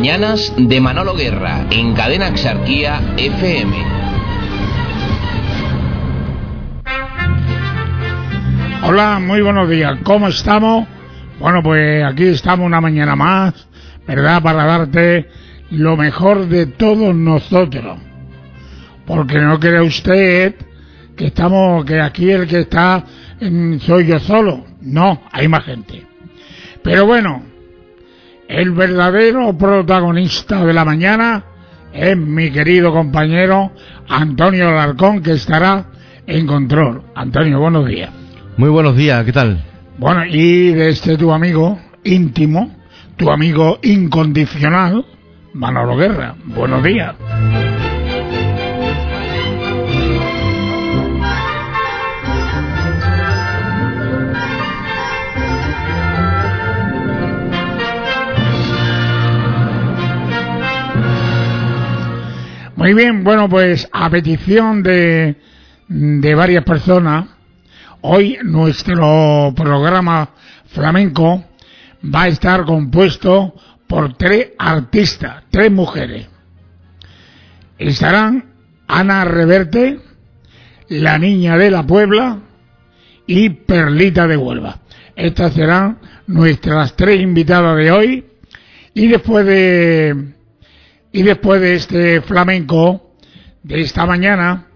mañanas de Manolo Guerra en Cadena Exarquía FM. Hola, muy buenos días. ¿Cómo estamos? Bueno, pues aquí estamos una mañana más, ¿verdad? Para darte lo mejor de todos nosotros. Porque no cree usted que estamos, que aquí el que está soy yo solo. No, hay más gente. Pero bueno, el verdadero protagonista de la mañana es mi querido compañero Antonio Alarcón, que estará en control. Antonio, buenos días. Muy buenos días, ¿qué tal? Bueno, y de este tu amigo íntimo, tu amigo incondicional, Manolo Guerra. Buenos días. Muy bien, bueno, pues a petición de, de varias personas, hoy nuestro programa flamenco va a estar compuesto por tres artistas, tres mujeres. Estarán Ana Reverte, la niña de la Puebla y Perlita de Huelva. Estas serán nuestras tres invitadas de hoy y después de y después de este flamenco de esta mañana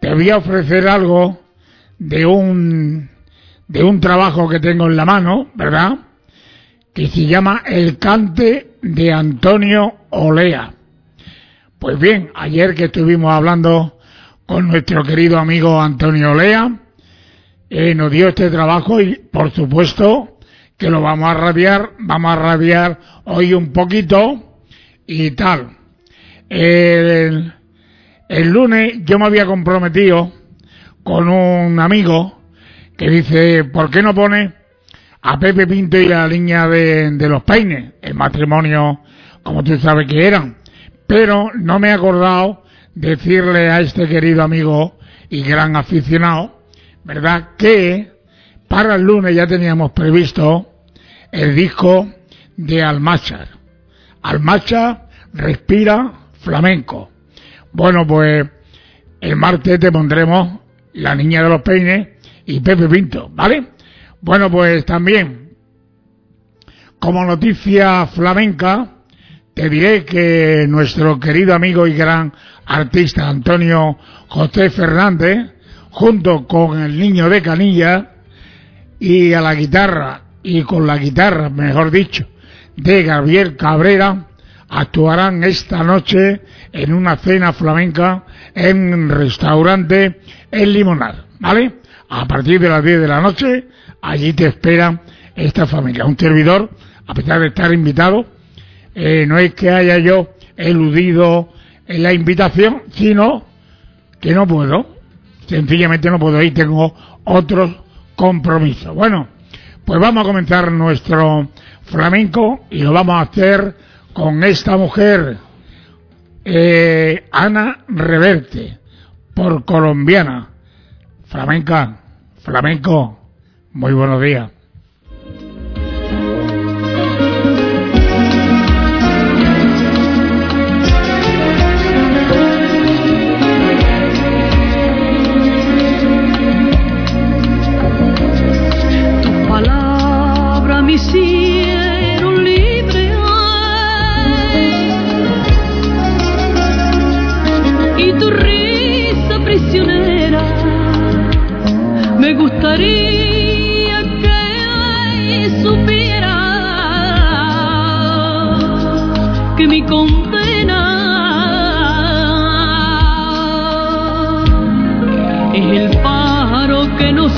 te voy a ofrecer algo de un de un trabajo que tengo en la mano, ¿verdad? Que se llama El cante de Antonio Olea. Pues bien, ayer que estuvimos hablando con nuestro querido amigo Antonio Olea, eh, nos dio este trabajo y por supuesto que lo vamos a rabiar, vamos a rabiar hoy un poquito y tal. El, lunes yo me había comprometido con un amigo que dice, ¿por qué no pone a Pepe Pinto y a la niña de, de los peines? El matrimonio, como tú sabes que eran. Pero no me he acordado decirle a este querido amigo y gran aficionado, ¿verdad? Que para el lunes ya teníamos previsto el disco de Almachar. Almacha respira flamenco. Bueno, pues el martes te pondremos La Niña de los Peines y Pepe Pinto, ¿vale? Bueno, pues también, como noticia flamenca, te diré que nuestro querido amigo y gran artista Antonio José Fernández, junto con el niño de Canilla y a la guitarra, y con la guitarra, mejor dicho, de Gabriel Cabrera actuarán esta noche en una cena flamenca en un restaurante en Limonar, ¿vale? A partir de las 10 de la noche, allí te espera esta familia. Un servidor, a pesar de estar invitado, eh, no es que haya yo eludido en la invitación, sino que no puedo. Sencillamente no puedo ir, tengo otros compromisos. Bueno, pues vamos a comenzar nuestro flamenco y lo vamos a hacer con esta mujer, eh, Ana Reverte, por colombiana, flamenca, flamenco, muy buenos días. que él supiera condena el pájaro que nos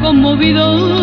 conmovido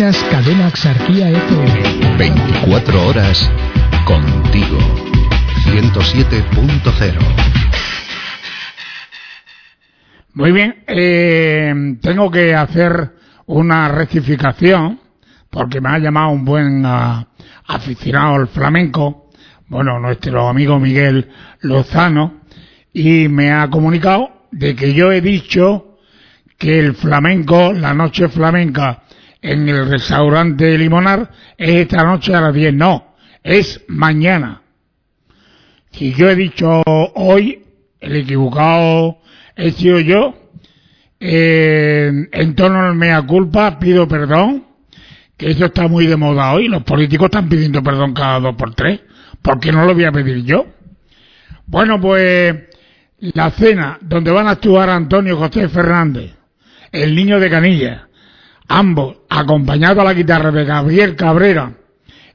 Escuchas Cadena Axarquía FM. 24 horas contigo. 107.0. Muy bien, eh, tengo que hacer una rectificación porque me ha llamado un buen ah, aficionado al flamenco, bueno, nuestro amigo Miguel Lozano, y me ha comunicado de que yo he dicho que el flamenco, la noche flamenca en el restaurante Limonar es esta noche a las 10. No, es mañana. Si yo he dicho hoy, el equivocado he sido yo. Eh, en torno al mea culpa pido perdón, que eso está muy de moda hoy. Los políticos están pidiendo perdón cada dos por tres. ¿Por qué no lo voy a pedir yo? Bueno, pues la cena donde van a actuar Antonio José Fernández, el niño de Canilla, ambos acompañados a la guitarra de Gabriel Cabrera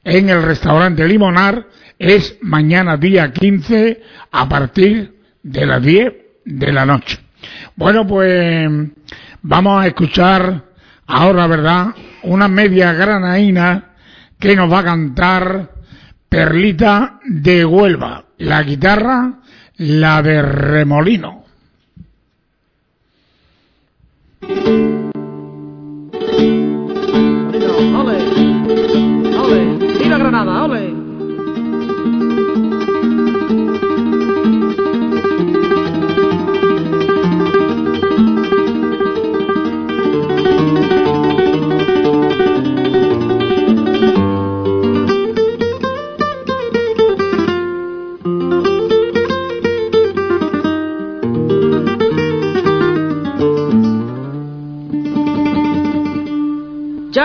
en el restaurante Limonar, es mañana día 15 a partir de las 10 de la noche. Bueno, pues vamos a escuchar ahora, ¿verdad? Una media granaína que nos va a cantar Perlita de Huelva. La guitarra, la de Remolino.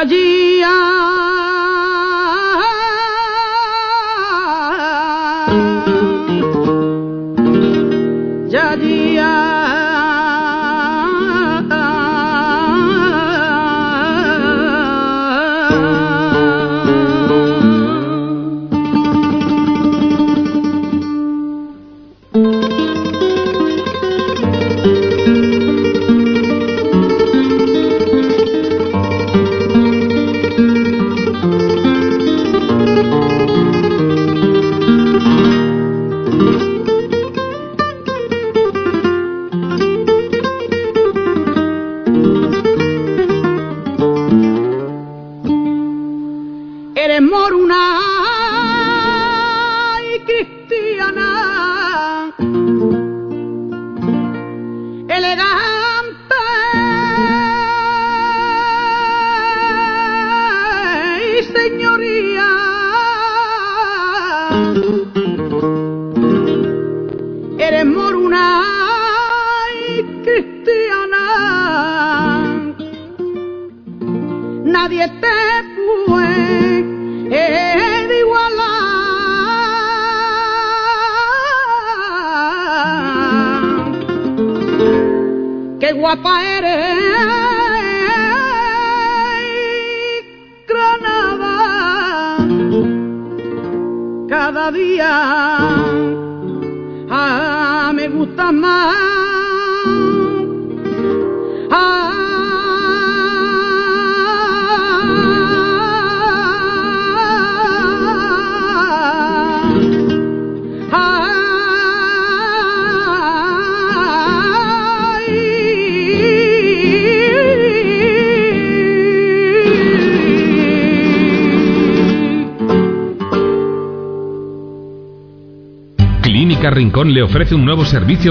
Allí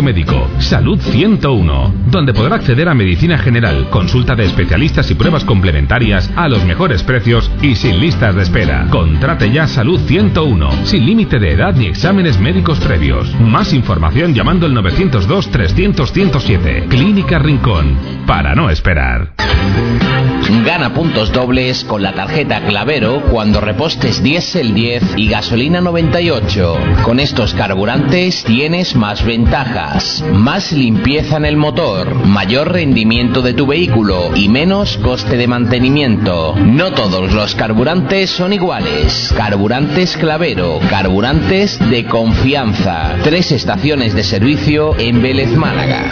médico, Salud 101, donde podrá acceder a medicina general, consulta de especialistas y pruebas complementarias a los mejores precios y sin listas de espera. Contrate ya Salud 101, sin límite de edad ni exámenes médicos previos. Más información llamando al 902-300-107. Clínica Rincón, para no esperar. Gana puntos dobles con la tarjeta Clavero cuando repostes diésel 10 y gasolina 98. Con estos carburantes tienes más ventajas, más limpieza en el motor, mayor rendimiento de tu vehículo y menos coste de mantenimiento. No todos los carburantes son iguales. Carburantes Clavero, carburantes de confianza. Tres estaciones de servicio en Vélez Málaga.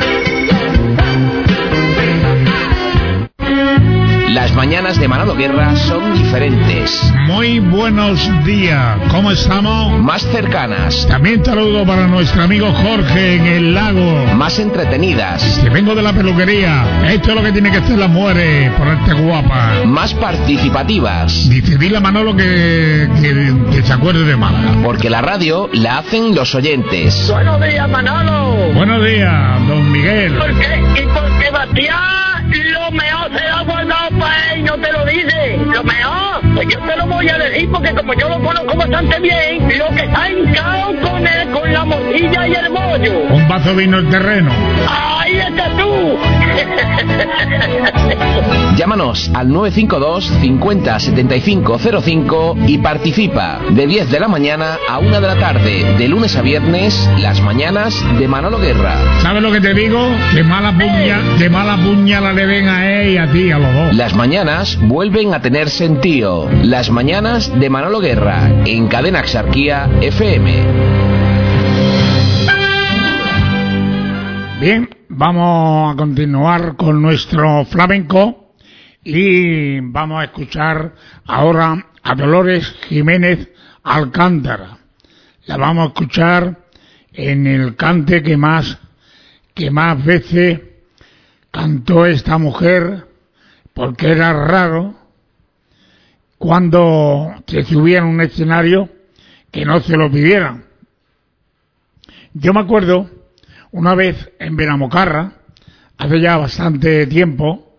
Mañanas de Manolo Guerra son diferentes, Muy buenos días, ¿cómo estamos? más cercanas, También saludo para nuestro amigo Jorge en el lago. más entretenidas, Que vengo de la peluquería. Esto es lo que tiene que hacer las mujeres, ponerte guapa. más participativas. Dice, dile a Manolo que, que, que se acuerde de Málaga. Porque la radio la hacen los oyentes. Buenos días, Manolo. Buenos días, don Miguel. ¿Por qué? Y porque Sebastián lo mejor se lo ha guardado para él, no te lo dice. Lo mejor, pues yo te lo voy a decir porque como yo lo conozco bastante bien, lo que está hincado con él, con la morcilla y el bollo. Un vaso de vino el terreno. Ahí estás tú. Llámanos al 952 50 75 05 y participa de 10 de la mañana a 1 de la tarde, de lunes a viernes, las mañanas de Manolo Guerra. ¿Sabes lo que te digo? Que mala puña, que mala puñala le ven a él y a ti, a los dos. Las mañanas vuelven a tener sentido. Las mañanas de Manolo Guerra en Cadena Exarquía FM. Bien, vamos a continuar con nuestro flamenco y vamos a escuchar ahora a Dolores Jiménez Alcántara. La vamos a escuchar en el cante que más que más veces cantó esta mujer porque era raro cuando se subiera a un escenario que no se lo pidieran. Yo me acuerdo una vez en Benamocarra, hace ya bastante tiempo,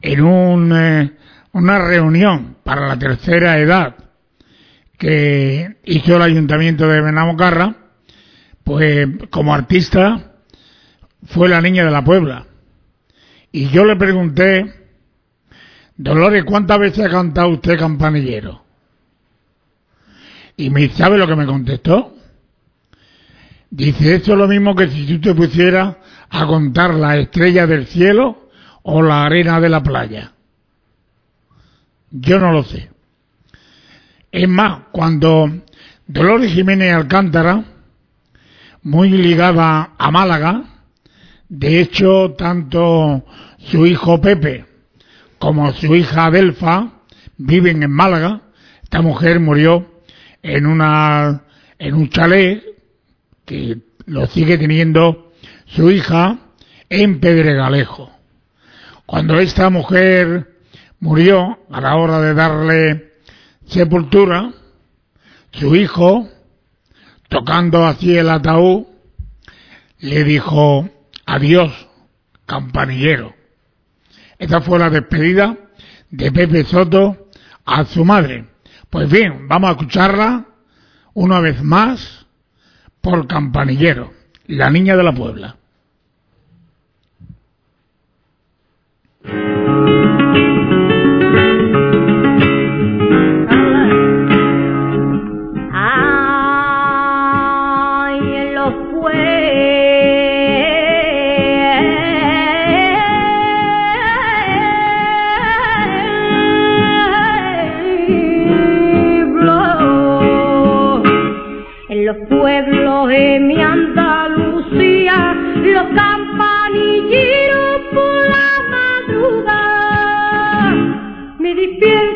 en un, eh, una reunión para la tercera edad que hizo el ayuntamiento de Benamocarra, pues como artista fue la niña de la Puebla. Y yo le pregunté Dolores, ¿cuántas veces ha cantado usted campanillero? Y me sabe lo que me contestó. Dice, eso es lo mismo que si tú te pusieras a contar la estrella del cielo o la arena de la playa. Yo no lo sé. Es más, cuando Dolores Jiménez Alcántara, muy ligada a Málaga, de hecho, tanto su hijo Pepe como su hija Adelfa viven en Málaga. Esta mujer murió en una en un chalet que lo sigue teniendo su hija en Pedregalejo. Cuando esta mujer murió, a la hora de darle sepultura, su hijo, tocando así el ataúd, le dijo, adiós, campanillero. Esta fue la despedida de Pepe Soto a su madre. Pues bien, vamos a escucharla una vez más por Campanillero, la niña de la Puebla. Me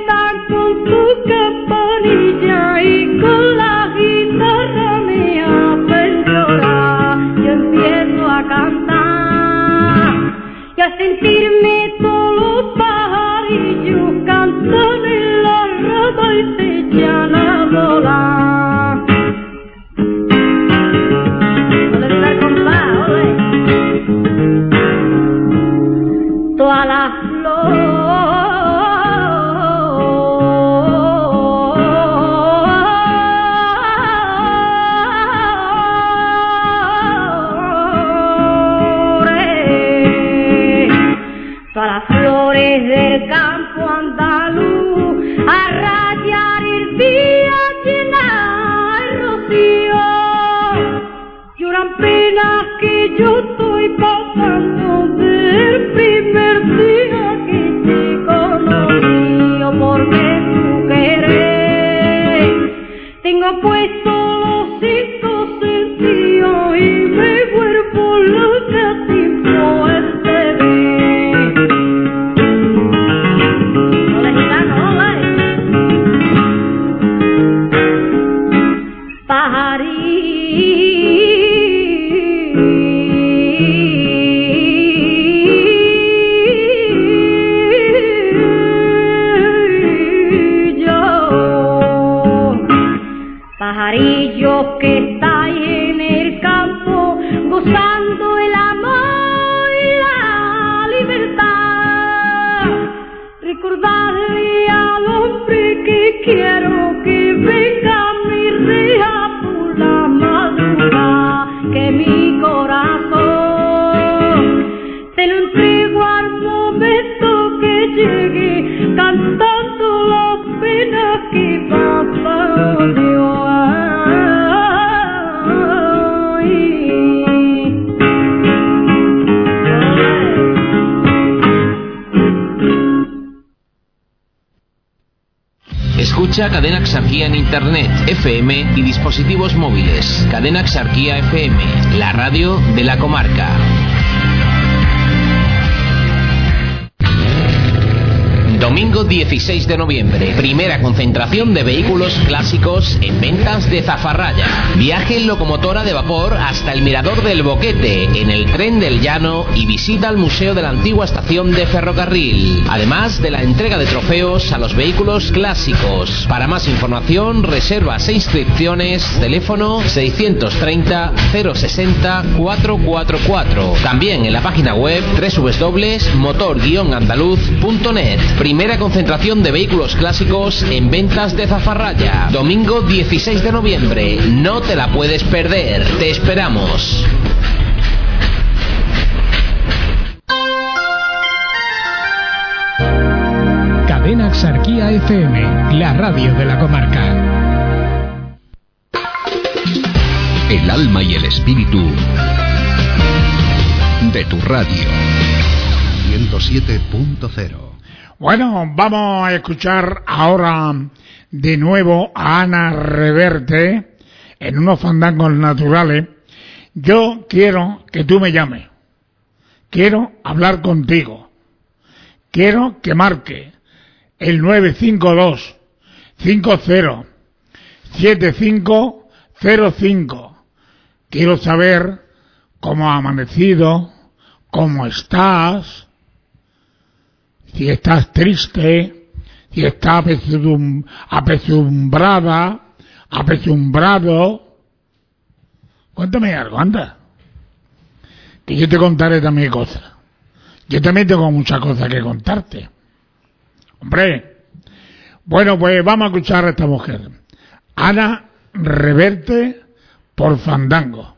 Cadena Exarquía en Internet, FM y dispositivos móviles. Cadena Exarquía FM, la radio de la comarca. Domingo 16 de noviembre, primera concentración de vehículos clásicos en ventas de Zafarraya. Viaje en locomotora de vapor hasta el Mirador del Boquete, en el tren del Llano y visita al Museo de la Antigua Estación de Ferrocarril. Además de la entrega de trofeos a los vehículos clásicos. Para más información, reservas e inscripciones, teléfono 630 060 444. También en la página web www.motor-andaluz.net. Primera concentración de vehículos clásicos en ventas de Zafarraya. Domingo 16 de noviembre. No te la puedes perder. Te esperamos. Axarquía FM, la radio de la comarca. El alma y el espíritu de tu radio. 107.0 Bueno, vamos a escuchar ahora de nuevo a Ana Reverte en unos fandangos naturales. Yo quiero que tú me llames. Quiero hablar contigo. Quiero que marque el 952 50 7505. Quiero saber cómo ha amanecido, cómo estás, si estás triste, si estás apesum- apesumbrada, apesumbrado. Cuéntame algo, anda. Que yo te contaré también cosas. Yo también tengo muchas cosas que contarte. Hombre. Bueno, pues vamos a escuchar a esta mujer. Ana Reverte por Fandango.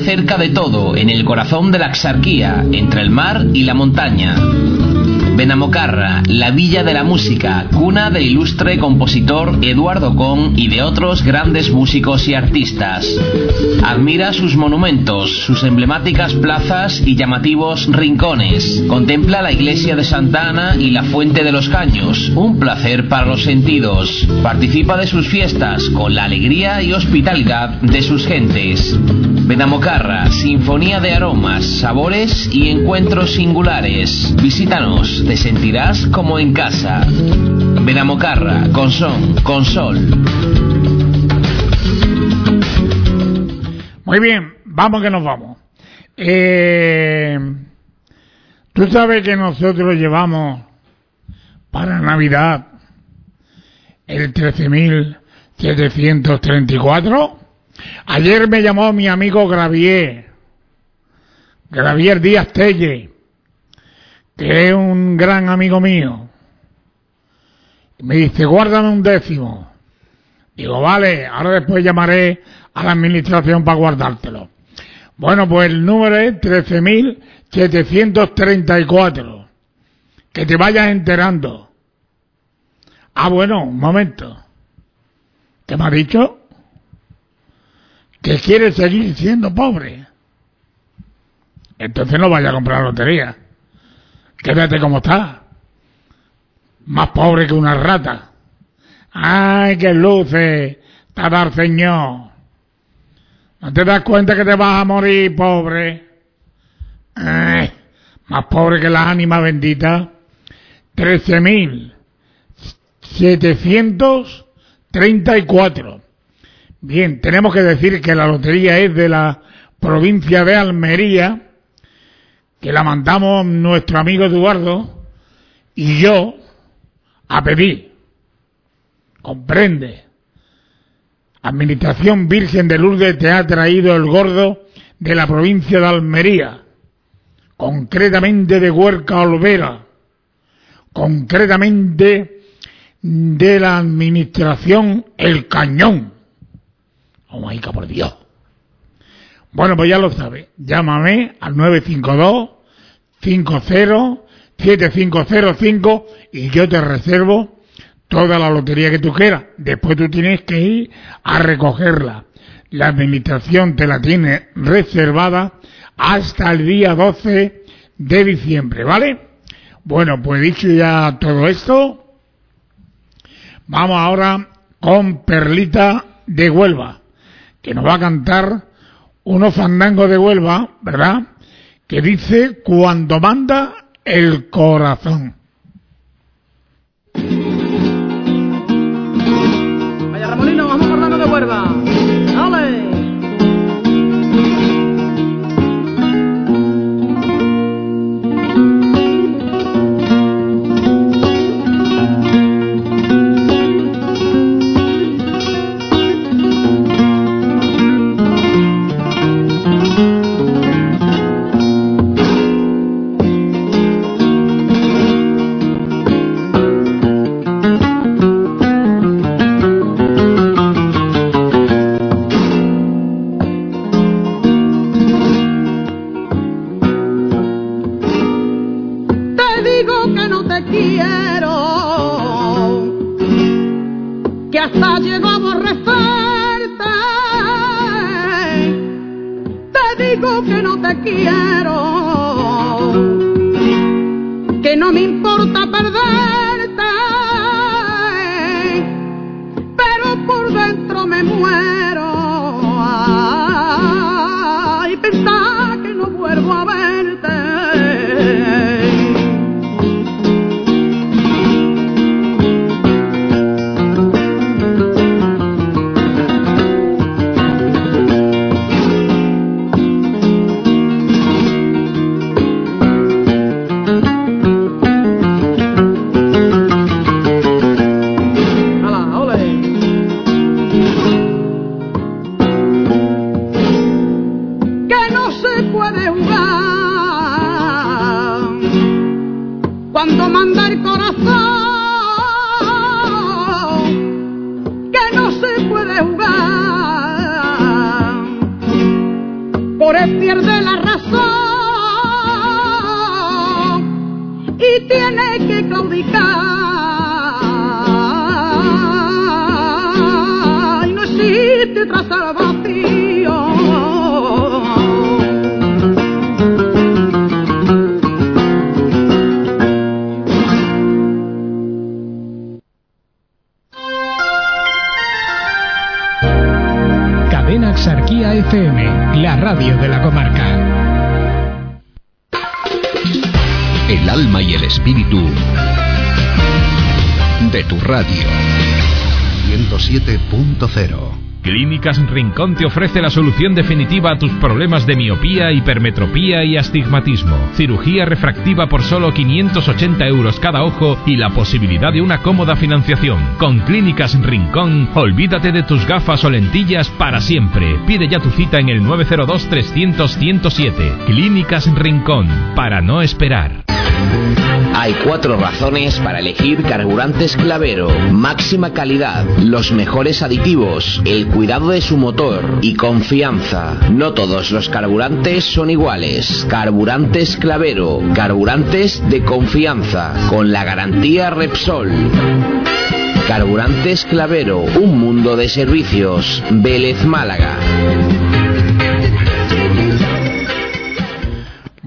Cerca de todo, en el corazón de la Axarquía, entre el mar y la montaña. Benamocarra, la villa de la música, cuna del ilustre compositor Eduardo Con y de otros grandes músicos y artistas. Admira sus monumentos, sus emblemáticas plazas y llamativos rincones. Contempla la iglesia de Santa Ana y la fuente de los caños, un placer para los sentidos. Participa de sus fiestas con la alegría y hospitalidad de sus gentes. Benamocarra, sinfonía de aromas, sabores y encuentros singulares. Visítanos, te sentirás como en casa. Benamocarra, con son, con sol. Muy bien, vamos que nos vamos. Eh, Tú sabes que nosotros llevamos para Navidad el 13.734. Ayer me llamó mi amigo Gravier, Gravier Díaz Telle, que es un gran amigo mío. Me dice, guárdame un décimo. Digo, vale, ahora después llamaré a la administración para guardártelo. Bueno, pues el número es 13.734. Que te vayas enterando. Ah, bueno, un momento. ¿Qué me ha dicho? Que quiere seguir siendo pobre. Entonces no vaya a comprar lotería. Quédate como está. Más pobre que una rata. ¡Ay, qué luces! Tadar señor. ¿No te das cuenta que te vas a morir, pobre? Eh, más pobre que las ánimas benditas. Trece mil setecientos treinta y cuatro. Bien, tenemos que decir que la lotería es de la provincia de Almería, que la mandamos nuestro amigo Eduardo y yo a pedir. Comprende. Administración Virgen de Lourdes te ha traído el gordo de la provincia de Almería, concretamente de Huerca Olvera, concretamente de la Administración El Cañón. Oh my por Dios. Bueno, pues ya lo sabe. Llámame al 952 50 7505 y yo te reservo toda la lotería que tú quieras. Después tú tienes que ir a recogerla. La administración te la tiene reservada hasta el día 12 de diciembre, ¿vale? Bueno, pues dicho ya todo esto, vamos ahora con Perlita de Huelva, que nos va a cantar unos fandangos de Huelva, ¿verdad? Que dice cuando manda el corazón. Rincón te ofrece la solución definitiva a tus problemas de miopía, hipermetropía y astigmatismo. Cirugía refractiva por solo 580 euros cada ojo y la posibilidad de una cómoda financiación. Con Clínicas Rincón, olvídate de tus gafas o lentillas para siempre. Pide ya tu cita en el 902 300 107. Clínicas Rincón, para no esperar. Hay cuatro razones para elegir carburantes Clavero. Máxima calidad, los mejores aditivos, el cuidado de su motor y confianza. No todos los carburantes son iguales. Carburantes Clavero, carburantes de confianza, con la garantía Repsol. Carburantes Clavero, un mundo de servicios. Vélez Málaga.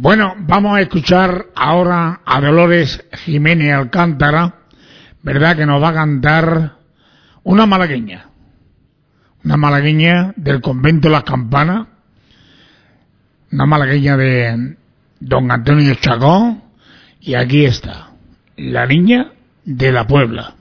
Bueno, vamos a escuchar ahora a Dolores Jiménez Alcántara, ¿verdad? Que nos va a cantar una malagueña. Una malagueña del convento Las Campanas. Una malagueña de don Antonio Chacón. Y aquí está, la niña de la Puebla.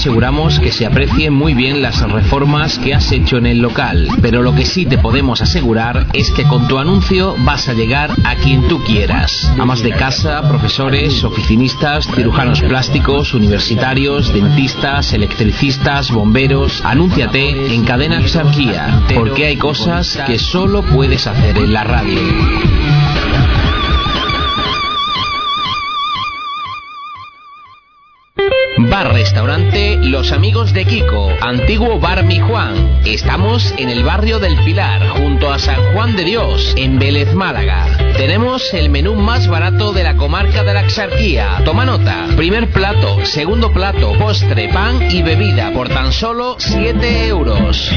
Aseguramos que se aprecien muy bien las reformas que has hecho en el local, pero lo que sí te podemos asegurar es que con tu anuncio vas a llegar a quien tú quieras. Amas de casa, profesores, oficinistas, cirujanos plásticos, universitarios, dentistas, electricistas, bomberos. Anúnciate en Cadena Axarquía, porque hay cosas que solo puedes hacer en la radio. Bar Restaurante Los Amigos de Kiko, antiguo Bar Mi Juan. Estamos en el barrio del Pilar, junto a San Juan de Dios, en Vélez, Málaga. Tenemos el menú más barato de la comarca de la Axarquía. Toma nota. Primer plato, segundo plato, postre, pan y bebida por tan solo 7 euros.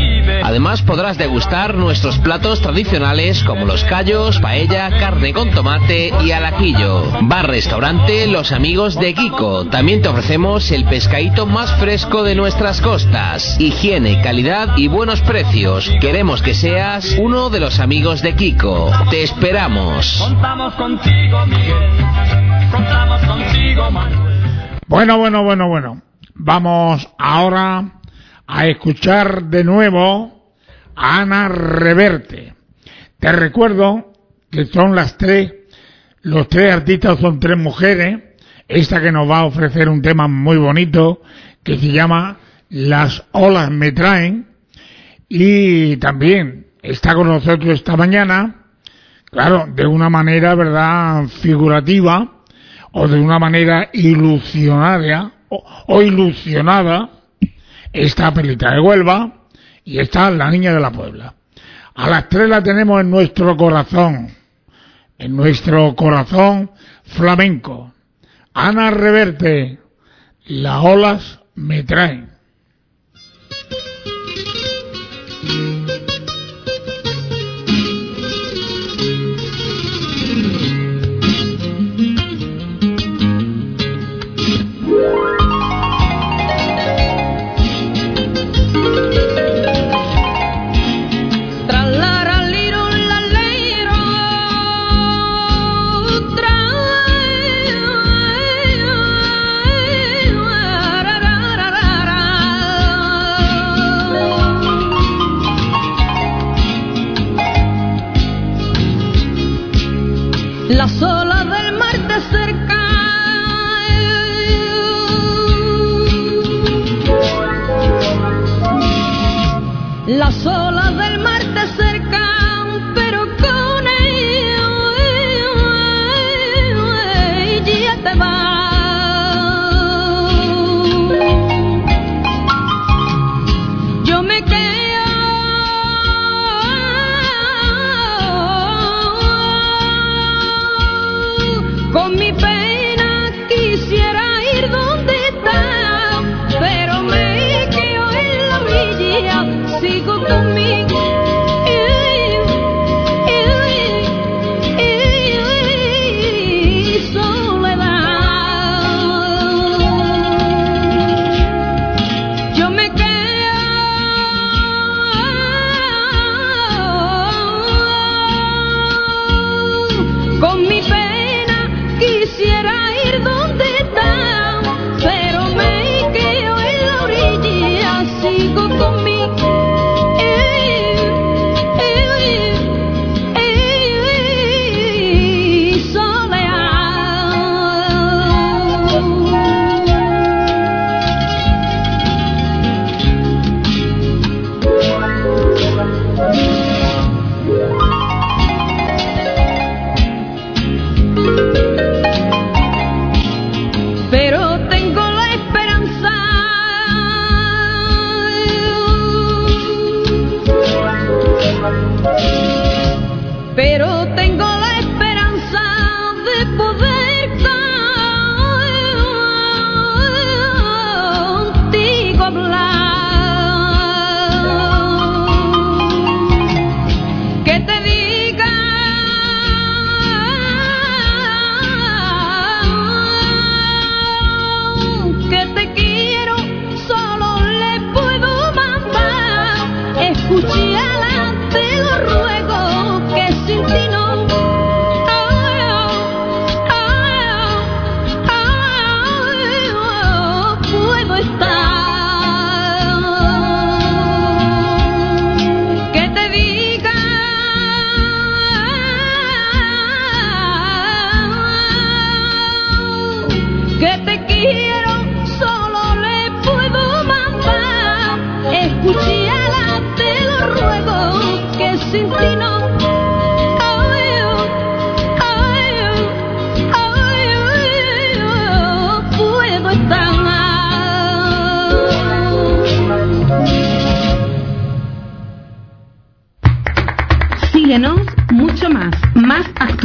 Además podrás degustar nuestros platos tradicionales como los callos, paella, carne con tomate y alaquillo. Bar Restaurante Los Amigos de Kiko. También te ofrecemos el pescadito más fresco de nuestras costas. Higiene, calidad y buenos precios. Queremos que seas uno de los amigos de Kiko. Te esperamos. Contamos contigo, Miguel. Contamos contigo, Manuel. Bueno, bueno, bueno, bueno. Vamos ahora a escuchar de nuevo a Ana Reverte. Te recuerdo que son las tres, los tres artistas son tres mujeres. Esta que nos va a ofrecer un tema muy bonito que se llama Las olas me traen. Y también está con nosotros esta mañana, claro, de una manera, ¿verdad?, figurativa o de una manera ilusionaria o, ilusionada, está Pelita de Huelva y está la Niña de la Puebla. A las tres la tenemos en nuestro corazón, en nuestro corazón flamenco. Ana Reverte, las olas me traen.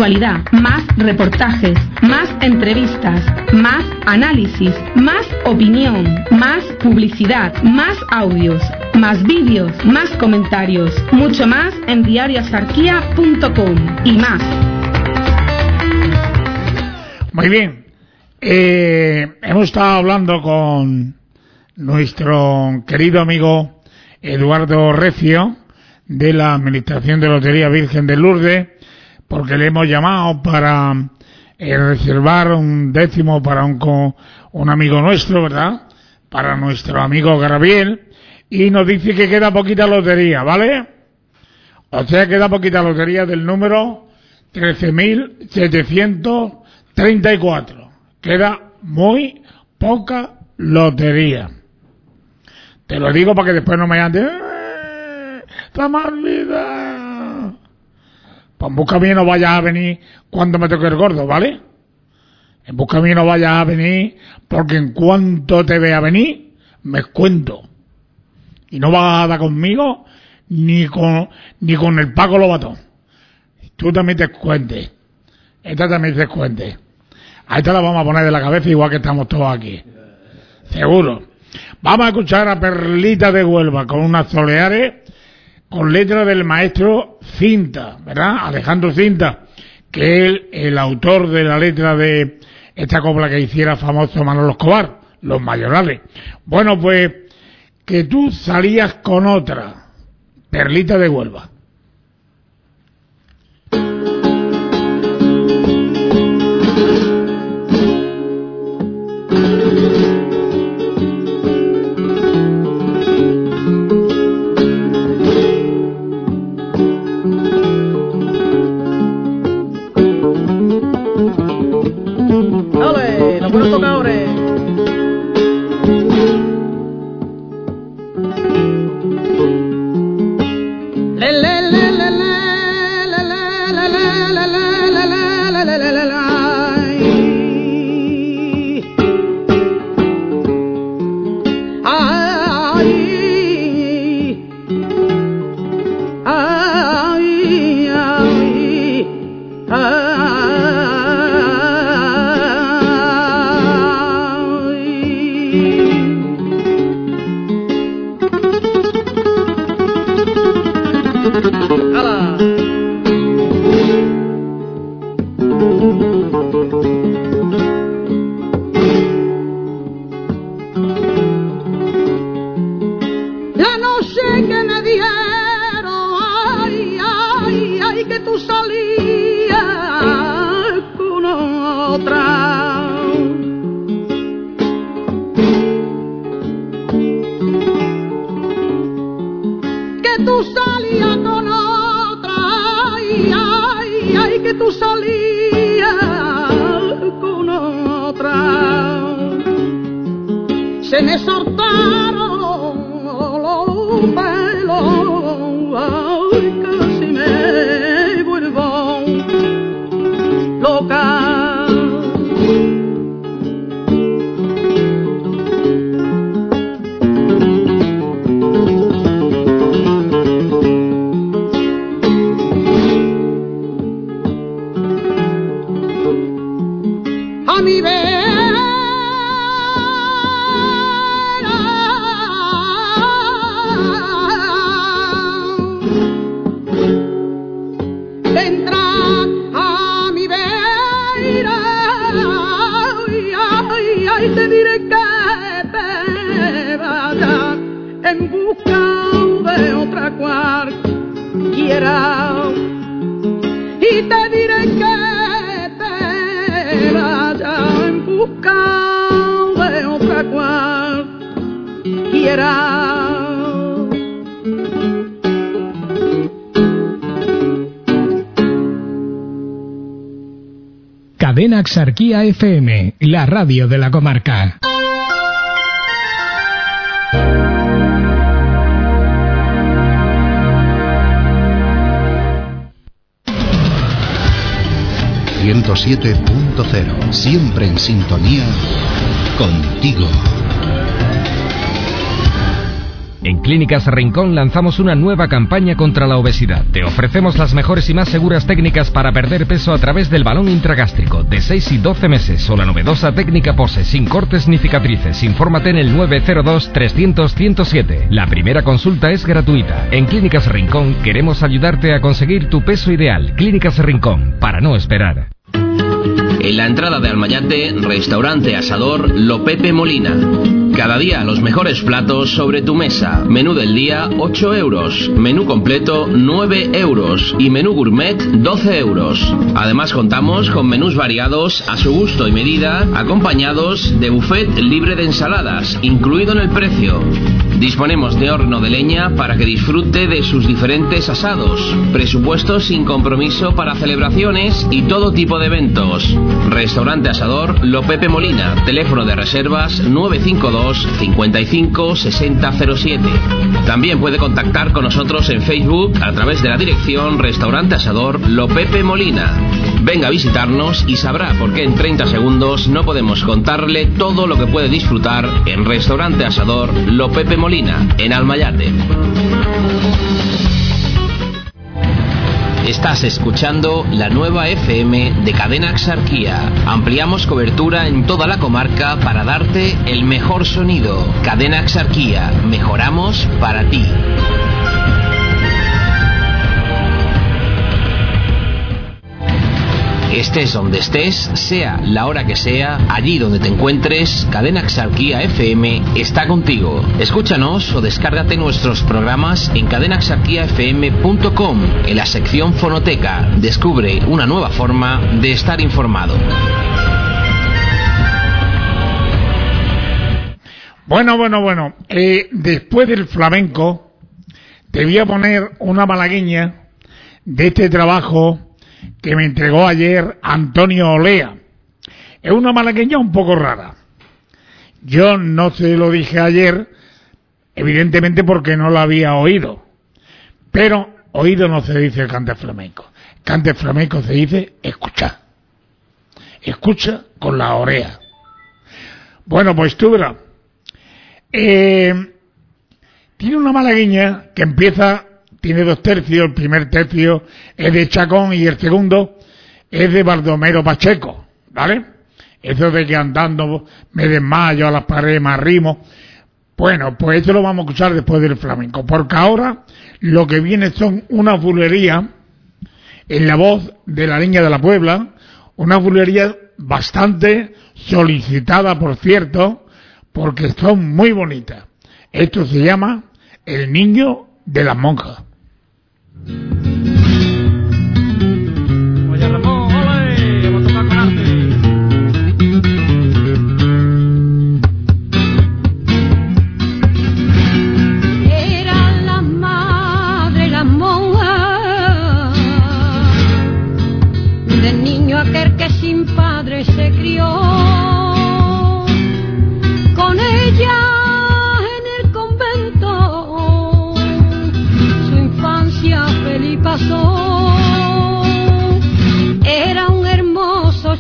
Más reportajes, más entrevistas, más análisis, más opinión, más publicidad, más audios, más vídeos, más comentarios, mucho más en diariosarquía.com y más. Muy bien. Eh, hemos estado hablando con nuestro querido amigo Eduardo Recio de la Administración de Lotería Virgen de Lourdes porque le hemos llamado para eh, reservar un décimo para un, un amigo nuestro, ¿verdad? Para nuestro amigo Gabriel y nos dice que queda poquita lotería, ¿vale? O sea, queda poquita lotería del número 13.734. Queda muy poca lotería. Te lo digo para que después no me ande. "Eh, ¡Se me ha olvidado". Pues en busca mí no vayas a venir cuando me toque el gordo, ¿vale? En busca mí no vayas a venir porque en cuanto te vea venir, me cuento. Y no vas a dar conmigo ni con, ni con el Paco Lobato. Tú también te cuentes. Esta también te cuente. A esta la vamos a poner de la cabeza igual que estamos todos aquí. Seguro. Vamos a escuchar a Perlita de Huelva con unas soleares con letra del maestro Cinta, ¿verdad? Alejandro Cinta, que es el, autor de la letra de esta copla que hiciera famoso Manolo Escobar, Los Mayorales. Bueno, pues que tú salías con otra, Perlita de Huelva. Cadena Axarquía FM, la radio de la comarca. cero siempre en sintonía contigo. Clínicas Rincón lanzamos una nueva campaña contra la obesidad. Te ofrecemos las mejores y más seguras técnicas para perder peso a través del balón intragástrico de 6 y 12 meses o la novedosa técnica POSE sin cortes ni cicatrices. Infórmate en el 902 300 107. La primera consulta es gratuita. En Clínicas Rincón queremos ayudarte a conseguir tu peso ideal. Clínicas Rincón, para no esperar. En la entrada de Almayate, restaurante asador Lo Pepe Molina. Cada día los mejores platos sobre tu mesa. Menú del día 8 euros. Menú completo 9 euros. Y menú gourmet 12 euros. Además contamos con menús variados a su gusto y medida, acompañados de buffet libre de ensaladas, incluido en el precio. Disponemos de horno de leña para que disfrute de sus diferentes asados. Presupuestos sin compromiso para celebraciones y todo tipo de eventos. Restaurante Asador Lo Pepe Molina. Teléfono de reservas 952 55 6007. También puede contactar con nosotros en Facebook a través de la dirección Restaurante Asador Lo Pepe Molina. Venga a visitarnos y sabrá por qué en 30 segundos no podemos contarle todo lo que puede disfrutar en Restaurante Asador Lo Pepe Molina, en Almayate. Estás escuchando la nueva FM de Cadena Axarquía. Ampliamos cobertura en toda la comarca para darte el mejor sonido. Cadena Axarquía, mejoramos para ti. Estés donde estés, sea la hora que sea, allí donde te encuentres, Cadena Axarquía FM está contigo. Escúchanos o descárgate nuestros programas en cadenaxarquiafm.com en la sección Fonoteca. Descubre una nueva forma de estar informado. Bueno, bueno, bueno. eh, después del flamenco, te voy a poner una malagueña de este trabajo que me entregó ayer Antonio Olea. Es una malagueña un poco rara. Yo no se lo dije ayer, evidentemente porque no la había oído. Pero oído no se dice cante flamenco. Cante flamenco se dice escuchar. Escucha con la oreja. Bueno, pues verás. Eh, tiene una malagueña que empieza, tiene dos tercios, el primer tercio es de Chacón y el segundo es de Baldomero Pacheco, ¿vale? Eso de que andando me desmayo a las paredes, me arrimo. Bueno, pues esto lo vamos a escuchar después del flamenco, porque ahora lo que viene son una bulería en la voz de la niña de la Puebla, una bulería bastante solicitada, por cierto, porque son muy bonitas. Esto se llama El niño de las monjas. Oye,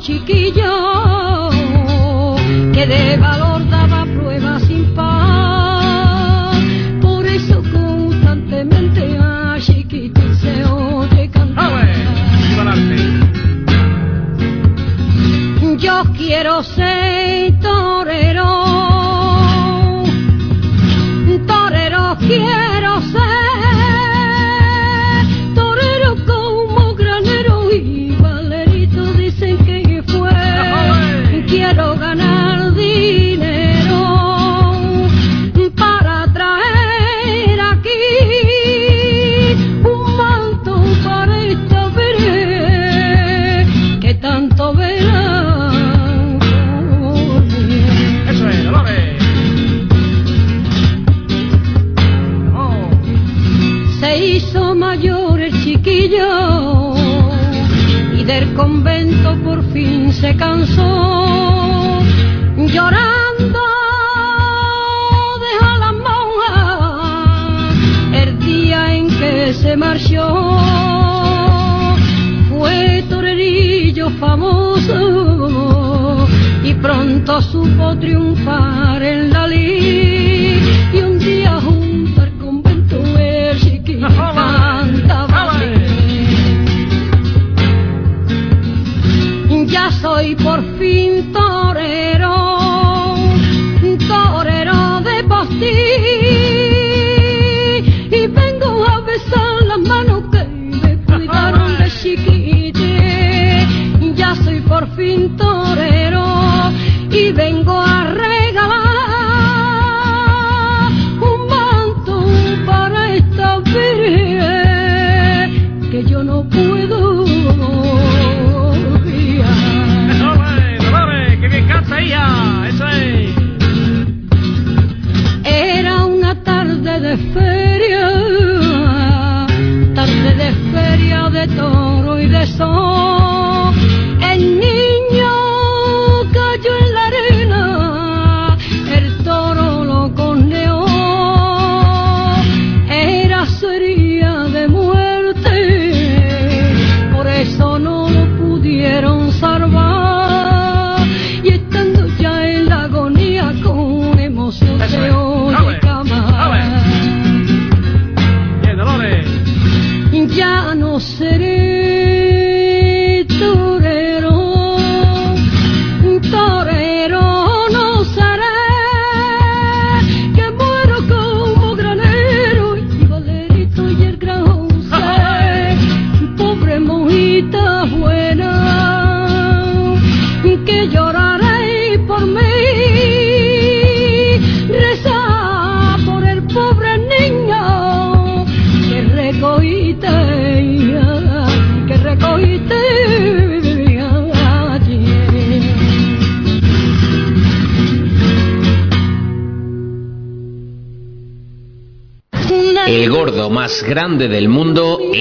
chiquillo que de valor daba pruebas sin par. Por eso constantemente a chiquitín se oye cantar. Yo quiero ser torero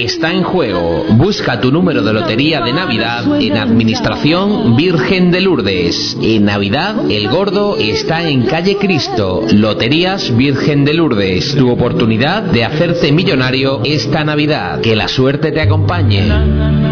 está en juego. Busca tu número de lotería de Navidad en Administración Virgen de Lourdes. En Navidad, el gordo está en calle Cristo. Loterías Virgen de Lourdes. Tu oportunidad de hacerte millonario esta Navidad. Que la suerte te acompañe.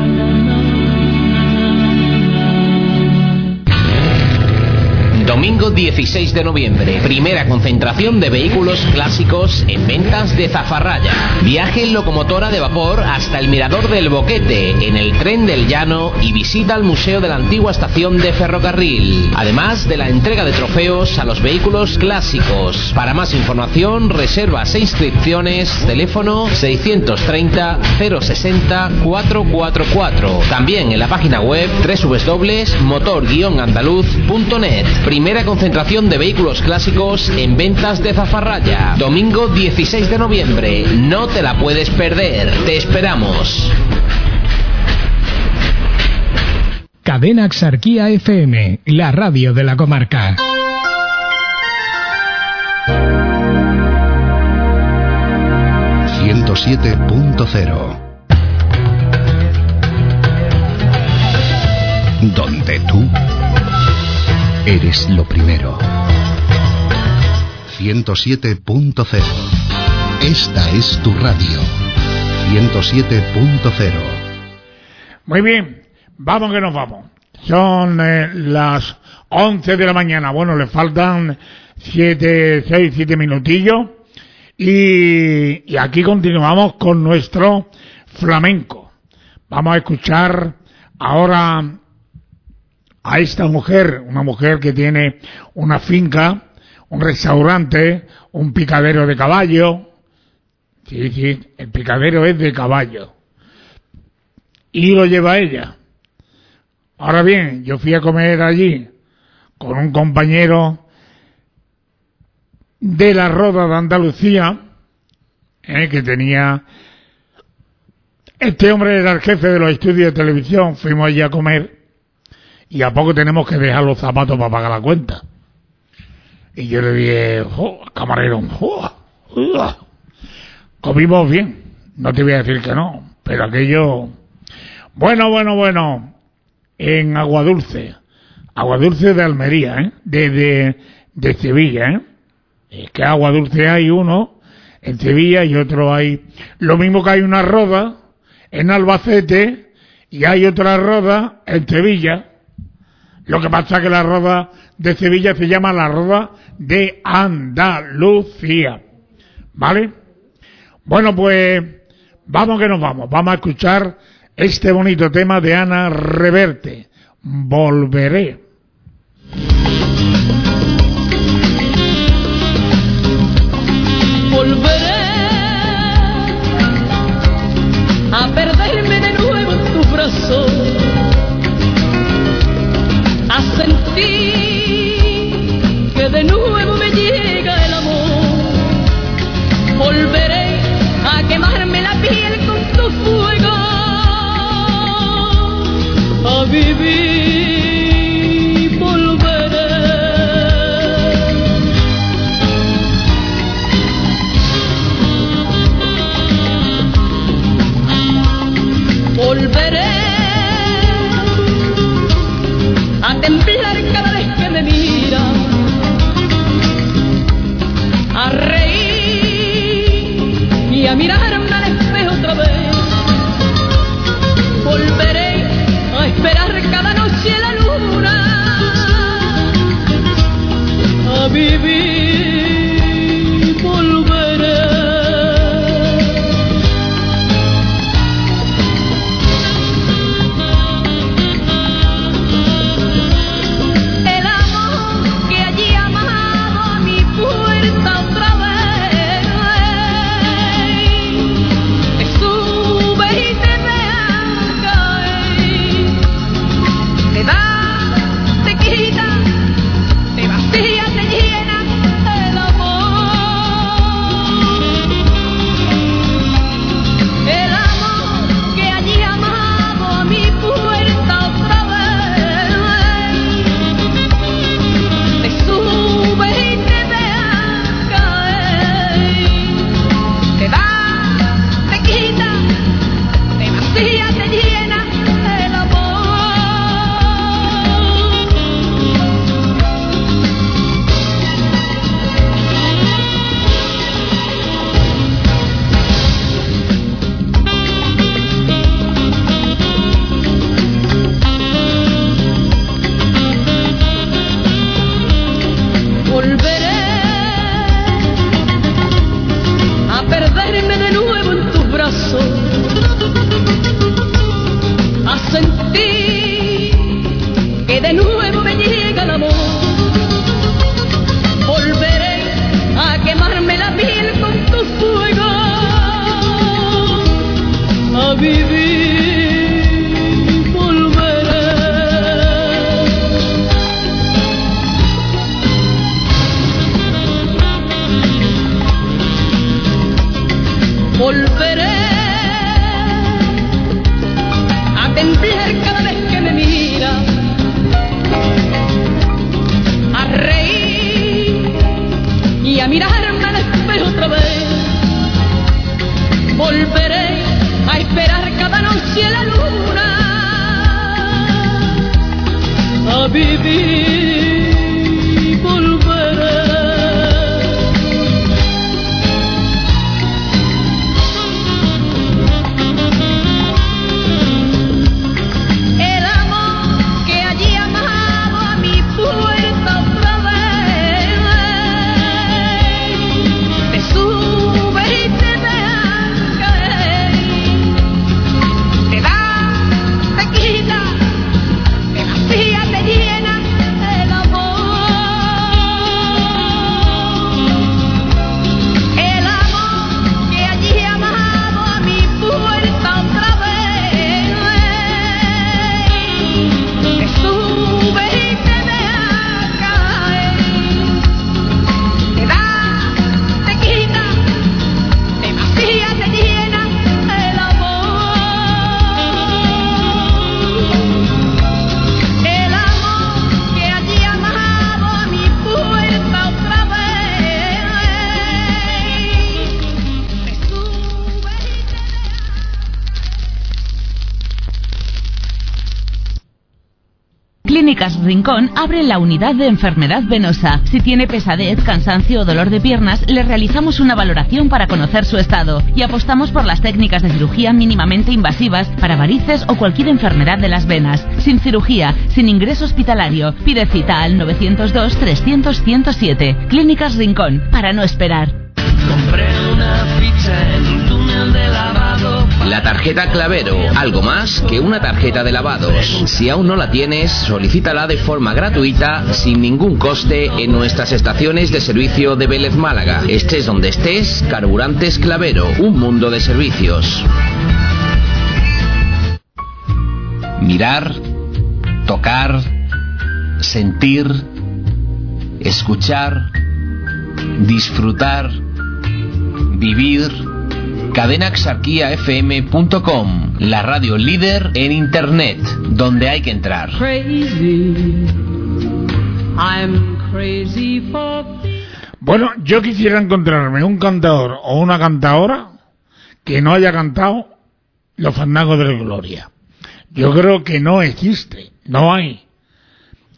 Domingo 16 de noviembre, primera concentración de vehículos clásicos en ventas de Zafarraya. Viaje en locomotora de vapor hasta el Mirador del Boquete, en el tren del Llano y visita al Museo de la Antigua Estación de Ferrocarril. Además de la entrega de trofeos a los vehículos clásicos. Para más información, reservas e inscripciones, teléfono 630 060 444. También en la página web Zafarraya.net. Primera concentración de vehículos clásicos en ventas de Zafarraya. Domingo 16 de noviembre. No te la puedes perder. Te esperamos. Cadena Axarquía FM, la radio de la comarca. ...107.0 eres lo primero. 107.0 Esta es tu radio. 107.0 Muy bien, vamos que nos vamos. Son eh, las 11 de la mañana. Bueno, le faltan 7, 6, 7 minutillos. Y, y aquí continuamos con nuestro flamenco. Vamos a escuchar ahora a esta mujer, una mujer que tiene una finca, un restaurante, un picadero de caballo. Sí, sí, el picadero es de caballo. Y lo lleva ella. Ahora bien, yo fui a comer allí con un compañero de la Roda de Andalucía, eh, que tenía... Este hombre era el jefe de los estudios de televisión, fuimos allí a comer y a poco tenemos que dejar los zapatos para pagar la cuenta. Y yo le dije, "Jo, camarero, jo, uah". comimos bien, no te voy a decir que no, pero aquello, bueno, bueno, bueno, en Agua Dulce, Agua Dulce de Almería, ¿eh? de, de, de Sevilla, ¿eh? Es que Agua Dulce hay uno en Sevilla y otro hay, lo mismo que hay una roda en Albacete y hay otra roda en Sevilla. Lo que pasa es que la roda de Sevilla se llama la roda de Andalucía. ¿Vale? Bueno, pues vamos que nos vamos. Vamos a escuchar este bonito tema de Ana Reverte. Volveré. Volveré a temblar cada vez que me mira, a reír y a mirarme abre la unidad de enfermedad venosa. Si tiene pesadez, cansancio o dolor de piernas, le realizamos una valoración para conocer su estado y apostamos por las técnicas de cirugía mínimamente invasivas para varices o cualquier enfermedad de las venas. Sin cirugía, sin ingreso hospitalario. Pide cita al 902 300 107. Clínicas Rincón, para no esperar. Tarjeta Clavero, algo más que una tarjeta de lavados. Si aún no la tienes, solicítala de forma gratuita, sin ningún coste, en nuestras estaciones de servicio de Vélez Málaga. Estés donde estés, Carburantes Clavero, un mundo de servicios. Mirar, tocar, sentir, escuchar, disfrutar, vivir. Cadenaxarquiafm.com, la radio líder en Internet, donde hay que entrar. crazy. I'm crazy for Bueno, yo quisiera encontrarme un cantador o una cantadora que no haya cantado los fandangos de Gloria. Yo creo que no existe, no hay.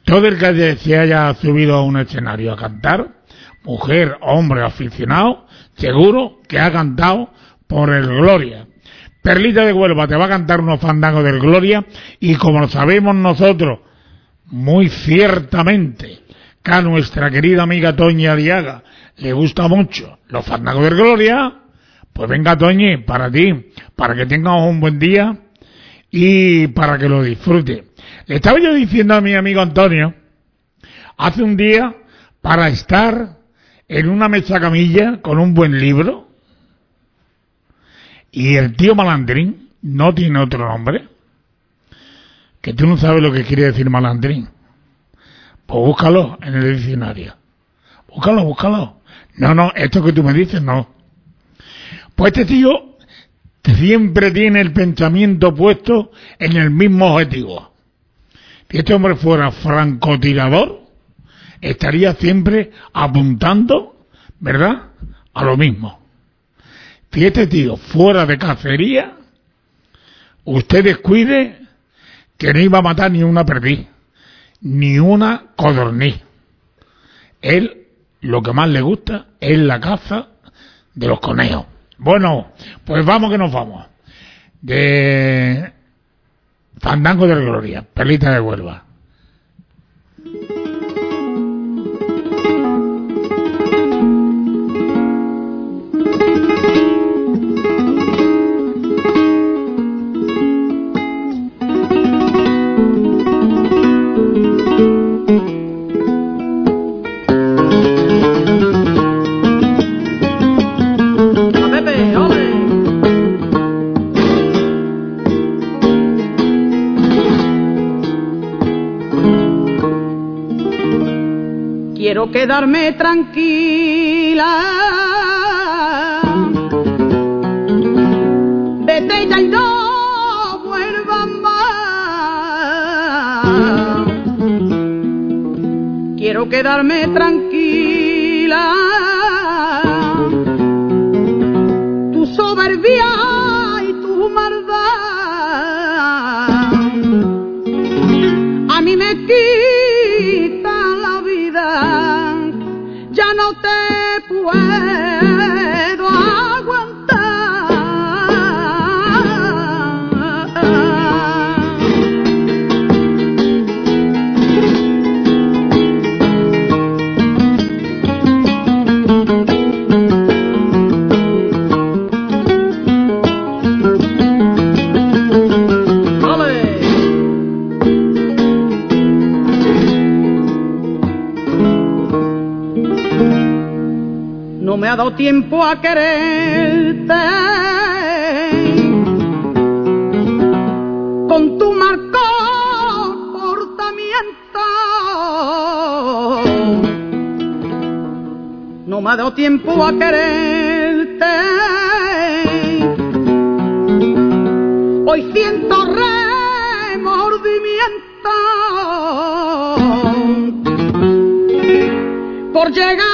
Todo el que se haya subido a un escenario a cantar, mujer, hombre, aficionado, seguro que ha cantado por el Gloria. Perlita de Huelva te va a cantar unos fandangos del Gloria y como sabemos nosotros, muy ciertamente, que a nuestra querida amiga Toña Diaga le gusta mucho los fandangos del Gloria, pues venga Toñi, para ti, para que tengas un buen día y para que lo disfrute. Le estaba yo diciendo a mi amigo Antonio, hace un día, para estar en una mesa camilla con un buen libro, y el tío malandrín no tiene otro nombre, que tú no sabes lo que quiere decir malandrín. Pues búscalo en el diccionario. Búscalo, búscalo. No, no, esto que tú me dices, no. Pues este tío siempre tiene el pensamiento puesto en el mismo objetivo. Si este hombre fuera francotirador, estaría siempre apuntando, ¿verdad?, a lo mismo. Si este tío fuera de cacería, usted descuide que no iba a matar ni una perdiz, ni una codorniz. Él lo que más le gusta es la caza de los conejos. Bueno, pues vamos que nos vamos. De Fandango de la Gloria, Perlita de Huelva. quedarme tranquila. Vete ya y no vuelva más. Quiero quedarme tranquila. Tu soberbia y tu maldad a mí me quita. No te puedo ha dado tiempo a quererte. Con tu marco comportamiento. No me ha dado tiempo a quererte. Hoy siento remordimiento por llegar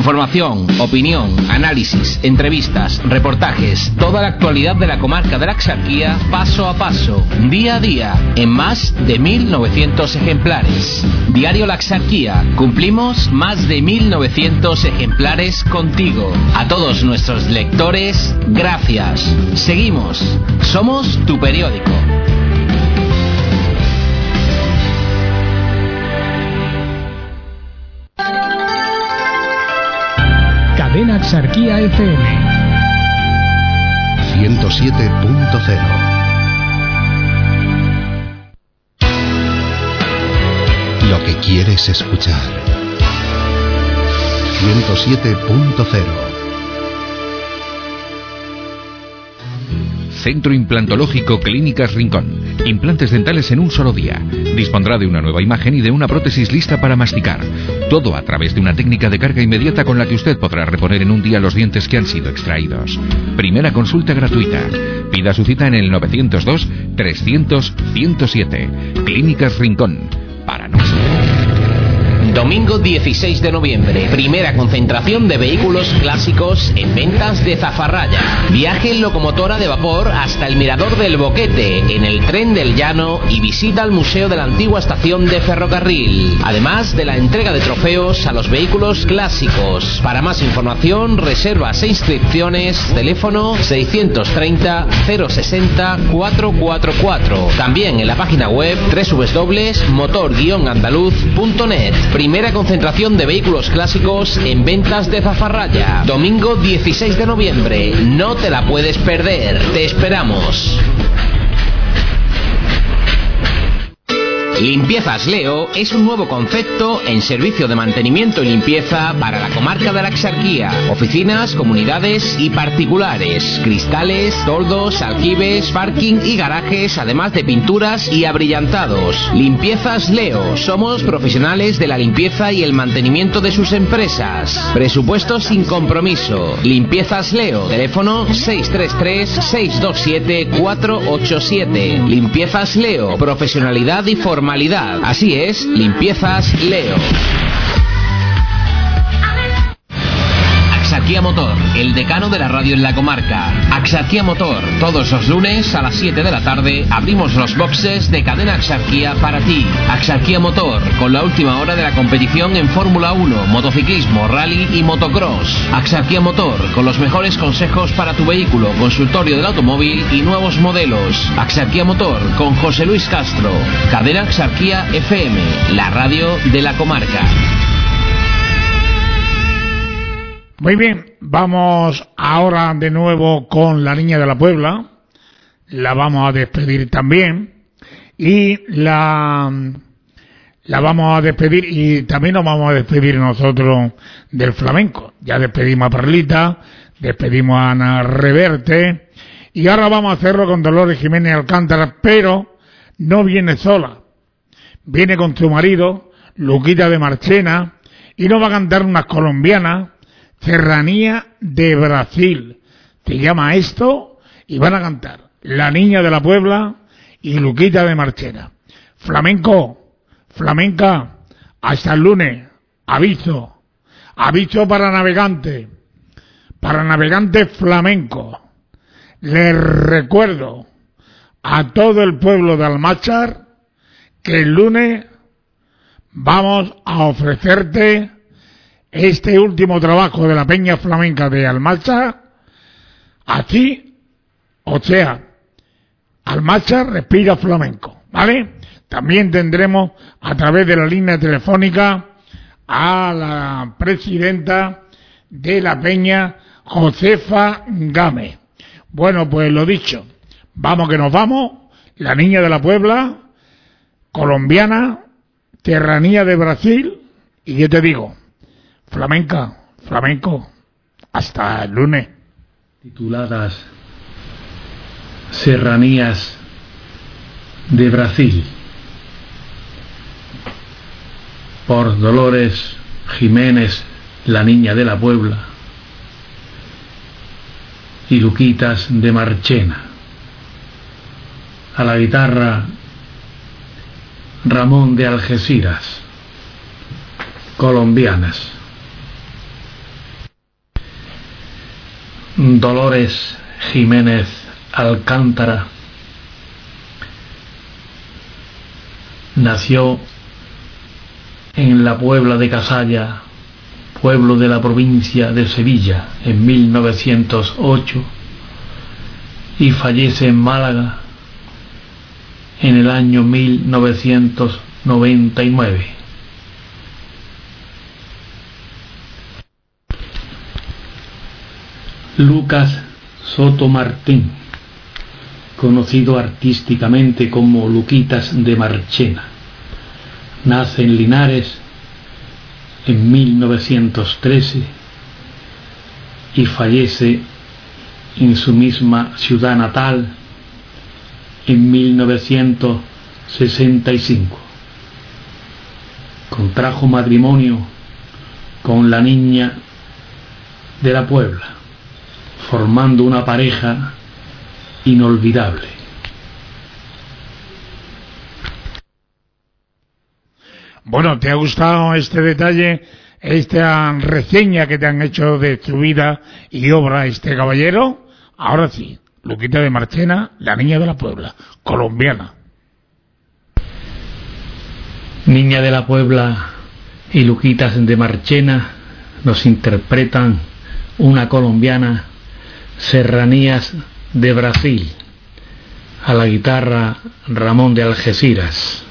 Información, opinión, análisis, entrevistas, reportajes, toda la actualidad de la comarca de la Axarquía, paso a paso, día a día, en más de 1.900 ejemplares. Diario La Axarquía, cumplimos más de 1.900 ejemplares contigo. A todos nuestros lectores, gracias. Seguimos, somos tu periódico. Cadena Axarquía FM. 107.0 Lo que quieres escuchar. 107.0 Centro Implantológico Clínicas Rincón. Implantes dentales en un solo día. Dispondrá de una nueva imagen y de una prótesis lista para masticar. Todo a través de una técnica de carga inmediata con la que usted podrá reponer en un día los dientes que han sido extraídos. Primera consulta gratuita. Pida su cita en el 902 300 107. Clínicas Rincón. Para. Domingo 16 de noviembre, primera concentración de vehículos clásicos en ventas de Zafarraya. Viaje en locomotora de vapor hasta el Mirador del Boquete, en el tren del Llano y visita al Museo de la Antigua Estación de Ferrocarril. Además de la entrega de trofeos a los vehículos clásicos. Para más información, reservas e inscripciones, teléfono 630 060 444. También en la página web www.motor-andaluz.net. Primera concentración de vehículos clásicos en ventas de Zafarraya. Domingo 16 de noviembre. No te la puedes perder. Te esperamos. Limpiezas Leo es un nuevo concepto en servicio de mantenimiento y limpieza para la comarca de la Axarquía. Oficinas, comunidades y particulares. Cristales, toldos, aljibes, parking y garajes, además de pinturas y abrillantados. Limpiezas Leo. Somos profesionales de la limpieza y el mantenimiento de sus empresas. Presupuesto sin compromiso. Limpiezas Leo. Teléfono 633-627-487. Limpiezas Leo. Profesionalidad y Así es, Limpiezas Leo. Axarquía Motor, el decano de la radio en la comarca. Axarquía Motor, todos los lunes a las 7 de la tarde abrimos los boxes de cadena Axarquía para ti. Axarquía Motor, con la última hora de la competición en Fórmula 1, motociclismo, rally y motocross. Axarquía Motor, con los mejores consejos para tu vehículo, consultorio del automóvil y nuevos modelos. Axarquía Motor, con José Luis Castro. Cadena Axarquía FM, la radio de la comarca. Muy bien, vamos ahora de nuevo con la niña de la Puebla. La vamos a despedir también. Y la, la vamos a despedir y también nos vamos a despedir nosotros del flamenco. Ya despedimos a Perlita, Despedimos a Ana Reverte. Y ahora vamos a hacerlo con Dolores Jiménez Alcántara, pero no viene sola. Viene con su marido, Luquita de Marchena, y nos va a cantar unas colombianas, Serranía de Brasil. Se llama esto, y van a cantar La Niña de la Puebla y Luquita de Marchena. Flamenco, flamenca, hasta el lunes, aviso, aviso para navegante, para navegante flamenco. Les recuerdo a todo el pueblo de Almachar que el lunes vamos a ofrecerte este último trabajo de la Peña Flamenca de Almachar, así, o sea, Almachar respira flamenco, ¿vale? También tendremos a través de la línea telefónica a la presidenta de la Peña, Josefa Game. Bueno, pues lo dicho, vamos que nos vamos, la niña de la Puebla, colombiana, terranía de Brasil, y yo te digo, flamenca, flamenco, hasta el lunes. Tituladas Serranías de Brasil por Dolores Jiménez, la niña de la Puebla, y Luquitas de Marchena. A la guitarra Ramón de Algeciras, colombianas. Dolores Jiménez Alcántara nació en la Puebla de Casalla, pueblo de la provincia de Sevilla, en 1908 y fallece en Málaga en el año 1999. Lucas Soto Martín, conocido artísticamente como Luquitas de Marchena, nace en Linares en 1913 y fallece en su misma ciudad natal en 1965. Contrajo matrimonio con la niña de la Puebla, formando una pareja inolvidable. Bueno, ¿te ha gustado este detalle, esta reseña que te han hecho de su vida y obra este caballero? Ahora sí, Luquita de Marchena, la niña de la Puebla, colombiana. Niña de la Puebla y Luquitas de Marchena nos interpretan una colombiana, Serranías de Brasil, a la guitarra Ramón de Algeciras.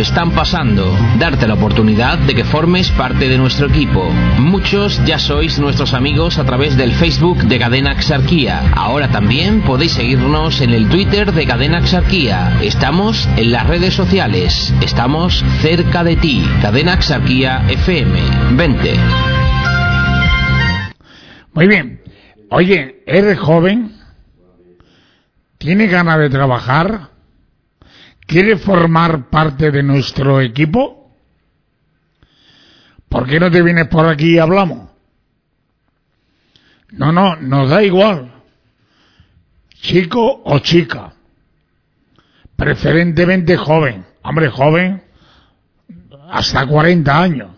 Están pasando, darte la oportunidad de que formes parte de nuestro equipo. Muchos ya sois nuestros amigos a través del Facebook de Cadena Axarquía. Ahora también podéis seguirnos en el Twitter de Cadena Axarquía. Estamos en las redes sociales. Estamos cerca de ti. Cadena Axarquía FM. Vente. Muy bien. Oye, ¿eres joven? ¿Tienes ganas de trabajar? ¿Quieres formar parte de nuestro equipo? ¿Por qué no te vienes por aquí y hablamos? No, no, nos da igual. Chico o chica. Preferentemente joven. Hombre, joven hasta 40 años.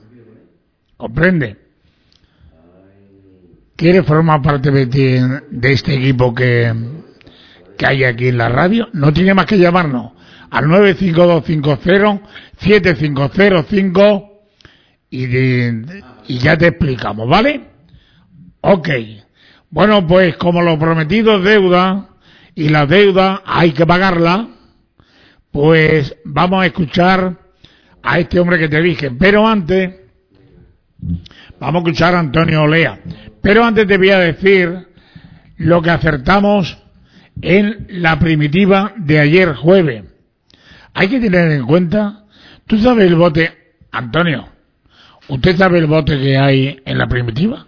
¿Comprende? ¿Quiere formar parte de, ti- de este equipo que, que hay aquí en la radio? No tiene más que llamarnos al 95250-7505 y, de- y ya te explicamos, ¿vale? Ok. Bueno, pues como lo prometido es deuda y la deuda hay que pagarla, pues vamos a escuchar a este hombre que te dije. Pero antes, vamos a escuchar a Antonio Olea. Pero antes te voy a decir lo que acertamos en la primitiva de ayer jueves. Hay que tener en cuenta, tú sabes el bote, Antonio, ¿usted sabe el bote que hay en la primitiva?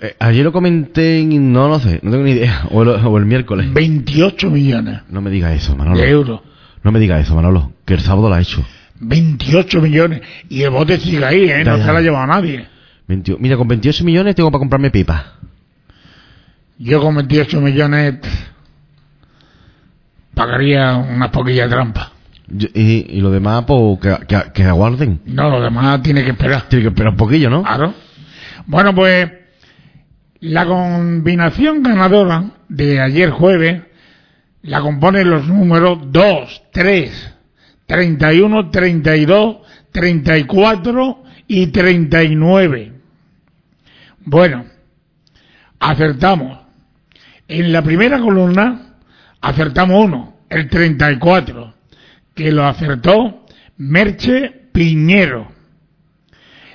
Eh, ayer lo comenté y no lo sé, no tengo ni idea. O el, o el miércoles. 28 millones No me diga eso, Manolo. de euros. No me diga eso, Manolo. Que el sábado lo ha hecho. 28 millones. Y el bote sigue ahí, ¿eh? Ya, No ya. se lo ha llevado nadie. 20 mira, con 28 millones tengo para comprarme pipa. Yo con 28 millones pagaría unas poquillas trampa. Y, y lo demás, pues, que, que, que aguarden. No, lo demás tiene que esperar. Tiene que esperar un poquillo, ¿no? Claro. Bueno, pues la combinación ganadora de ayer jueves la componen los números 2, 3, 31, 32, 34 y 39. Bueno, acertamos. En la primera columna acertamos uno, el 34, que lo acertó Merche Piñero.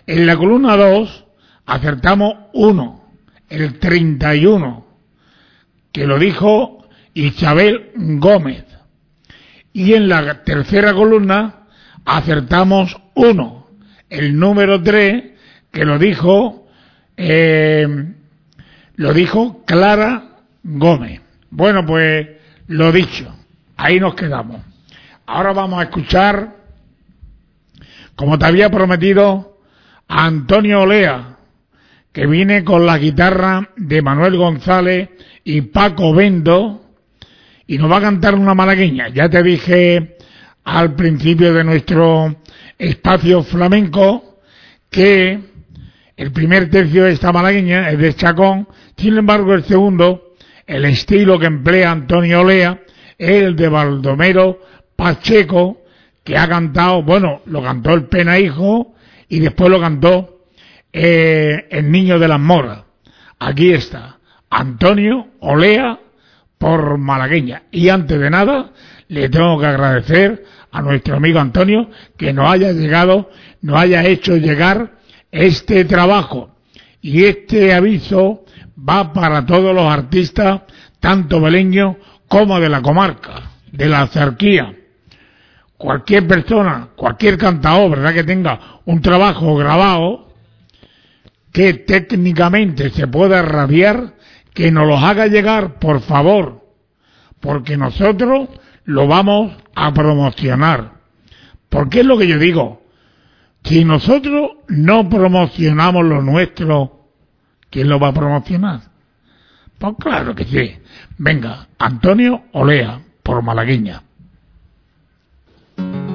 En la columna 2 acertamos uno, el 31, que lo dijo Isabel Gómez. Y en la tercera columna acertamos uno, el número 3, que lo dijo, eh, lo dijo Clara Gómez. Bueno, pues lo dicho, ahí nos quedamos. Ahora vamos a escuchar, como te había prometido, a Antonio Olea, que viene con la guitarra de Manuel González y Paco Bendo, y nos va a cantar una malagueña. Ya te dije al principio de nuestro espacio flamenco que el primer tercio de esta malagueña es de Chacón, sin embargo el segundo, el estilo que emplea Antonio Olea, es el de Baldomero Pacheco, que ha cantado, bueno, lo cantó el Pena Hijo y después lo cantó eh, el Niño de las Moras. Aquí está, Antonio Olea por malagueña. Y antes de nada, le tengo que agradecer a nuestro amigo Antonio que nos haya llegado, nos haya hecho llegar este trabajo. Y este aviso va para todos los artistas, tanto beleños como de la comarca, de la cerquía. Cualquier persona, cualquier cantador, ¿verdad? Que tenga un trabajo grabado, que técnicamente se pueda radiar, que nos los haga llegar, por favor, porque nosotros lo vamos a promocionar. Porque es lo que yo digo, si nosotros no promocionamos lo nuestro, ¿quién lo va a promocionar? Pues claro que sí. Venga, Antonio Olea, por Malagueña. thank you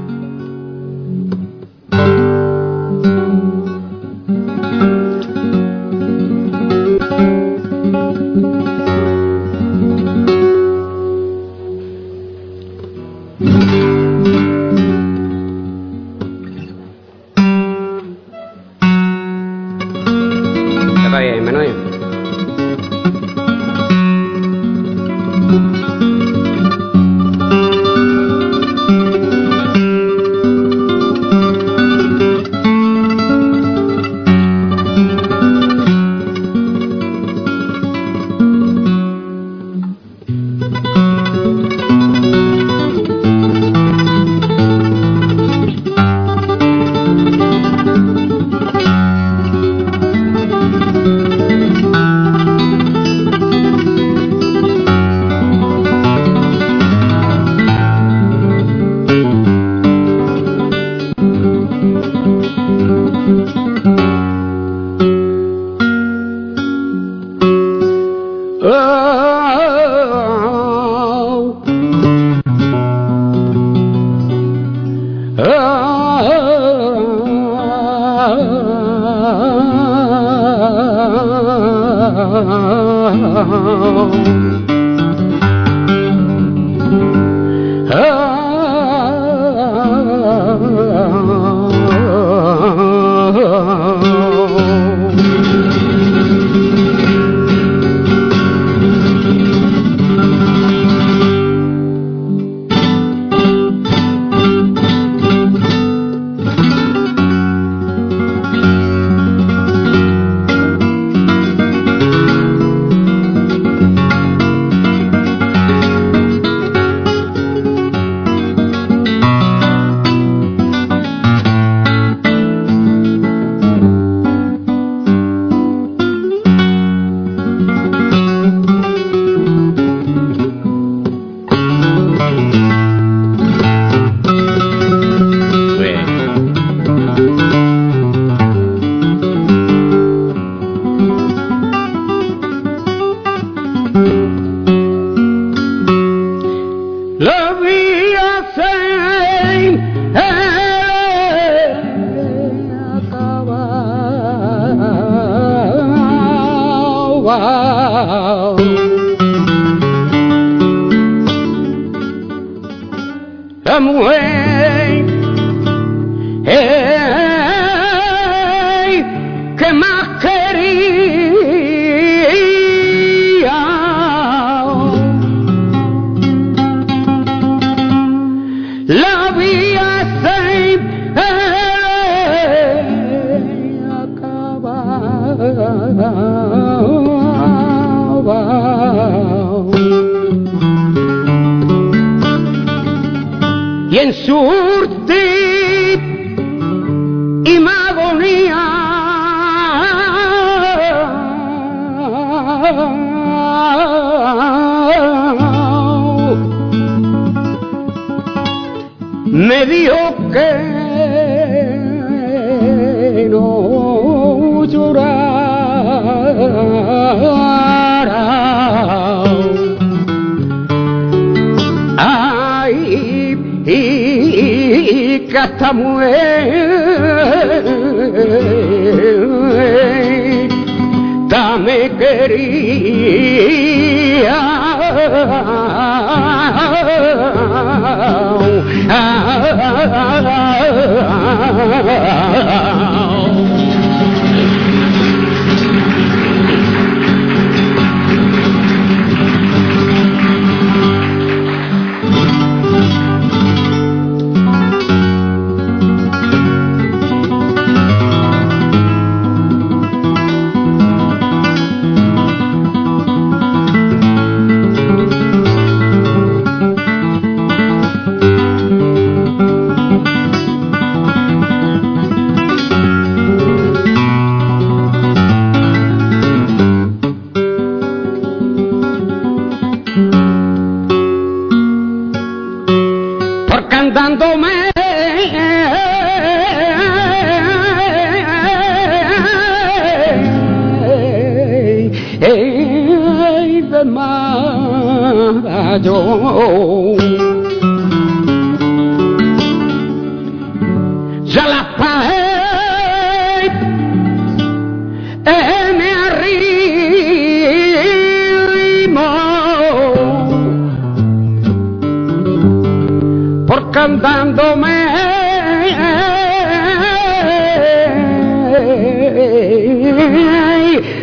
andándome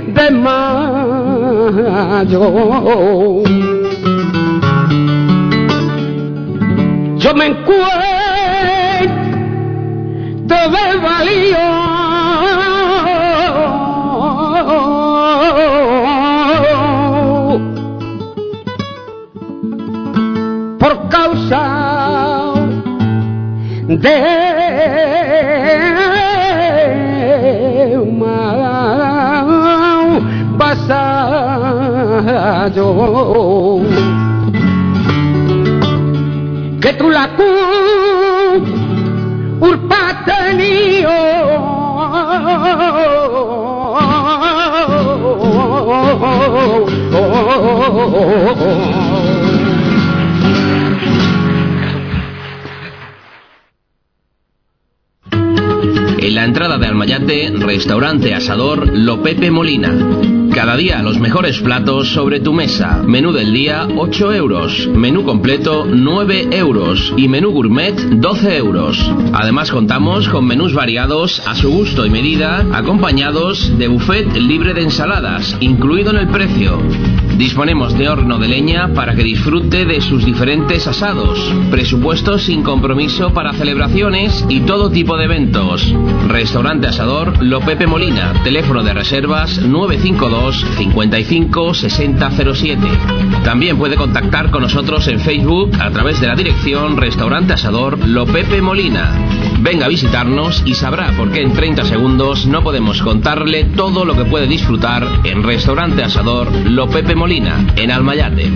de mayo. Yo me encuentro de valío de un mal vasallo que tú la culpaste En de Almayate, restaurante asador Lo Pepe Molina. Cada día los mejores platos sobre tu mesa. Menú del día 8 euros. Menú completo 9 euros. Y menú gourmet 12 euros. Además contamos con menús variados a su gusto y medida, acompañados de buffet libre de ensaladas, incluido en el precio. Disponemos de horno de leña para que disfrute de sus diferentes asados. Presupuesto sin compromiso para celebraciones y todo tipo de eventos. Restaurante Asador Lo Pepe Molina. Teléfono de reservas 952 55 6007. También puede contactar con nosotros en Facebook a través de la dirección Restaurante Asador Lo Pepe Molina. Venga a visitarnos y sabrá por qué en 30 segundos no podemos contarle todo lo que puede disfrutar en Restaurante Asador Lo Pepe Molina, en Almayate.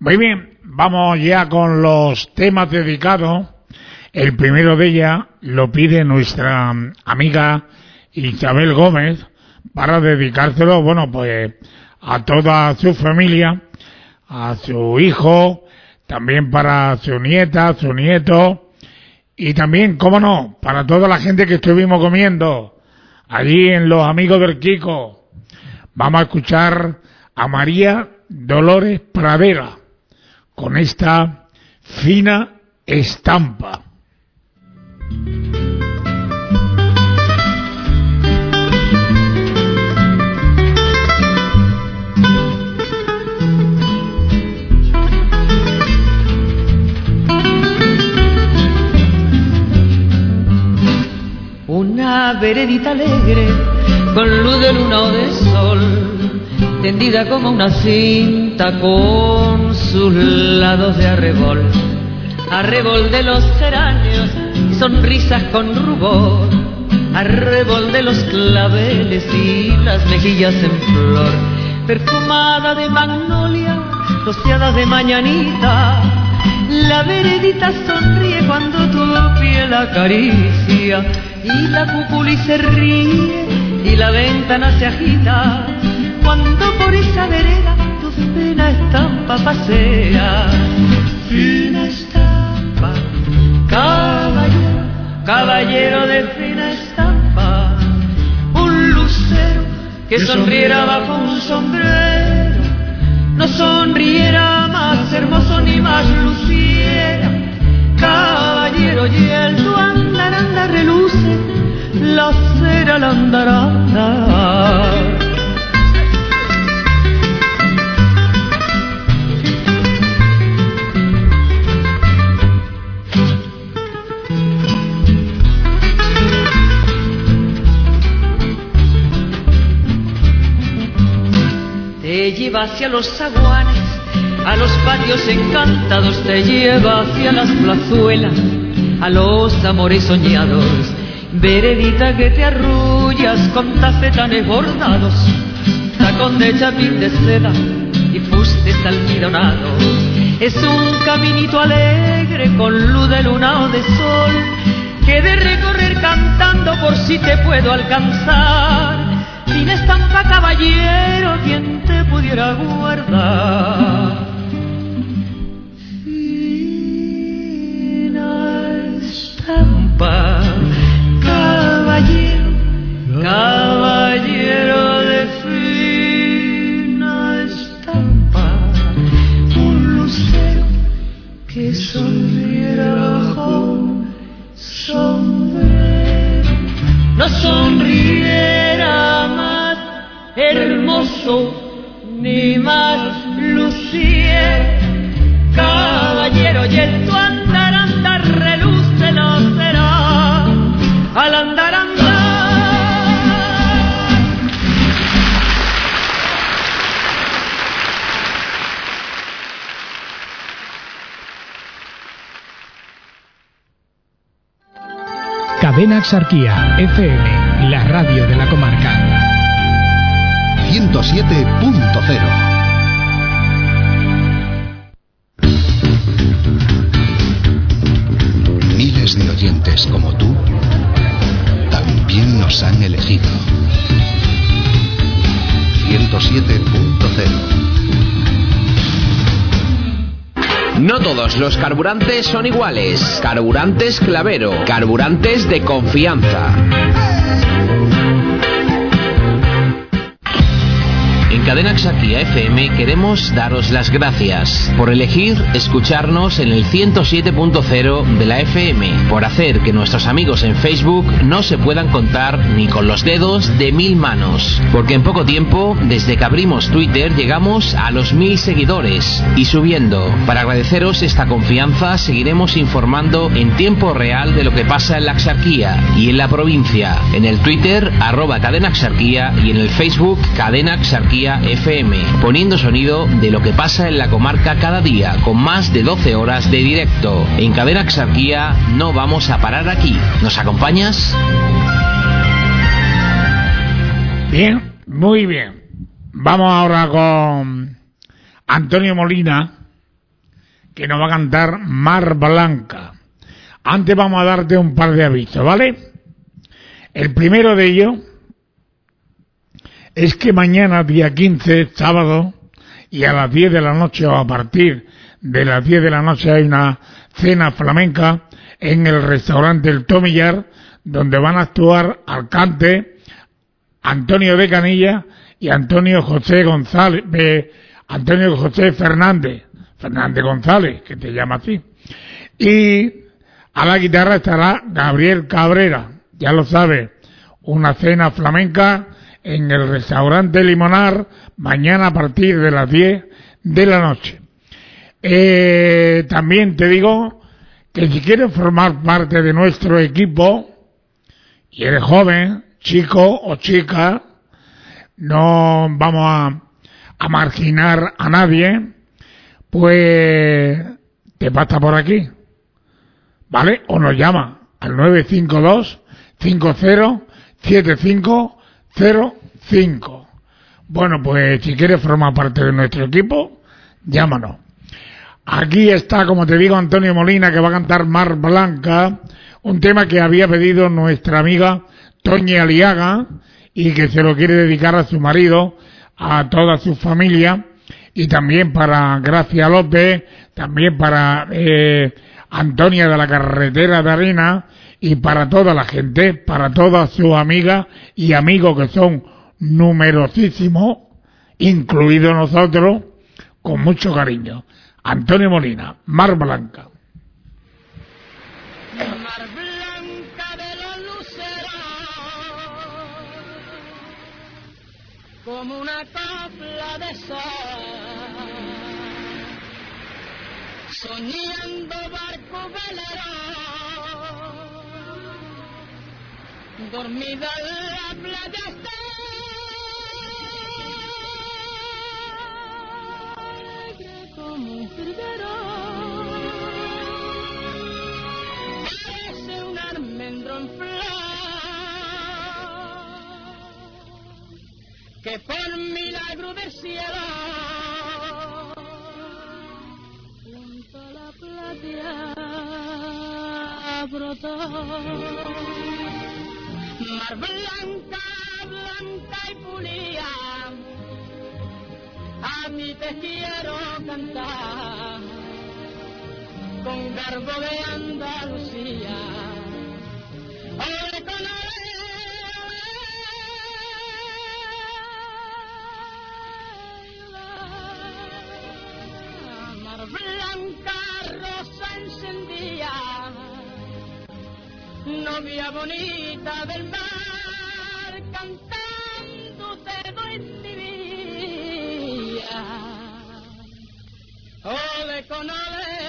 Muy bien, vamos ya con los temas dedicados. El primero de ella lo pide nuestra amiga Isabel Gómez para dedicárselo, bueno, pues a toda su familia, a su hijo, también para su nieta, su nieto, y también, cómo no, para toda la gente que estuvimos comiendo allí en Los Amigos del Kiko. Vamos a escuchar a María Dolores Pradera con esta fina estampa. Una veredita alegre con luz de luna o de sol, tendida como una cinta con sus lados de arrebol, arrebol de los geranios y sonrisas con rubor, arrebol de los claveles y las mejillas en flor, perfumada de magnolia, rociada de mañanita. La veredita sonríe cuando tu piel acaricia y la cúpula se ríe y la ventana se agita cuando por esa vereda tu fina estampa pasea. Fina estampa, caballero, caballero de fina estampa, un lucero que sonriera bajo un sombrero, no sonriera más hermoso ni más luciera. Caballero, y el tu andaranda reluce, la cera la andaranda. Te lleva hacia los zaguanes, a los patios encantados, te lleva hacia las plazuelas, a los amores soñados. Veredita que te arrullas con tafetanes bordados, tacón de chapín de seda y fustes almidonados. Es un caminito alegre con luz de luna o de sol, que de recorrer cantando por si te puedo alcanzar. Sin estampa caballero, quien te pudiera guardar. Fina estampa, caballero, caballero de fina estampa, un lucero que sonriera bajo sombrero, no más hermoso ni más lucier caballero y el tu andaranda reluce no será al andar Cadena Exarquía FM, la radio de la comarca. 107.0 Miles de oyentes como tú también nos han elegido. 107.0 No todos los carburantes son iguales. Carburantes Clavero. Carburantes de confianza. En Cadena Xaquia FM queremos daros las gracias por elegir escucharnos en el 107.0 de la FM, por hacer que nuestros amigos en Facebook no se puedan contar ni con los dedos de mil manos, porque en poco tiempo, desde que abrimos Twitter, llegamos a los mil seguidores y subiendo. Para agradeceros esta confianza, seguiremos informando en tiempo real de lo que pasa en la Axarquía y en la provincia, en el Twitter arroba Cadena Axarquía y en el Facebook Cadena Axarquía FM, poniendo sonido de lo que pasa en la comarca cada día, con más de 12 horas de directo. En Cadena Axarquía no vamos a parar aquí. ¿Nos acompañas? Bien, muy bien. Vamos ahora con Antonio Molina, que nos va a cantar Mar Blanca. Antes vamos a darte un par de avisos, ¿vale? El primero de ellos es que mañana, día 15, sábado, y a las 10 de la noche o a partir de las 10 de la noche hay una cena flamenca en el restaurante El Tomillar, donde van a actuar Alcante, Antonio de Canilla y Antonio José González, Antonio José Fernández, Fernández González, que te llama así. Y a la guitarra estará Gabriel Cabrera, ya lo sabe, una cena flamenca en el restaurante Limonar mañana a partir de las 10 de la noche. Eh, también te digo que si quieres formar parte de nuestro equipo y eres joven, chico o chica, no vamos a, a marginar a nadie, pues te pasa por aquí, ¿vale? O nos llama al 952 50 75 05. Bueno, pues si quieres formar parte de nuestro equipo, llámanos. Aquí está, como te digo, Antonio Molina, que va a cantar Mar Blanca, un tema que había pedido nuestra amiga Toña Aliaga y que se lo quiere dedicar a su marido, a toda su familia y también para Gracia López, también para eh, Antonia de la Carretera de Arena y para toda la gente, para todas sus amigas y amigos que son numerosísimos, incluidos nosotros, con mucho cariño. Antonio Molina, Mar Blanca. Mar blanca de la lucera, como una copla de sol, soñando barco velero, dormida en la playa está. alegre Como un jilguero parece un almendro en flor que por milagro del cielo junto a la playa brotó mar blanca, blanca y pulía a mí te quiero cantar con garbo de Andalucía. Ole con mar blanca, rosa encendida, novia bonita del mar, cantando te doy mi vida. Ole con ole,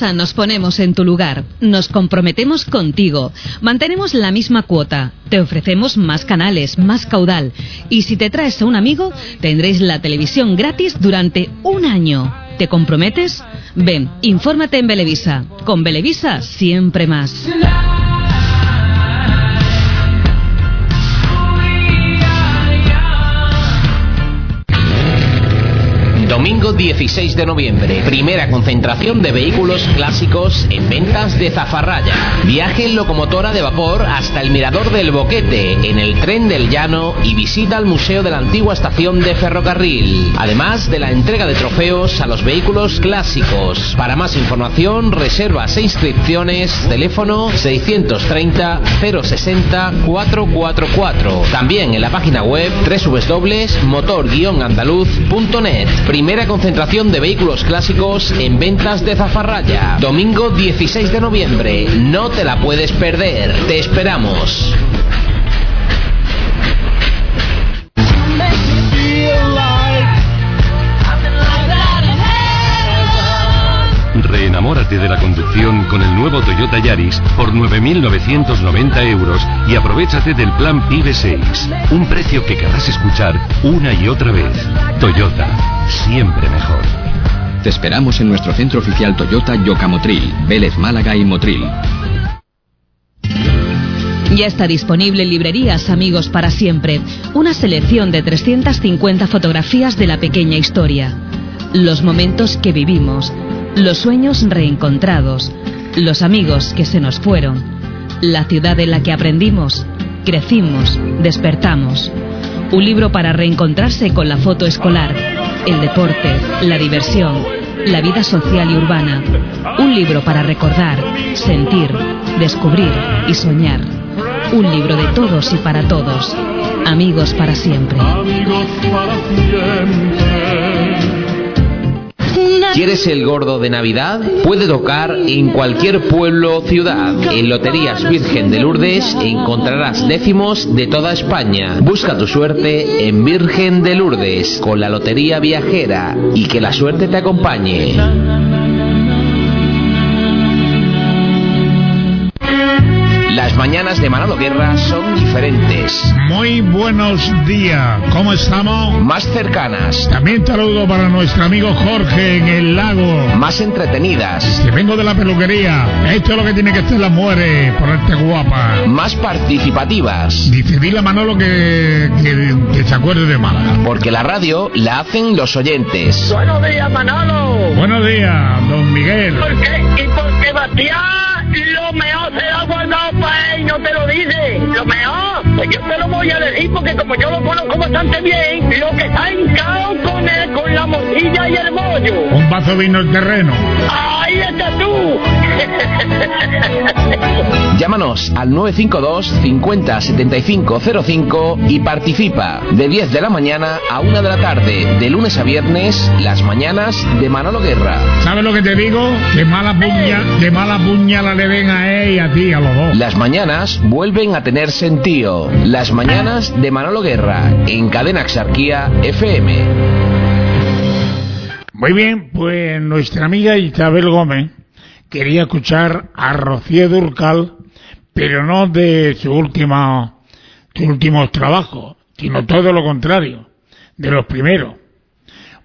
Nos ponemos en tu lugar, nos comprometemos contigo, mantenemos la misma cuota, te ofrecemos más canales, más caudal y si te traes a un amigo tendréis la televisión gratis durante un año. ¿Te comprometes? Ven, infórmate en Belevisa. Con Belevisa siempre más. Domingo 16 de noviembre, primera concentración de vehículos clásicos en ventas de Zafarraya. Viaje en locomotora de vapor hasta el Mirador del Boquete, en el tren del Llano y visita al Museo de la Antigua Estación de Ferrocarril. Además de la entrega de trofeos a los vehículos clásicos. Para más información, reservas e inscripciones, teléfono 630 060 444. También en la página web www.motor-andaluz.net. Primera concentración de vehículos clásicos en ventas de Zafarraya. Domingo 16 de noviembre. No te la puedes perder. Te esperamos. Reenamórate de la conducción con el nuevo Toyota Yaris por 9.990 euros y aprovechate del plan PIBE 6. Un precio que querrás escuchar una y otra vez. Toyota, siempre mejor. Te esperamos en nuestro centro oficial Toyota Yocamotril, Vélez Málaga y Motril. Ya está disponible en librerías Amigos para Siempre, una selección de 350 fotografías de la pequeña historia. Los momentos que vivimos, los sueños reencontrados, los amigos que se nos fueron, la ciudad en la que aprendimos, crecimos, despertamos. Un libro para reencontrarse con la foto escolar, el deporte, la diversión, la vida social y urbana. Un libro para recordar, sentir, descubrir y soñar. Un libro de todos y para todos. Amigos para siempre. ¿Quieres el gordo de Navidad? Puede tocar en cualquier pueblo o ciudad. En Loterías Virgen de Lourdes encontrarás décimos de toda España. Busca tu suerte en Virgen de Lourdes con la Lotería Viajera y que la suerte te acompañe. Mañanas de Manolo Guerra son diferentes. Muy buenos días, ¿cómo estamos? Más cercanas. También saludo para nuestro amigo Jorge en el lago. Más entretenidas. Que vengo de la peluquería. Esto es lo que tiene que hacer las mujeres, ponerte guapa. Más participativas. Dice, dile a Manolo que, que, que se acuerde de Málaga. Porque la radio la hacen los oyentes. Buenos días, Manolo. Buenos días, don Miguel. ¿Por qué? Y porque Bastián lo mejor se ha guardado para él, no te lo dice. Lo mejor, pues yo te lo voy a decir porque como yo lo conozco bastante bien, lo que está hincado con él, con la morcilla y el bollo. Un vaso de vino el terreno. Ahí estás tú. Llámanos al 952 50 75 05 y participa de 10 de la mañana a 1 de la tarde, de lunes a viernes, las mañanas de Manolo Guerra. ¿Sabes lo que te digo? Que mala puña, que mala puñala le ven a él y a ti, a los dos. Las mañanas vuelven a tener sentido. Las mañanas de Manolo Guerra en Cadena Exarquía FM. Muy bien, pues nuestra amiga Isabel Gómez quería escuchar a Rocío Durcal, pero no de su última, sus últimos trabajos, sino todo lo contrario, de los primeros.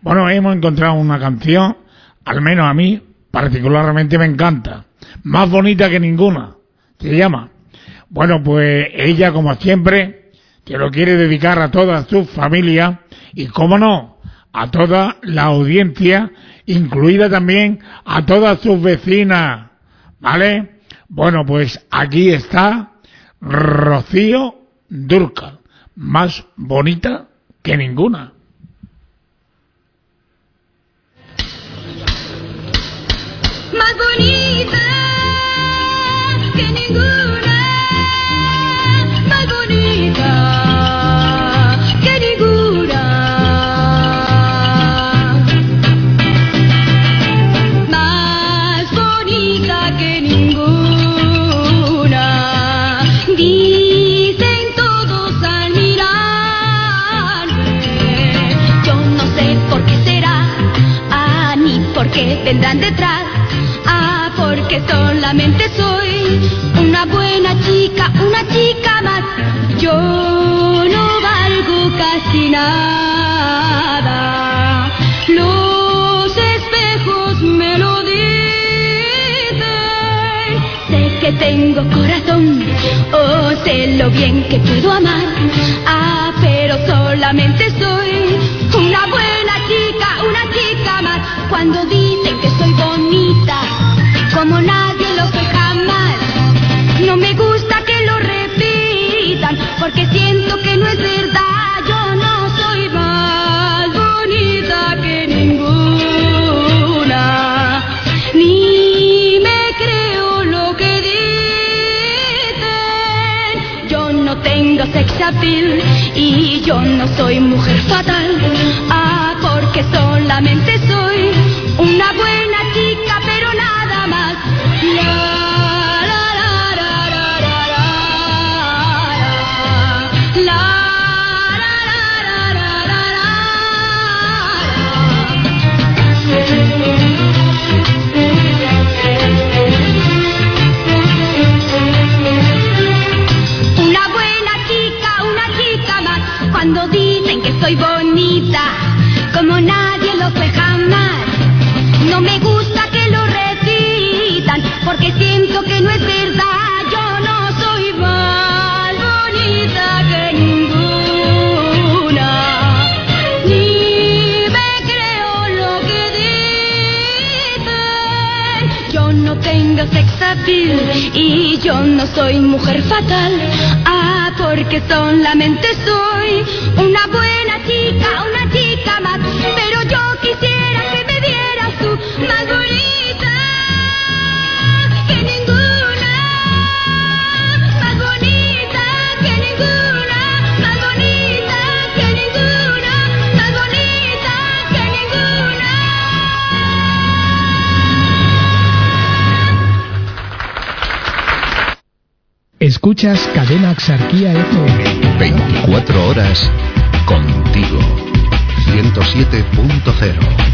Bueno, hemos encontrado una canción, al menos a mí, particularmente me encanta, más bonita que ninguna, se llama. Bueno, pues ella, como siempre, que lo quiere dedicar a toda su familia y, cómo no, a toda la audiencia, incluida también a todas sus vecinas, ¿vale? Bueno, pues aquí está Rocío Durcal, más bonita que ninguna. más bonita vendrán detrás. Ah, porque solamente soy una buena chica, una chica más. Yo no valgo casi nada. Los espejos me lo dicen. Sé que tengo corazón, oh, sé lo bien que puedo amar. Ah, pero solamente soy una buena chica, una chica más. Cuando dicen porque siento que no es verdad. Yo no soy más bonita que ninguna, ni me creo lo que dicen. Yo no tengo sex appeal y yo no soy mujer fatal. Ah, porque solamente soy una buena Cuando dicen que soy bonita, como nadie lo fue jamás. No me gusta que lo repitan, porque siento que no es verdad. Yo no soy más bonita que ninguna. Ni me creo lo que dicen. Yo no tengo sex appeal y yo no soy mujer fatal. Ah, porque solamente soy una buena chica, una chica más. Pero yo quisiera que me vieras tú más bonita que ninguna. Más bonita que ninguna. Más bonita que ninguna. Más bonita que ninguna. Escuchas Cadena Axarquía FM. 24 horas contigo. 107.0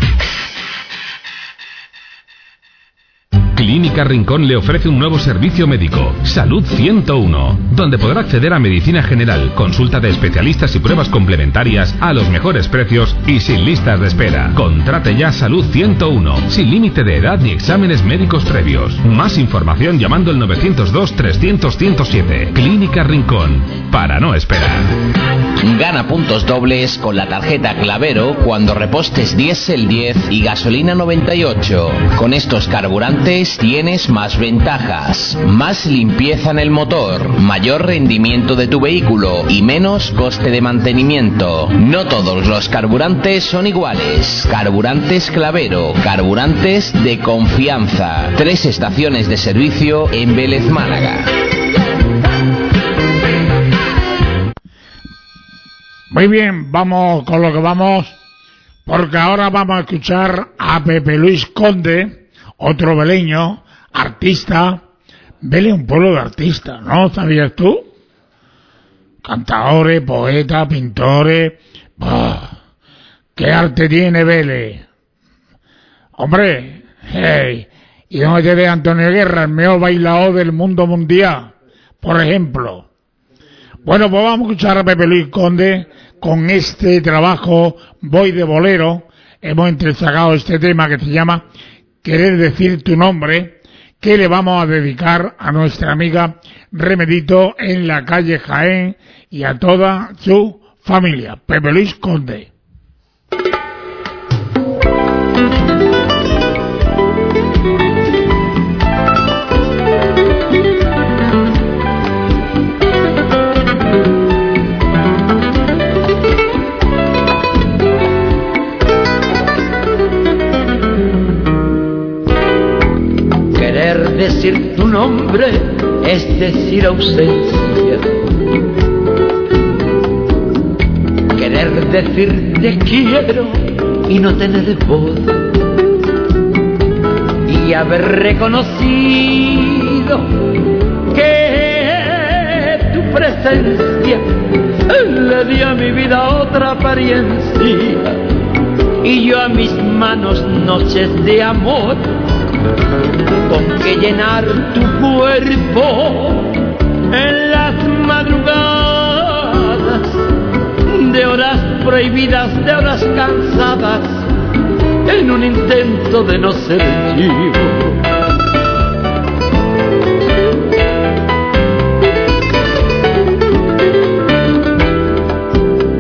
Clínica Rincón le ofrece un nuevo servicio médico, Salud 101, donde podrá acceder a medicina general, consulta de especialistas y pruebas complementarias a los mejores precios y sin listas de espera. Contrate ya Salud 101, sin límite de edad ni exámenes médicos previos. Más información llamando al 902-300-107. Clínica Rincón, para no esperar. Gana puntos dobles con la tarjeta Clavero cuando repostes diésel 10 y gasolina 98. Con estos carburantes tienes más ventajas, más limpieza en el motor, mayor rendimiento de tu vehículo y menos coste de mantenimiento. No todos los carburantes son iguales. Carburantes Clavero, carburantes de confianza. Tres estaciones de servicio en Vélez Málaga. Muy bien, vamos con lo que vamos, porque ahora vamos a escuchar a Pepe Luis Conde, otro veleño, artista. Vele un pueblo de artistas, ¿no? ¿Sabías tú? Cantadores, poetas, pintores. Bah, ¿Qué arte tiene Vélez? Hombre, hey, ¿y dónde te ve Antonio Guerra, el mejor bailador del mundo mundial? Por ejemplo. Bueno, pues vamos a escuchar a Pepe Luis Conde con este trabajo Voy de Bolero. Hemos entresacado este tema que se llama Querer decir tu nombre, que le vamos a dedicar a nuestra amiga Remedito en la calle Jaén y a toda su familia. Pepe Luis Conde. Decir ausencia. Querer decir te quiero y no tener voz. Y haber reconocido que tu presencia le dio a mi vida otra apariencia. Y yo a mis manos noches de amor con que llenar tu cuerpo en las madrugadas de horas prohibidas, de horas cansadas, en un intento de no ser chivo.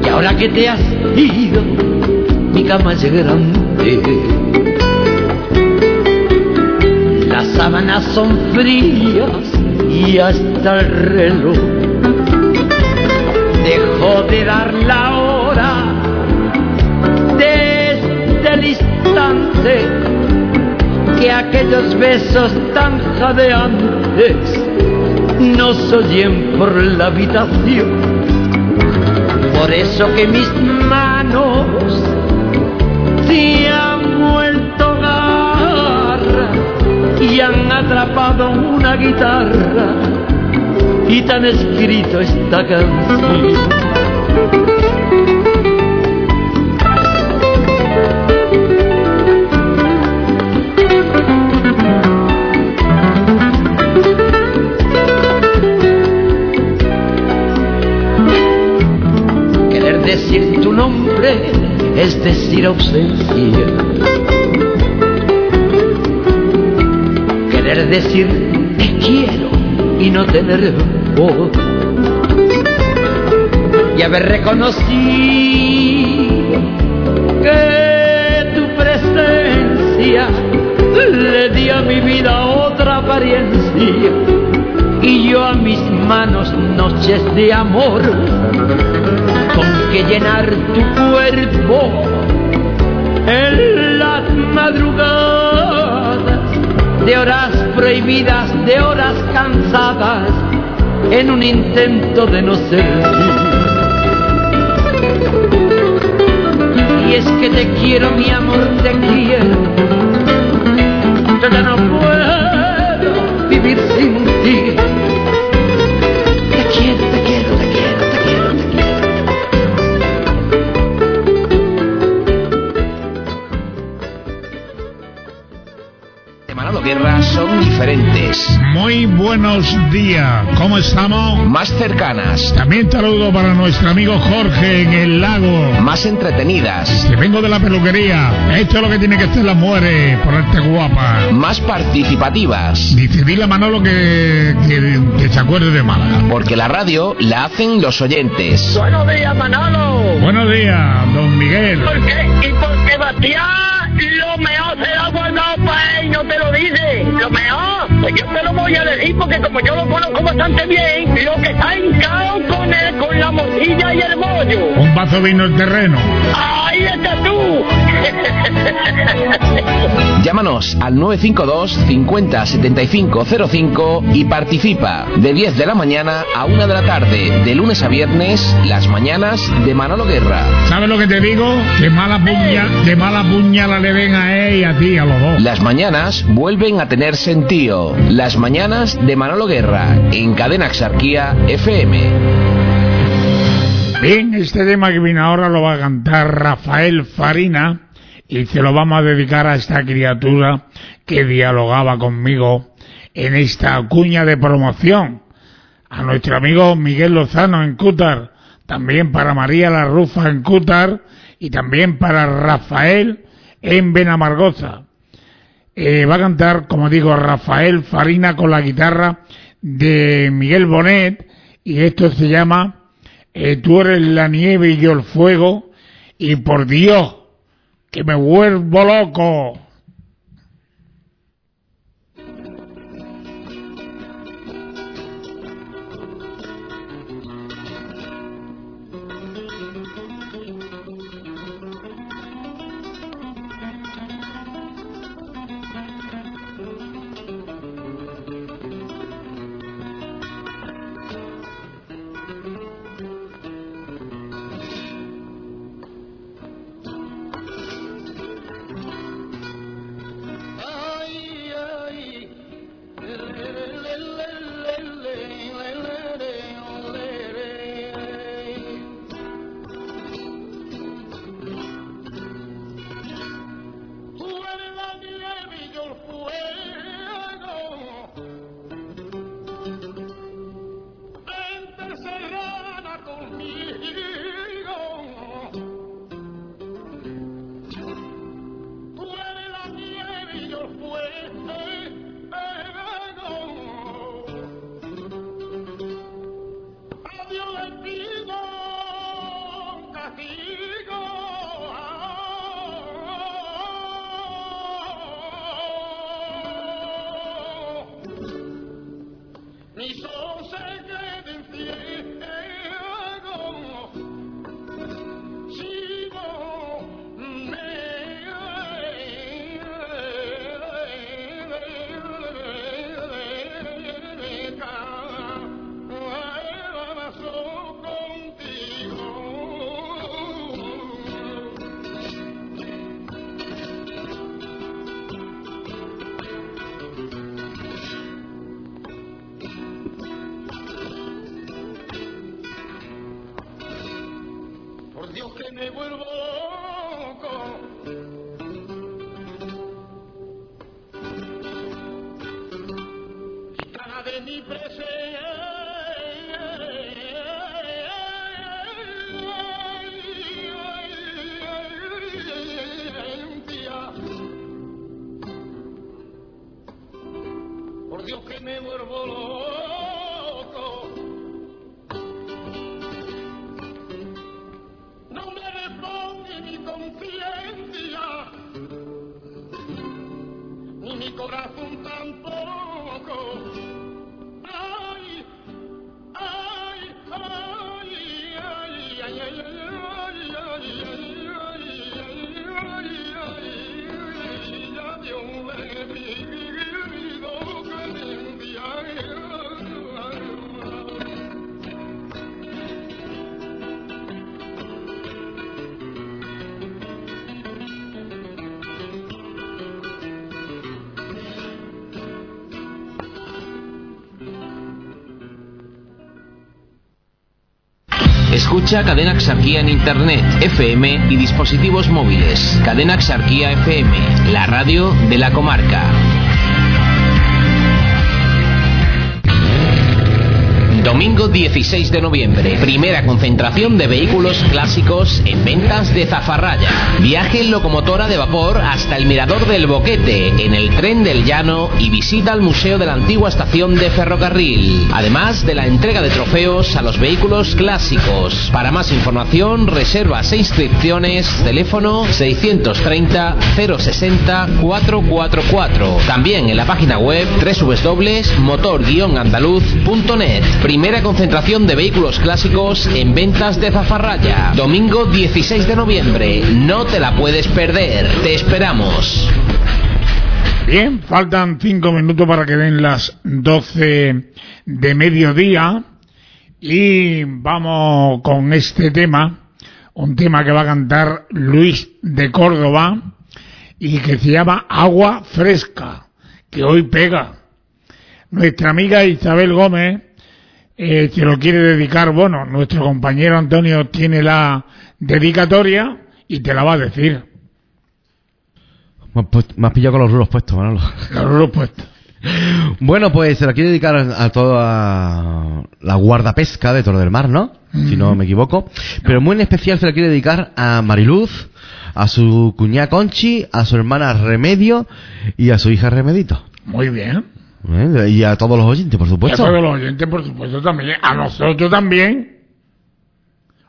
Y ahora que te has ido, mi cama es grande. Son frías y hasta el reloj dejó de dar la hora desde el instante que aquellos besos tan jadeantes nos oyen por la habitación. Por eso que mis manos y han atrapado una guitarra y tan escrito esta canción. Querer decir tu nombre es decir ausencia. Decir te quiero y no tener voz. Y haber reconocido que tu presencia le dio a mi vida otra apariencia. Y yo a mis manos noches de amor con que llenar tu cuerpo en las madrugadas de horas prohibidas, de horas cansadas, en un intento de no ser. Y es que te quiero, mi amor, te quiero. Yo ya no puedo diferentes. Muy buenos días, ¿cómo estamos? Más cercanas. También saludo para nuestro amigo Jorge en el lago. Más entretenidas. Que vengo de la peluquería. Esto es lo que tiene que hacer las mujeres, ponerte guapa. Más participativas. Dice, dile a Manolo que, que, que se acuerde de Málaga. Porque la radio la hacen los oyentes. Buenos días, Manolo. Buenos días, don Miguel. ¿Por qué? Y porque Bastián lo mejor se Lo mejor. Pues yo te lo voy a decir porque como yo lo conozco bastante bien, lo que está hincado con, el, con la morcilla y el bollo. Un vaso vino el terreno. Ahí estás tú. Llámanos al 952 50 75 05 y participa de 10 de la mañana a 1 de la tarde, de lunes a viernes, las mañanas de Manolo Guerra. ¿Sabes lo que te digo? Que mala puña, que mala puñala le ven a él y a ti, a los dos. Las mañanas vuelven a tener sentido. Las mañanas de Manolo Guerra en Cadena Exarquía FM. Bien, este tema que viene ahora lo va a cantar Rafael Farina y se lo vamos a dedicar a esta criatura que dialogaba conmigo en esta cuña de promoción. A nuestro amigo Miguel Lozano en Cútar, también para María La Rufa en Cútar y también para Rafael en Benamargoza. eh, va a cantar, como digo, Rafael Farina con la guitarra de Miguel Bonet y esto se llama eh, Tú eres la nieve y yo el fuego y por Dios que me vuelvo loco. oh Escucha Cadena Exarquía en Internet, FM y dispositivos móviles. Cadena Exarquía FM, la radio de la comarca. Domingo 16 de noviembre, primera concentración de vehículos clásicos en ventas de Zafarraya. Viaje en locomotora de vapor hasta el Mirador del Boquete, en el tren del Llano y visita al Museo de la Antigua Estación de Ferrocarril. Además de la entrega de trofeos a los vehículos clásicos. Para más información, reservas e inscripciones, teléfono 630 060 444. También en la página web www.motor-andaluz.net. Primera concentración de vehículos clásicos en ventas de Zafarraya. Domingo 16 de noviembre. No te la puedes perder. Te esperamos. Bien, faltan cinco minutos para que den las 12 de mediodía y vamos con este tema, un tema que va a cantar Luis de Córdoba y que se llama Agua Fresca, que hoy pega. Nuestra amiga Isabel Gómez eh, se lo quiere dedicar, bueno, nuestro compañero Antonio tiene la dedicatoria y te la va a decir. Me has, pillado con los rulos puestos, Manolo. Los rulos puestos. Bueno, pues se la quiere dedicar a toda la guardapesca de Toro del Mar, ¿no? si no me equivoco. Pero muy en especial se la quiere dedicar a Mariluz, a su cuñada Conchi, a su hermana Remedio y a su hija Remedito. Muy bien. ¿Eh? Y a todos los oyentes, por Y a supuesto. todos los oyentes, por supuesto, también. A nosotros también.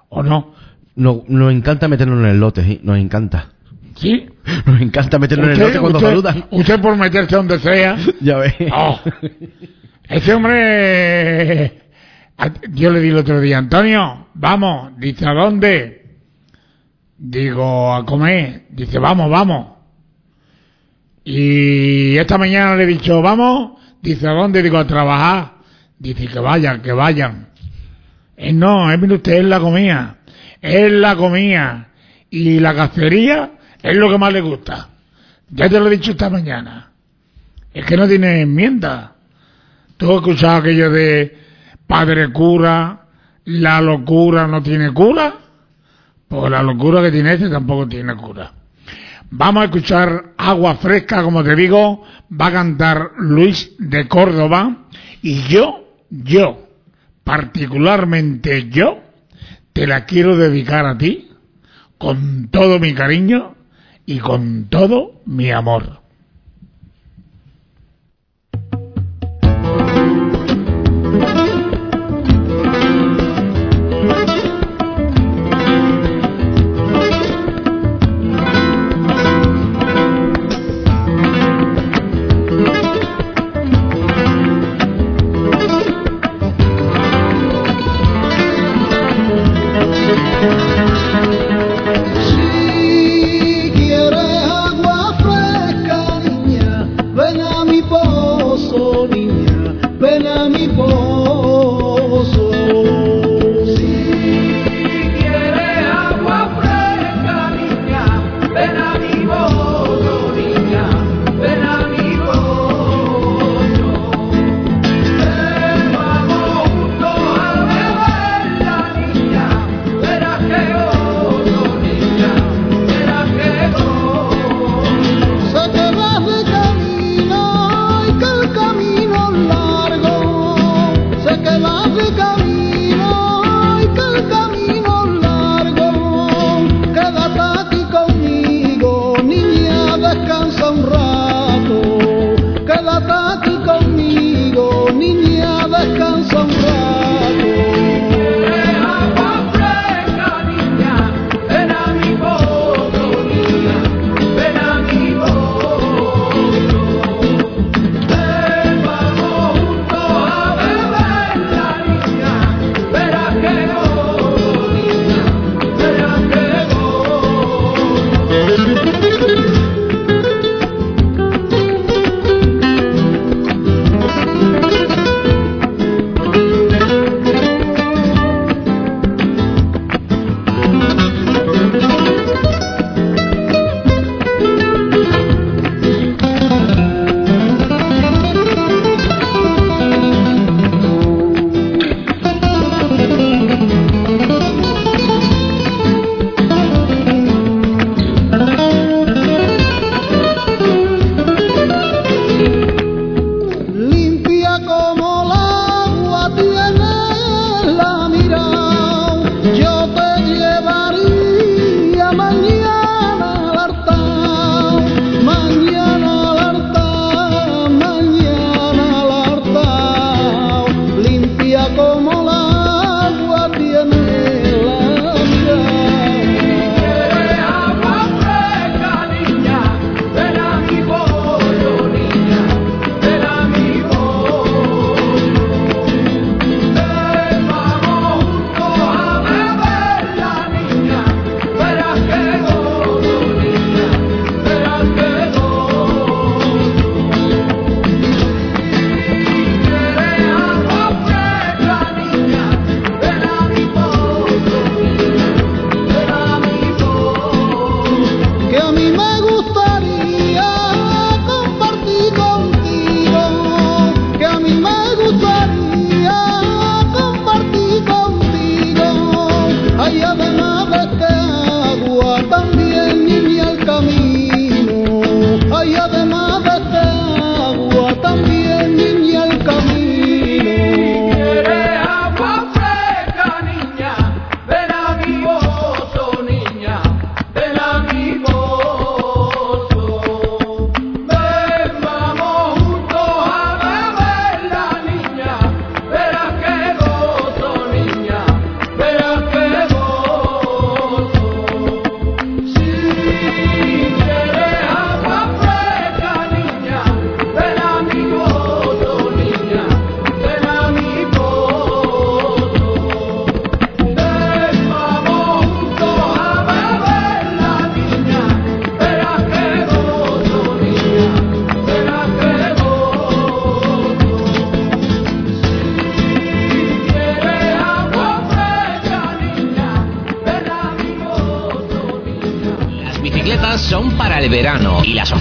¿O no? No- Nos encanta meternos en el lote, ¿sí? nos encanta. ¿Sí? Nos encanta meternos en el lote cuando usted, saludan. usted por meterse donde sea. Ya ves. Oh. Ese hombre. Yo le di el otro día, Antonio, vamos. Dice, ¿a dónde? Digo, a comer. Dice, vamos, vamos. Y esta mañana le he dicho, vamos. Dice, ¿a dónde? Digo, a trabajar. Dice, que vayan, que vayan. Eh, no, es mire usted, es la comida. Es la comida. Y la cacería es lo que más le gusta. Ya te lo he dicho esta mañana. Es que no tiene enmienda. ¿Tú has escuchado aquello de padre cura, la locura no tiene cura? Pues la locura que tiene este tampoco tiene cura. Vamos a escuchar Agua Fresca, como te digo, va a cantar Luis de Córdoba y yo, yo, particularmente yo, te la quiero dedicar a ti con todo mi cariño y con todo mi amor.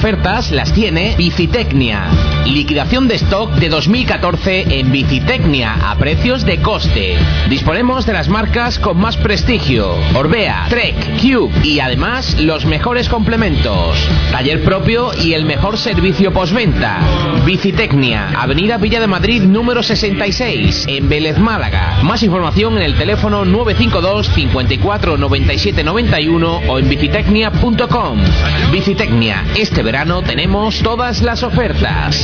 Las tiene Bicitecnia. Liquidación de stock de 2014 en Bicitecnia a precios de coste. Disponemos de las marcas con más prestigio: Orbea, Trek, Cube y además los mejores complementos. Taller propio y el mejor servicio postventa. Bicitecnia, Avenida Villa de Madrid número 66, en Vélez Málaga. Más información en el teléfono 952 54 97 91 o en bicitecnia.com. Bicitecnia, este verano tenemos todas las ofertas.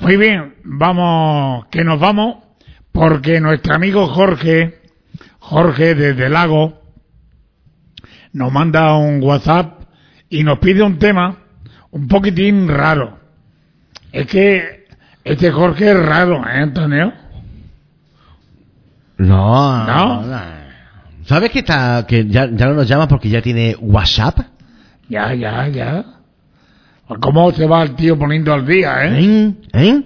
Muy bien, vamos, que nos vamos, porque nuestro amigo Jorge, Jorge desde Lago, nos manda un WhatsApp y nos pide un tema un poquitín raro. Es que este Jorge es raro, ¿eh, Antonio? No, ¿No? ¿Sabes que está que ya, ya no nos llama porque ya tiene WhatsApp? Ya, ya, ya. Pues ¿Cómo se va el tío poniendo al día, eh? ¿Eh? ¿Eh?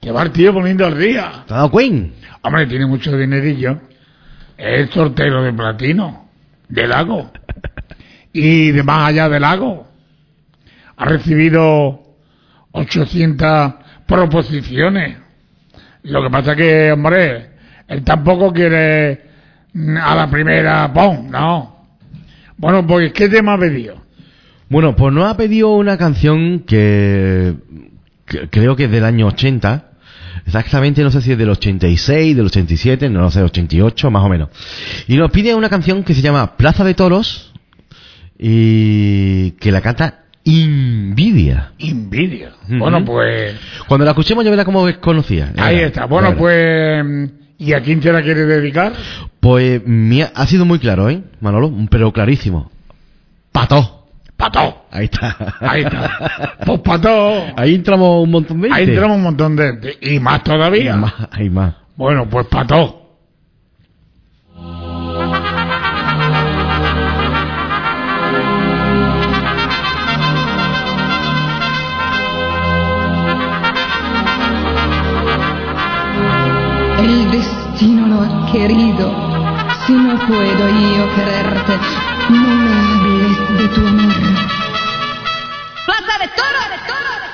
Se va el tío poniendo al día. ¿Te dado cuenta? Hombre, tiene mucho dinerillo. Es sortero de platino, del lago. Y de más allá del lago. Ha recibido 800 proposiciones. Lo que pasa que, hombre, él tampoco quiere a la primera, ¡pum! No. Bueno, pues, ¿qué tema ha pedido? Bueno, pues nos ha pedido una canción que, que creo que es del año 80. Exactamente, no sé si es del 86, del 87, no lo sé, 88, más o menos. Y nos pide una canción que se llama Plaza de Toros y que la canta Invidia. Invidia. Bueno, pues, Cuando la escuchemos ya verá cómo es conocida. Ya ahí está. Bueno, pues, ¿y a quién se la quiere dedicar? Pues me ha, sido muy claro, ¿eh, Manolo? Pero clarísimo. Pato. Pato. Ahí está. Ahí está. Pues pato. Ahí entramos un montón de Ahí gente. entramos un montón de gente. Y más todavía. Hay más, hay más. Bueno, pues pato. Destino lo ha querido. Si no puedo yo quererte, no me de tu amor. Plaza de Toro. Ah!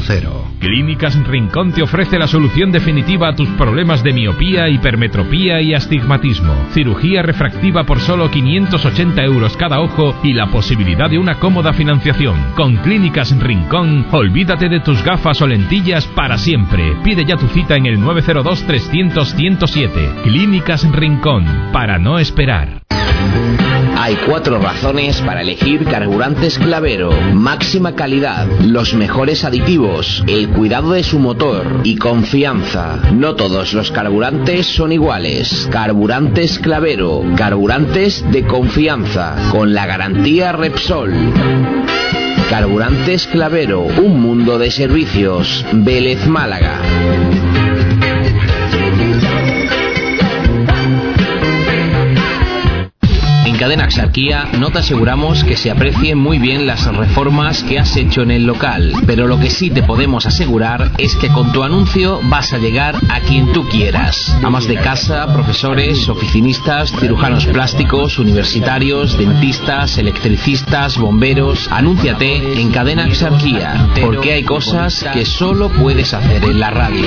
107.0 Clínicas Rincón te ofrece la solución definitiva a tus problemas de miopía, hipermetropía y astigmatismo. Cirugía refractiva por solo 580 euros cada ojo y la posibilidad de una cómoda financiación. Con Clínicas Rincón, olvídate de tus gafas o lentillas para siempre. Pide ya tu cita en el 902 300 107. Clínicas Rincón, para no esperar. Hay cuatro razones para elegir carburantes Clavero. Máxima calidad, los mejores aditivos, el cuidado de su motor y confianza. No todos los carburantes son iguales. Carburantes Clavero, carburantes de confianza, con la garantía Repsol. Carburantes Clavero, un mundo de servicios. Vélez Málaga. Cadena Axarquía no te aseguramos que se aprecien muy bien las reformas que has hecho en el local, pero lo que sí te podemos asegurar es que con tu anuncio vas a llegar a quien tú quieras. Amas de casa, profesores, oficinistas, cirujanos plásticos, universitarios, dentistas, electricistas, bomberos. Anúnciate en Cadena Axarquía, porque hay cosas que solo puedes hacer en la radio.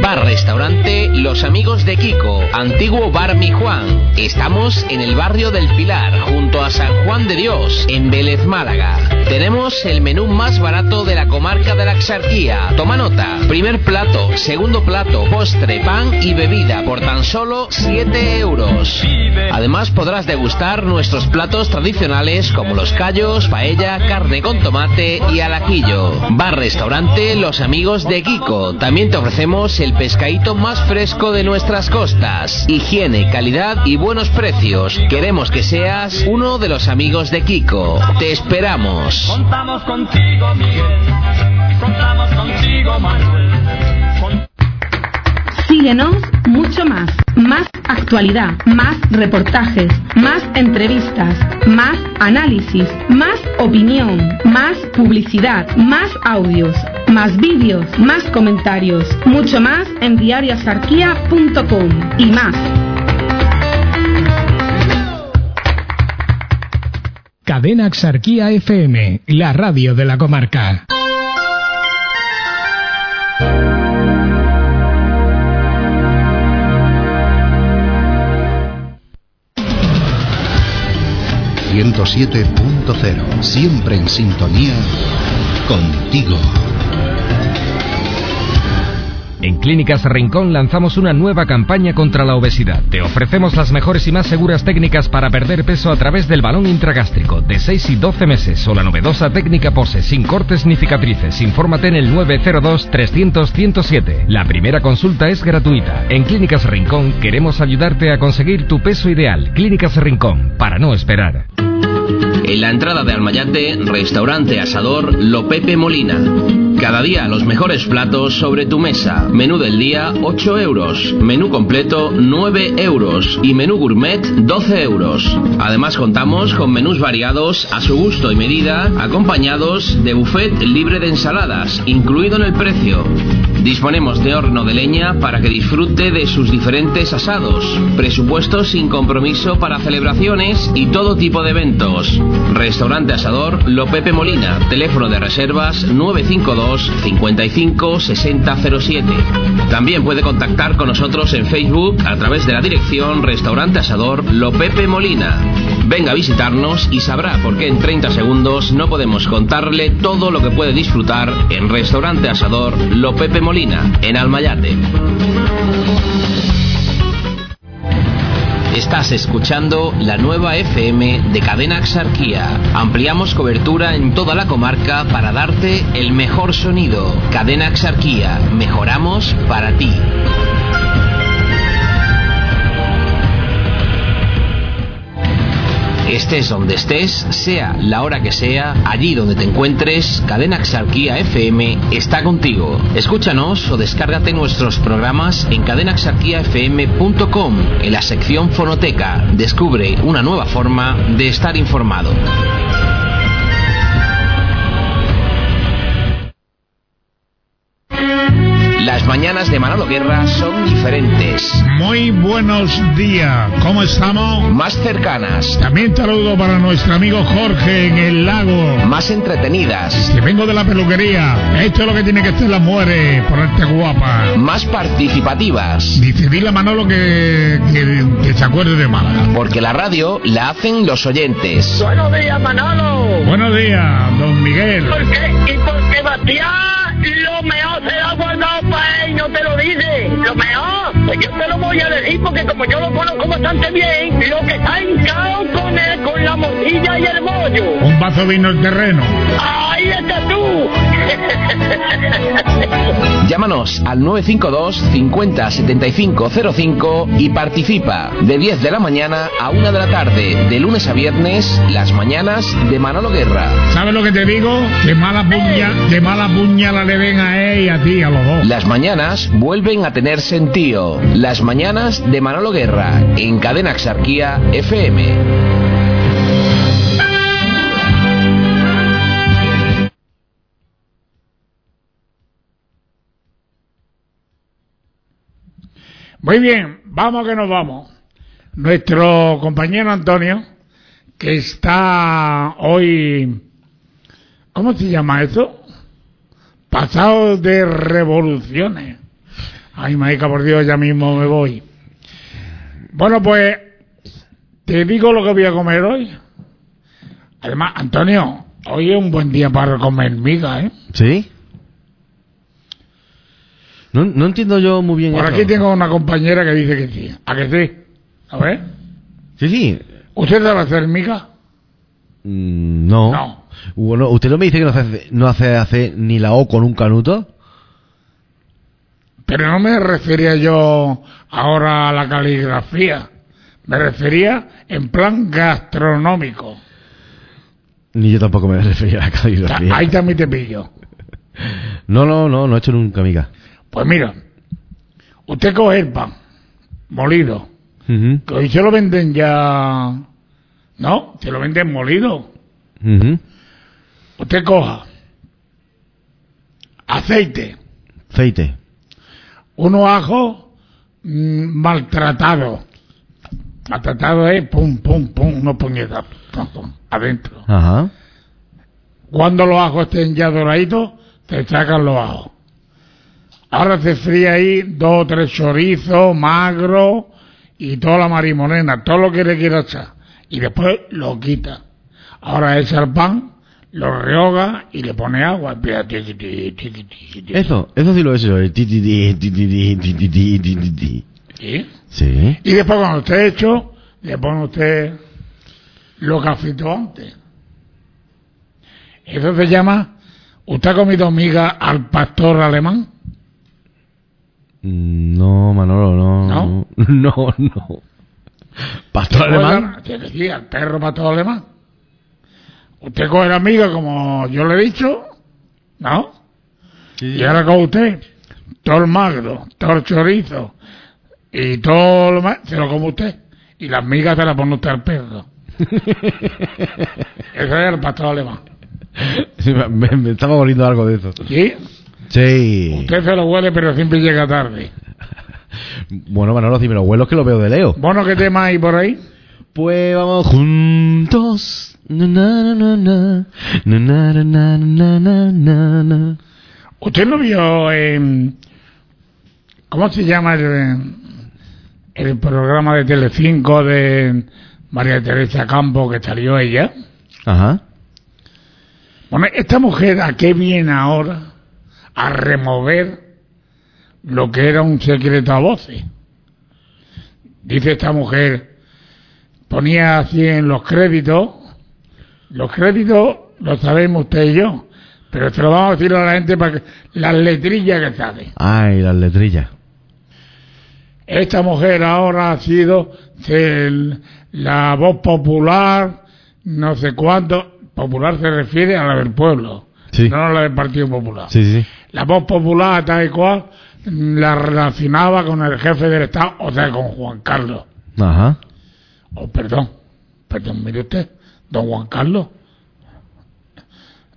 Bar Restaurante Los Amigos de Kiko, antiguo Bar Mi Juan. Estamos en el barrio del Pilar, junto a San Juan de Dios, en Vélez, Málaga. Tenemos el menú más barato de la comarca de la Axarquía. Toma nota. Primer plato, segundo plato, postre, pan y bebida por tan solo 7 euros. Además podrás degustar nuestros platos tradicionales como los callos, paella, carne con tomate y alaquillo. Bar Restaurante Los Amigos de Kiko. También te ofrecemos el pescadito más fresco de nuestras costas. Higiene, calidad y buenos precios. Queremos que seas uno de los amigos de Kiko. Te esperamos. Contamos contigo, Miguel. Contamos contigo, Manuel. Síguenos mucho más. Más actualidad, más reportajes, más entrevistas, más análisis, más opinión, más publicidad, más audios, más vídeos, más comentarios, mucho más en diariosarquía.com y más. Cadena Axarquía FM, la radio de la comarca. ...107.0... Siempre en sintonía... ...contigo... En Clínicas Rincón lanzamos una nueva campaña contra la obesidad. Te ofrecemos las mejores y más seguras técnicas para perder peso a través del balón intragástrico de 6 y 12 meses o la novedosa técnica POSE sin cortes ni cicatrices. Infórmate en el 902 300 107. La primera consulta es gratuita. En Clínicas Rincón queremos ayudarte a conseguir tu peso ideal. Clínicas Rincón, para no esperar. En la entrada de Almayate, restaurante asador Lo Pepe Molina. Cada día los mejores platos sobre tu mesa. Menú del día 8 euros. Menú completo 9 euros. Y menú gourmet 12 euros. Además contamos con menús variados a su gusto y medida, acompañados de buffet libre de ensaladas, incluido en el precio. Disponemos de horno de leña para que disfrute de sus diferentes asados. Presupuestos sin compromiso para celebraciones y todo tipo de eventos. Restaurante Asador Lo Pepe Molina. Teléfono de reservas 952 55 6007. También puede contactar con nosotros en Facebook a través de la dirección Restaurante Asador Lo Pepe Molina. Venga a visitarnos y sabrá por qué en 30 segundos no podemos contarle todo lo que puede disfrutar en Restaurante Asador Lo Pepe Molina, en Almayate. Estás escuchando la nueva FM de Cadena Axarquía. Ampliamos cobertura en toda la comarca para darte el mejor sonido. Cadena Axarquía, mejoramos para ti. Estés donde estés, sea la hora que sea, allí donde te encuentres, Cadena Axarquía FM está contigo. Escúchanos o descárgate nuestros programas en cadenaxarquiafm.com en la sección Fonoteca. Descubre una nueva forma de estar informado. Las mañanas de Manolo Guerra son diferentes. Muy buenos días, ¿cómo estamos? Más cercanas. También saludo para nuestro amigo Jorge en el lago. Más entretenidas. Que vengo de la peluquería. Esto es lo que tiene que hacer las mujeres, ponerte guapa. Más participativas. Dice, dile a Manolo que, que, que se acuerde de Málaga. Porque la radio la hacen los oyentes. Buenos días, Manolo. Buenos días, don Miguel. ¿Por qué? Y porque Bastián lo mejor se lo guardado para no te lo dice. Lo mejor, pues yo te lo voy a decir porque como yo lo conozco bastante bien, lo que está hincado con él, con la morcilla y el bollo. Un vaso vino el terreno. Ahí estás tú. Llámanos al 952 50 75 05 y participa de 10 de la mañana a 1 de la tarde, de lunes a viernes, las mañanas de Manolo Guerra. ¿Sabes lo que te digo? Que mala puña, que mala puñala le ven a él y a ti, a los dos. Las mañanas vuelven a tener sentido. Las mañanas de Manolo Guerra en Cadena Exarquía FM. Muy bien, vamos que nos vamos. Nuestro compañero Antonio, que está hoy, ¿cómo se llama eso? Pasado de revoluciones. Ay, marica, por Dios, ya mismo me voy. Bueno, pues, te digo lo que voy a comer hoy. Además, Antonio, hoy es un buen día para comer miga, ¿eh? ¿Sí? No, no entiendo yo muy bien Por eso. aquí tengo una compañera que dice que sí. ¿A que sí? A ver. Sí, sí. ¿Usted sabe hacer miga? Mm, no. No. Bueno, ¿usted no me dice que no hace, no hace, hace ni la O con un canuto? Pero no me refería yo ahora a la caligrafía. Me refería en plan gastronómico. Ni yo tampoco me refería a la caligrafía. ahí también te pillo. No, no, no, no he hecho nunca miga. Pues mira, usted coge el pan molido, que hoy se lo venden ya... No, se lo venden molido. Usted coja aceite, Aceite. unos ajos mm, maltratados. Maltratado es pum, pum, pum, unos puñetazos adentro. Ajá. Cuando los ajos estén ya doraditos, te sacan los ajos. Ahora te fría ahí dos o tres chorizos, magro y toda la marimonena, todo lo que le quieras echar. Y después lo quita. Ahora echa el pan, lo rehoga y le pone agua. Eso, eso sí lo he hecho. ¿Sí? Sí. Y después cuando esté hecho, le pone usted lo que afitó antes. Eso se llama, ¿usted ha comido miga al pastor alemán? Mm, No, Manolo, no. ¿No? No, no. ¿Pastor alemán? Que decir, al perro pastor alemán. Usted coge la miga como yo le he dicho, ¿no? Y ahora con usted, todo el magro, todo el chorizo y todo lo más, se lo come usted. Y las migas se las pone usted al perro. Ese es el pastor alemán. Sí, me, me- estaba oliendo algo de eso. ¿Sí? Sí. Usted se lo huele, pero siempre llega tarde. bueno, Manolo, si me lo huelo es que lo veo de Leo. Bueno, ¿qué tema hay por ahí? Pues vamos juntos. ¿Usted no vio... Eh, ¿Cómo se llama el, el programa de Telecinco de María Teresa Campo que salió ella? Ajá. Bueno, esta mujer, ¿a qué viene ahora? A remover lo que era un secreto a voces. Dice esta mujer, ponía así en los créditos, los créditos lo sabemos usted y yo, pero se lo vamos a decir a la gente para que las letrillas que salen. Ay, las letrillas. Esta mujer ahora ha sido la voz popular, no sé cuánto, popular se refiere a la del pueblo, Sí. no a la del Partido Popular. Sí, sí. La voz popular, tal y cual, la relacionaba con el jefe del Estado, o sea, con Juan Carlos. Ajá. Oh, perdón, perdón, mire usted, don Juan Carlos.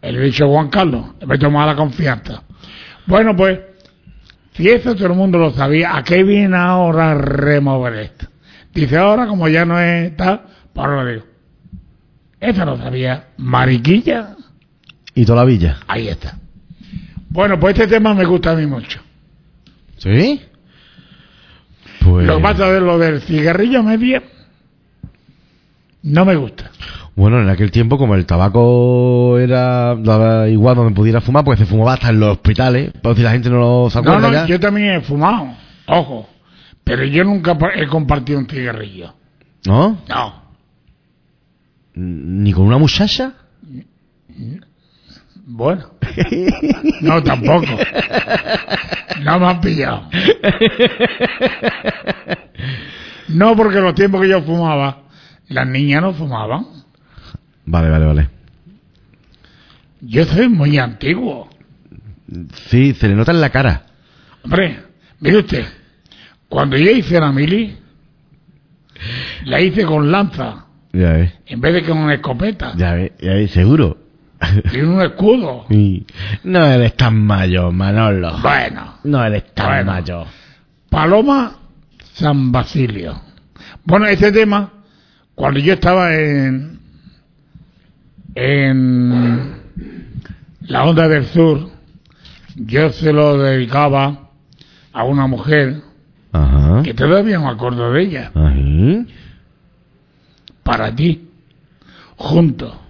El dicho Juan Carlos, me tomado la confianza. Bueno, pues, Si eso todo el mundo lo sabía, ¿a qué viene ahora remover esto? Dice ahora, como ya no está, pues ahora lo digo. Eso lo sabía. Mariquilla. Y toda la villa. Ahí está. Bueno, pues este tema me gusta a mí mucho. ¿Sí? Pues... Lo que pasa es lo del cigarrillo medio. No me gusta. Bueno, en aquel tiempo, como el tabaco era daba igual donde pudiera fumar, porque se fumaba hasta en los hospitales, por si la gente no lo se No, no, ya. yo también he fumado. Ojo. Pero yo nunca he compartido un cigarrillo. ¿No? No. ¿Ni con una muchacha? Bueno. No, tampoco. No me han pillado. No, porque los tiempos que yo fumaba, las niñas no fumaban. Vale, vale, vale. Yo soy muy antiguo. Sí, se le nota en la cara. Hombre, mire usted, cuando yo hice la mili, la hice con lanza, Ya ves, en vez de con una escopeta, ya ves, ya ves, seguro. y un escudo. No eres tan mayor, Manolo. Bueno, No eres tan Bueno. mayor. Paloma San Basilio. Bueno, ese tema, cuando yo estaba en, en la Onda del Sur, yo se lo dedicaba a una mujer Ajá. que todavía me acuerdo de ella, Ahí. para ti, junto.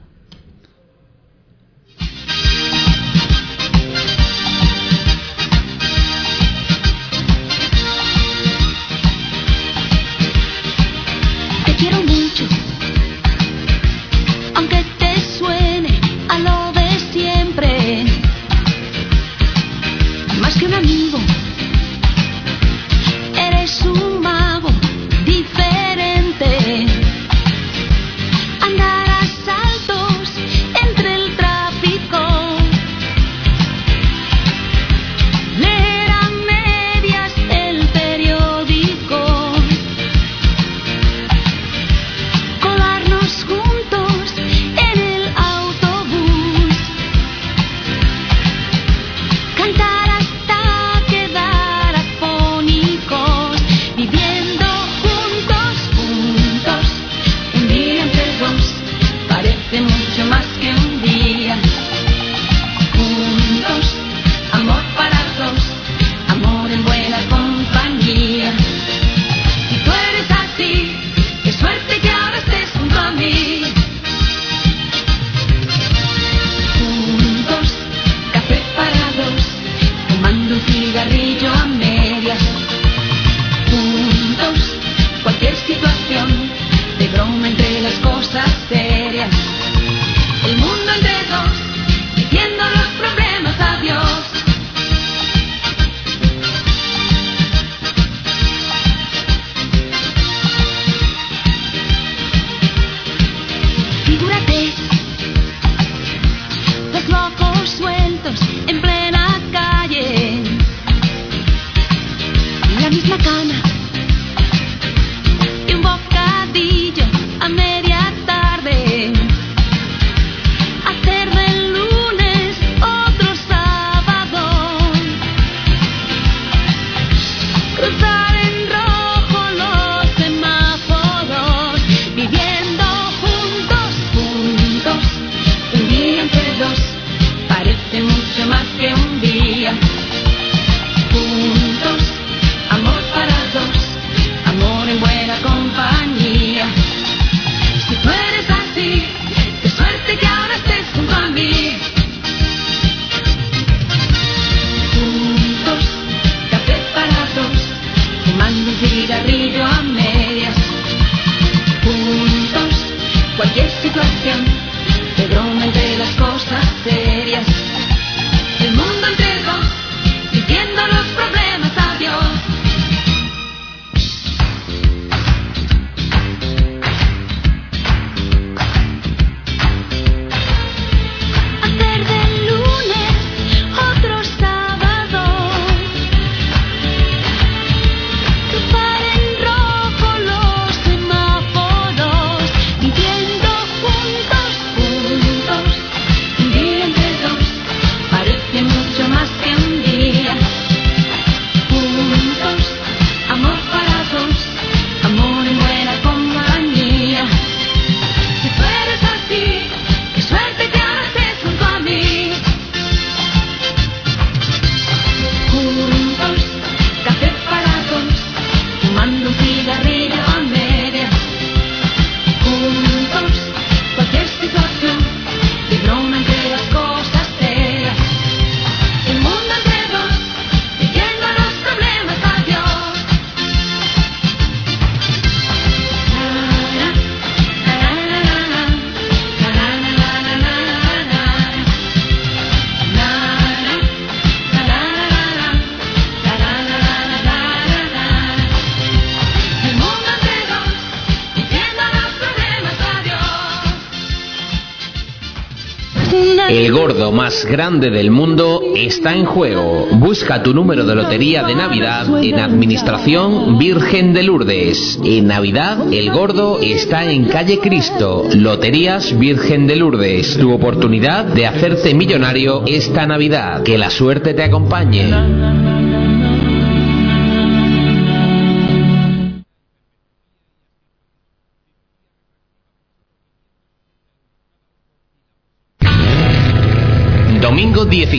Grande del mundo está en juego. Busca tu número de lotería de Navidad en Administración Virgen de Lourdes. En Navidad, el gordo está en calle Cristo. Loterías Virgen de Lourdes. Tu oportunidad de hacerte millonario esta Navidad. Que la suerte te acompañe.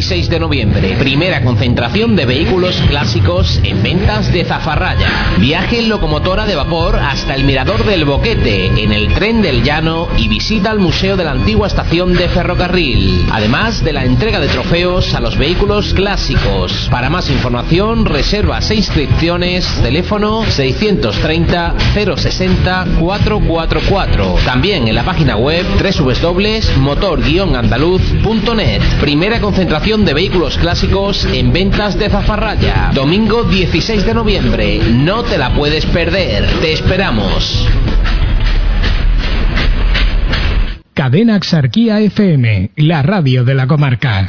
say 6 de noviembre, primera concentración de vehículos clásicos en ventas de Zafarraya. Viaje en locomotora de vapor hasta el Mirador del Boquete, en el Tren del Llano y visita al Museo de la Antigua Estación de Ferrocarril, además de la entrega de trofeos a los vehículos clásicos. Para más información, reservas e inscripciones, teléfono 630 060 444. También en la página web www.motor-andaluz.net. Primera concentración de vehículos clásicos en ventas de Zafarraya. Domingo 16 de noviembre. No te la puedes perder. Te esperamos. Cadena Axarquía FM, la radio de la comarca.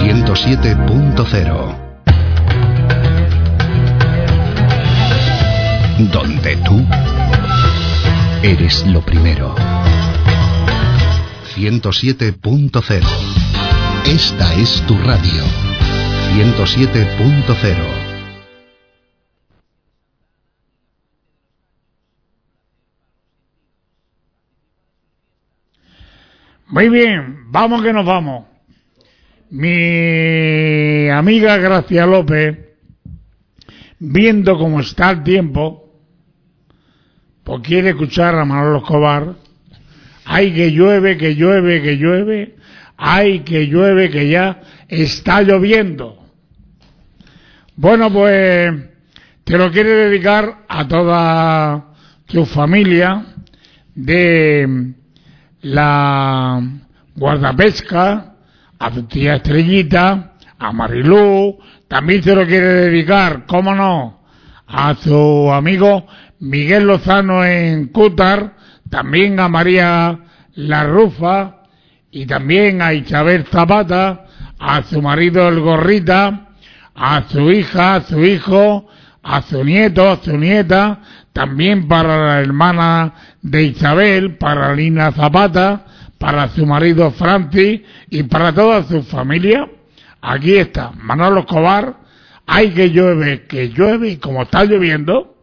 Ciento siete punto cero. Donde tú eres lo primero. 107.0. Esta es tu radio. 107.0. Muy bien, vamos que nos vamos. Mi amiga Gracia López, viendo cómo está el tiempo, pues quiere escuchar a Manolo Escobar. Ay, que llueve, que llueve, que llueve. Ay, que llueve, que ya está lloviendo. Bueno, pues te lo quiere dedicar a toda tu familia de la guardapesca, a tu tía Estrellita, a Marilú, también se lo quiere dedicar, cómo no, a su amigo Miguel Lozano en Cútar, también a María La Rufa y también a Isabel Zapata, a su marido el Gorrita, a su hija, a su hijo, a su nieto, a su nieta, también para la hermana de Isabel, para Lina Zapata, para su marido Francis y para toda su familia. Aquí está Manolo Escobar. Hay que llueve, que llueve y como está lloviendo,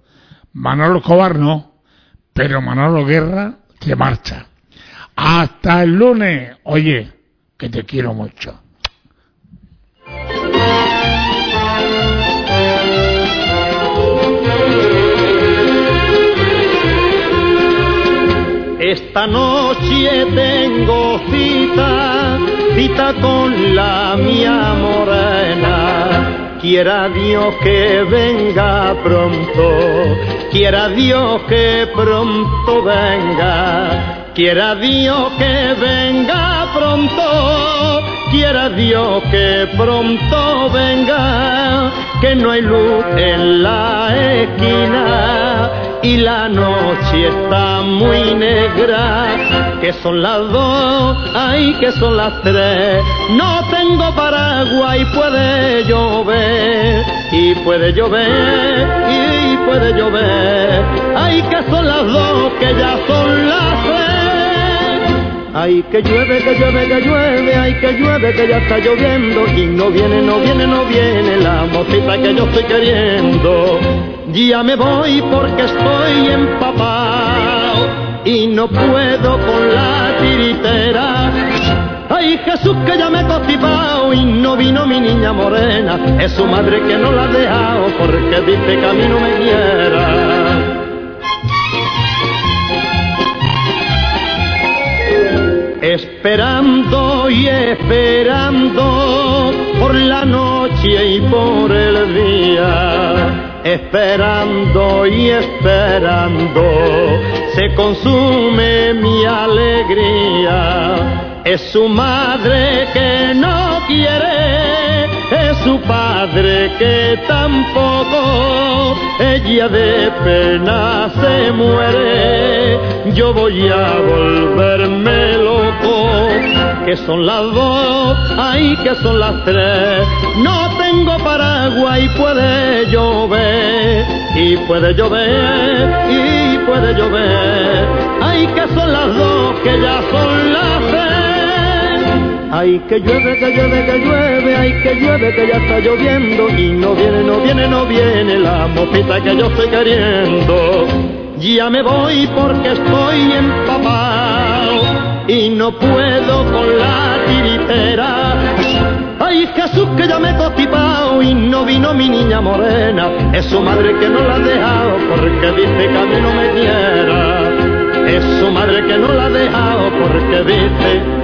Manolo Escobar no, pero Manolo Guerra se marcha. Hasta el lunes. Oye, que te quiero mucho. Esta noche tengo cita, cita con la mía morena. Quiera Dios que venga pronto, quiera Dios que pronto venga, quiera Dios que venga pronto, quiera Dios que pronto venga, que no hay luz en la esquina y la noche está muy negra, que son las dos, ay que son las tres, no tengo paraguas y puede llover, y puede llover, y puede llover, ay que son las dos, que ya son las tres. Ay, que llueve, que llueve, que llueve, ay, que llueve, que ya está lloviendo y no viene, no viene, no viene la mocita que yo estoy queriendo. Ya me voy porque estoy empapado y no puedo con la tiritera. Ay Jesús que ya me he constipado y no vino mi niña morena. Es su madre que no la ha dejado porque dice que a mí no me quiera. Esperando y esperando por la noche y por el día. Esperando y esperando se consume mi alegría. Es su madre que no quiere, su padre que tampoco. Ella de pena se muere, yo voy a volverme loco. Que son las dos, ay que son las tres. No tengo paraguas y puede llover, y puede llover, y puede llover. Ay que son las dos, que ya son las tres. Ay, que llueve, que llueve, que llueve, ay, que llueve, que ya está lloviendo y no viene, no viene, no viene la mopita que yo estoy queriendo. Ya me voy porque estoy empapado y no puedo con la tiritera. Ay, Jesús, que ya me he constipado y no vino mi niña morena. Es su madre que no la ha dejado porque dice que a mí no me quiera. Es su madre que no la ha dejado porque dice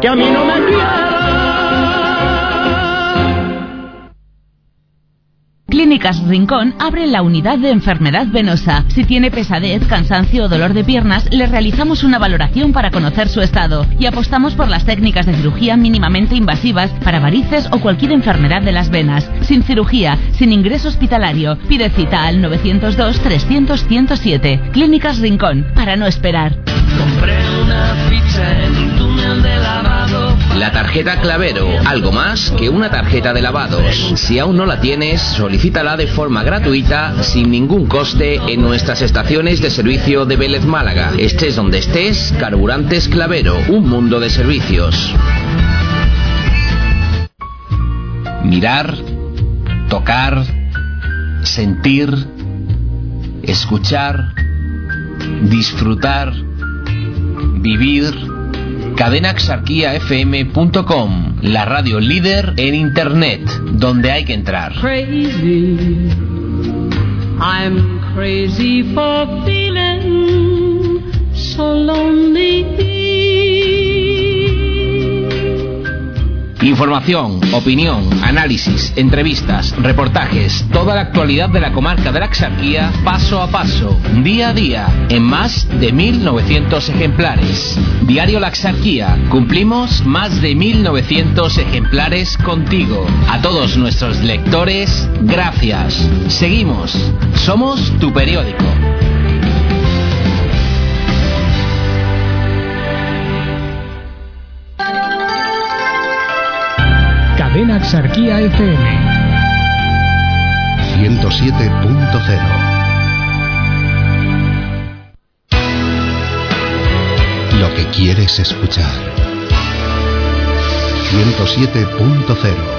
que a mí no me quiera. Clínicas Rincón abre la unidad de enfermedad venosa. Si tiene pesadez, cansancio o dolor de piernas, le realizamos una valoración para conocer su estado y apostamos por las técnicas de cirugía mínimamente invasivas para varices o cualquier enfermedad de las venas. Sin cirugía, sin ingreso hospitalario. Pide cita al 902-300-107. Clínicas Rincón, para no esperar. Compré una ficha en La tarjeta Clavero, algo más que una tarjeta de lavados. Si aún no la tienes, solicítala de forma gratuita, sin ningún coste, en nuestras estaciones de servicio de Vélez Málaga. Estés donde estés, Carburantes Clavero, un mundo de servicios. Mirar, tocar, sentir, escuchar, disfrutar, vivir. Cadenaxarquiafm.com, la radio líder en internet, donde hay que entrar. crazy. I'm crazy for feeling so lonely. Información, opinión, análisis, entrevistas, reportajes, toda la actualidad de la comarca de la Axarquía, paso a paso, día a día, en más de 1.900 ejemplares. Diario La Axarquía, cumplimos más de 1.900 ejemplares contigo. A todos nuestros lectores, gracias. Seguimos, somos tu periódico. Cadena Axarquía FM. 107.0 Lo que quieres escuchar. 107.0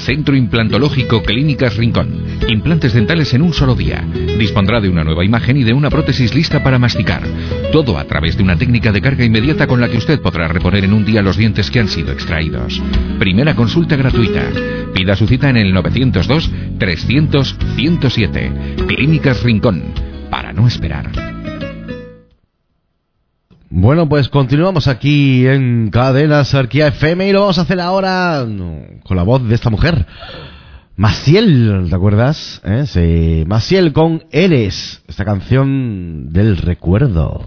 Centro Implantológico Clínicas Rincón. Implantes dentales en un solo día. Dispondrá de una nueva imagen y de una prótesis lista para masticar. Todo a través de una técnica de carga inmediata con la que usted podrá reponer en un día los dientes que han sido extraídos. Primera consulta gratuita. Pida su cita en el 902 300 107. Clínicas Rincón. Para no esperar. Bueno, pues continuamos aquí en Cadena Sarquía FM y lo vamos a hacer ahora no, con la voz de esta mujer. Maciel, ¿te acuerdas? ¿Eh? Sí, Maciel con Eres, esta canción del recuerdo.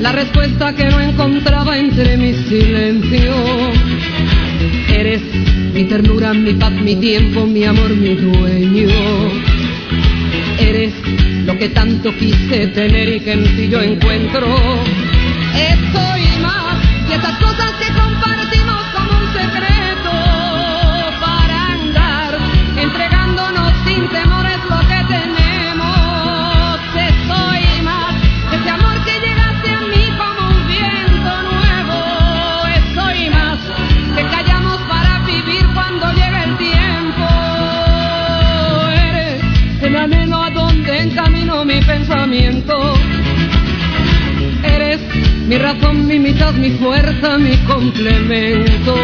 la respuesta que no encontraba entre mi silencio. Eres mi ternura, mi paz, mi tiempo, mi amor, mi dueño. Eres lo que tanto quise tener y que en ti yo encuentro. Esto y más, y esas cosas que compartimos mitad, mi fuerza, mi complemento.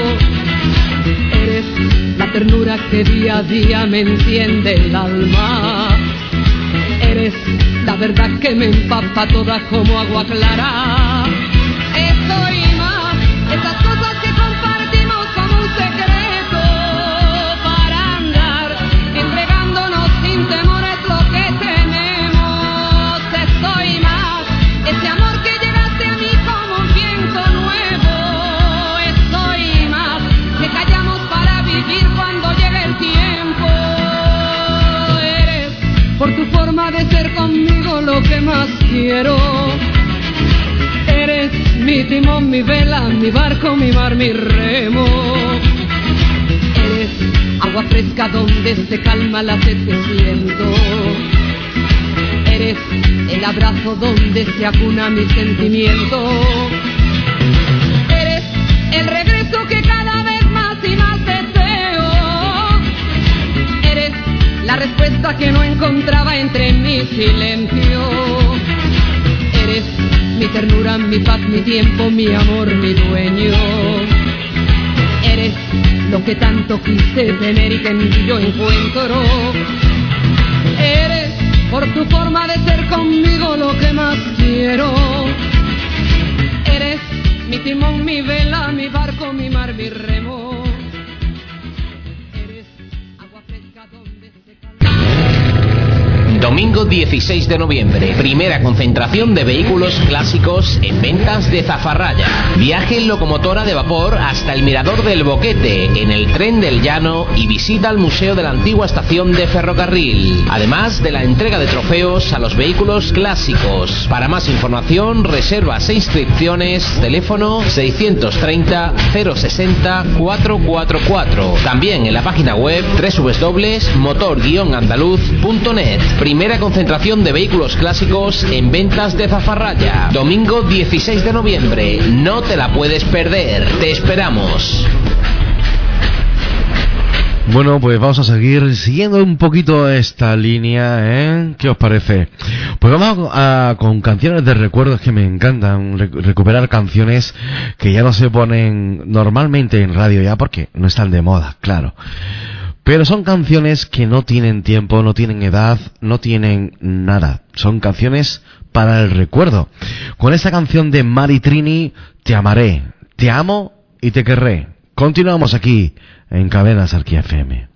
Eres la ternura que día a día me enciende el alma. Eres la verdad que me empapa toda como agua clara. Más quiero. Eres mi timón, mi vela, mi barco, mi mar, mi remo. Eres agua fresca donde se calma la sed que siento. Eres el abrazo donde se acuna mi sentimiento. Eres el regreso que cada vez más y más deseo. Eres la respuesta que no encontraba entre mi silencio. Mi ternura, mi paz, mi tiempo, mi amor, mi dueño. Eres lo que tanto quise tener y que en ti yo encuentro. Eres por tu forma de ser conmigo lo que más quiero. Eres mi timón, mi vela, mi barco, mi mar, mi remo. Domingo 16 de noviembre, primera concentración de vehículos clásicos en ventas de Zafarraya. Viaje en locomotora de vapor hasta el Mirador del Boquete, en el tren del Llano y visita al Museo de la Antigua Estación de Ferrocarril. Además de la entrega de trofeos a los vehículos clásicos. Para más información, reservas e inscripciones, teléfono 630 060 444. También en la página web www.motor-andaluz.net. concentración de vehículos clásicos en ventas de Zafarraya. Domingo 16 de noviembre. No te la puedes perder. Te esperamos. Bueno, pues vamos a seguir siguiendo un poquito esta línea, ¿eh? ¿Qué os parece? Pues vamos a, con canciones de recuerdos que me encantan, re- recuperar canciones que ya no se ponen normalmente en radio ya porque no están de moda, claro. Pero son canciones que no tienen tiempo, no tienen edad, no tienen nada. Son canciones para el recuerdo. Con esta canción de Mari Trini, Te amaré, te amo y te querré. Continuamos aquí en Cadenas Arquía FM.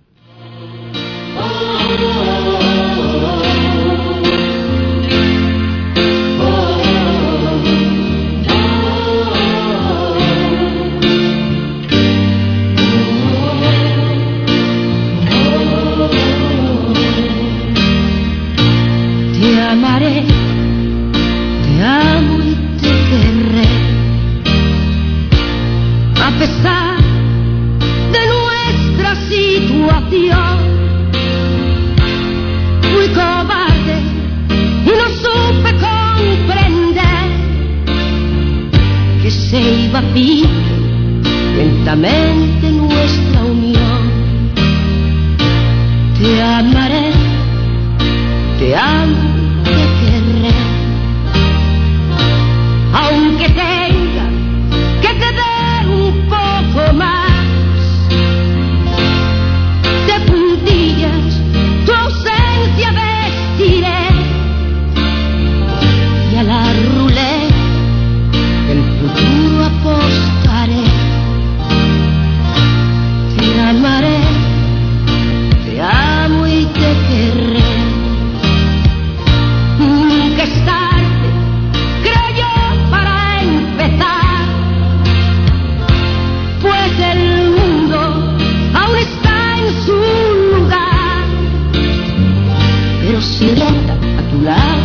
Iba a lentamente nuestra unión. Te amaré te amo, te querré. Aunque tenga a tu lado.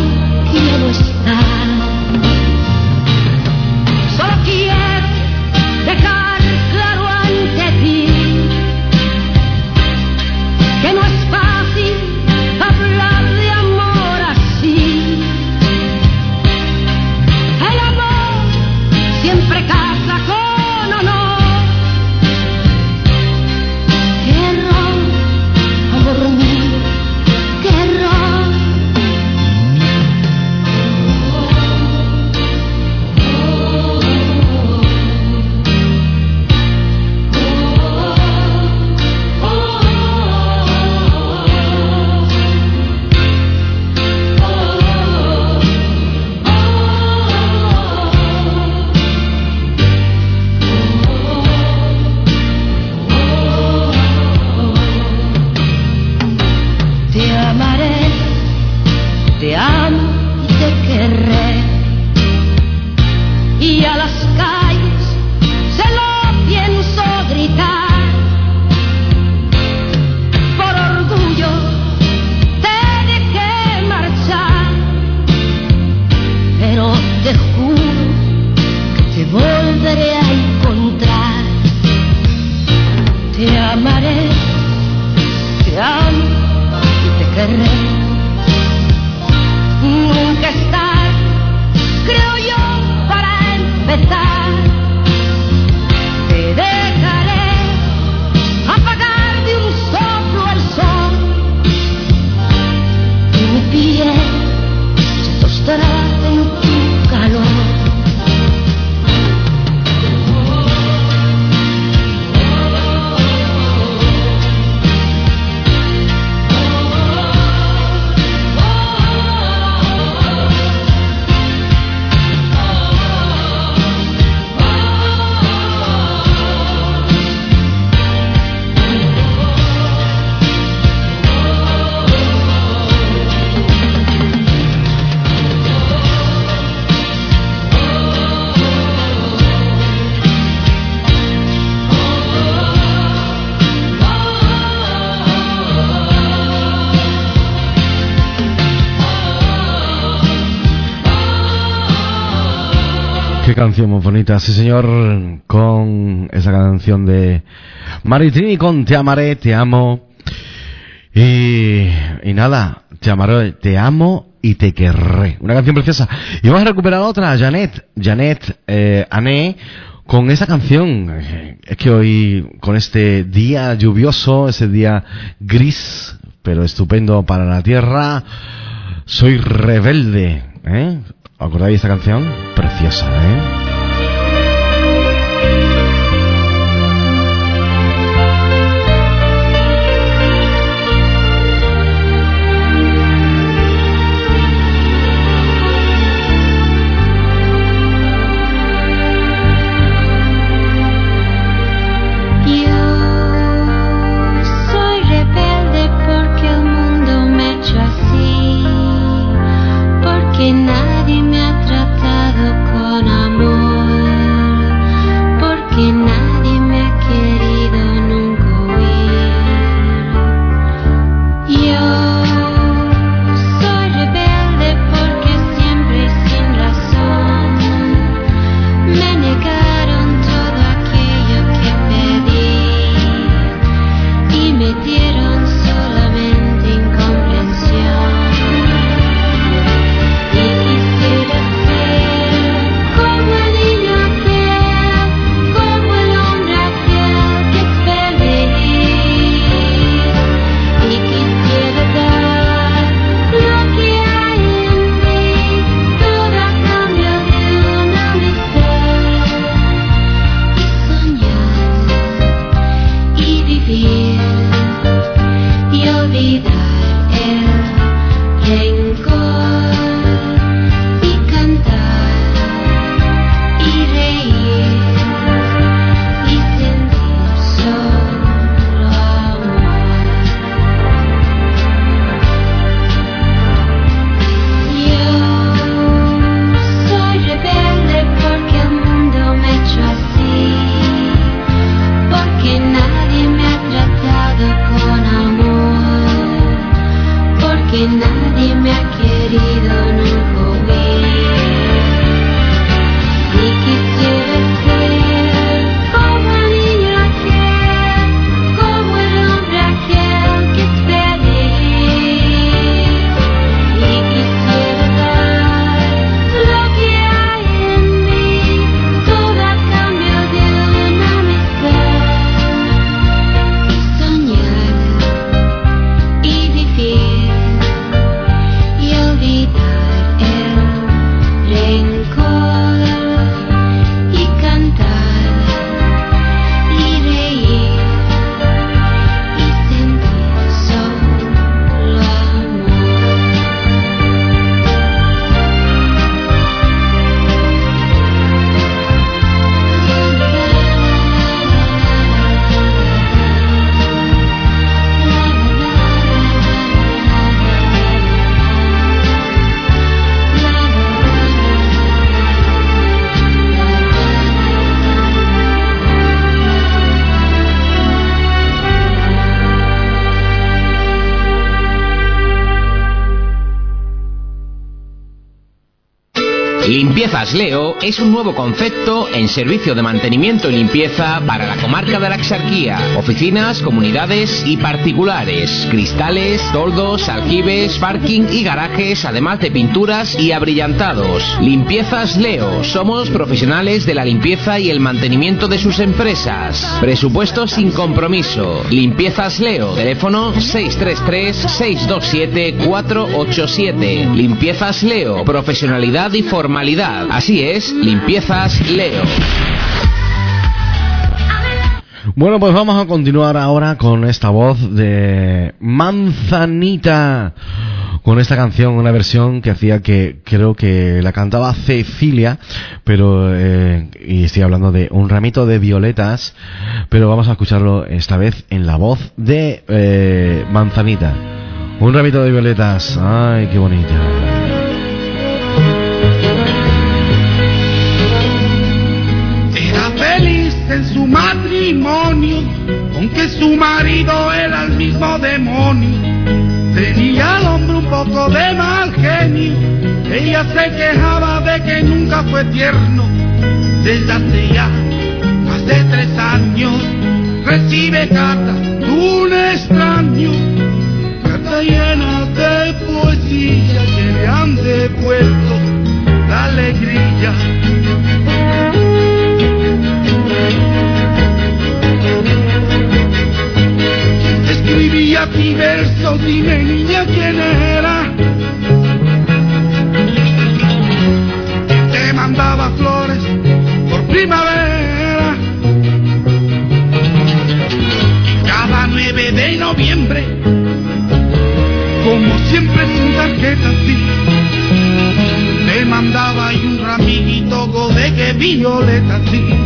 Nunca estar, creo yo, para empezar. Canción muy bonita, sí señor, con esa canción de Maritrini con Te amaré, te amo. Y, nada, te amaré, te amo y te querré. Una canción preciosa. Y vamos a recuperar otra, Janet, Janet eh, Ané, con esa canción. Es que hoy, con este día lluvioso, ese día gris, pero estupendo para la tierra, soy rebelde. ¿eh? ¿Os acordáis esta canción? Preciosa, ¿eh? Es un nuevo concepto en servicio de mantenimiento y limpieza para la comarca de la Axarquía. Oficinas, comunidades y particulares. Cristales, toldos, aljibes, parking y garajes, además de pinturas y abrillantados. Limpiezas Leo. Somos profesionales de la limpieza y el mantenimiento de sus empresas. Presupuesto sin compromiso. Limpiezas Leo. Teléfono 633-627-487. Limpiezas Leo. Profesionalidad y formalidad. Así es, Limpiezas Leo. Bueno, pues vamos a continuar ahora con esta voz de Manzanita. Con esta canción, una versión que hacía que creo que la cantaba Cecilia, pero, eh, y estoy hablando de un ramito de violetas, pero vamos a escucharlo esta vez en la voz de eh, Manzanita. Un ramito de violetas, ay, qué bonita. Su matrimonio, aunque su marido era el mismo demonio. Tenía al hombre un poco de mal genio, ella se quejaba de que nunca fue tierno. Desde hace ya más de tres años recibe cartas de un extraño, carta llena de poesía que le han devuelto la alegría. Escribía ti versos, dime niña quién era. Te mandaba flores por primavera. Cada 9 de noviembre, como siempre sin tarjeta sí, te mandaba ahí un ramiguito de que violeta sí.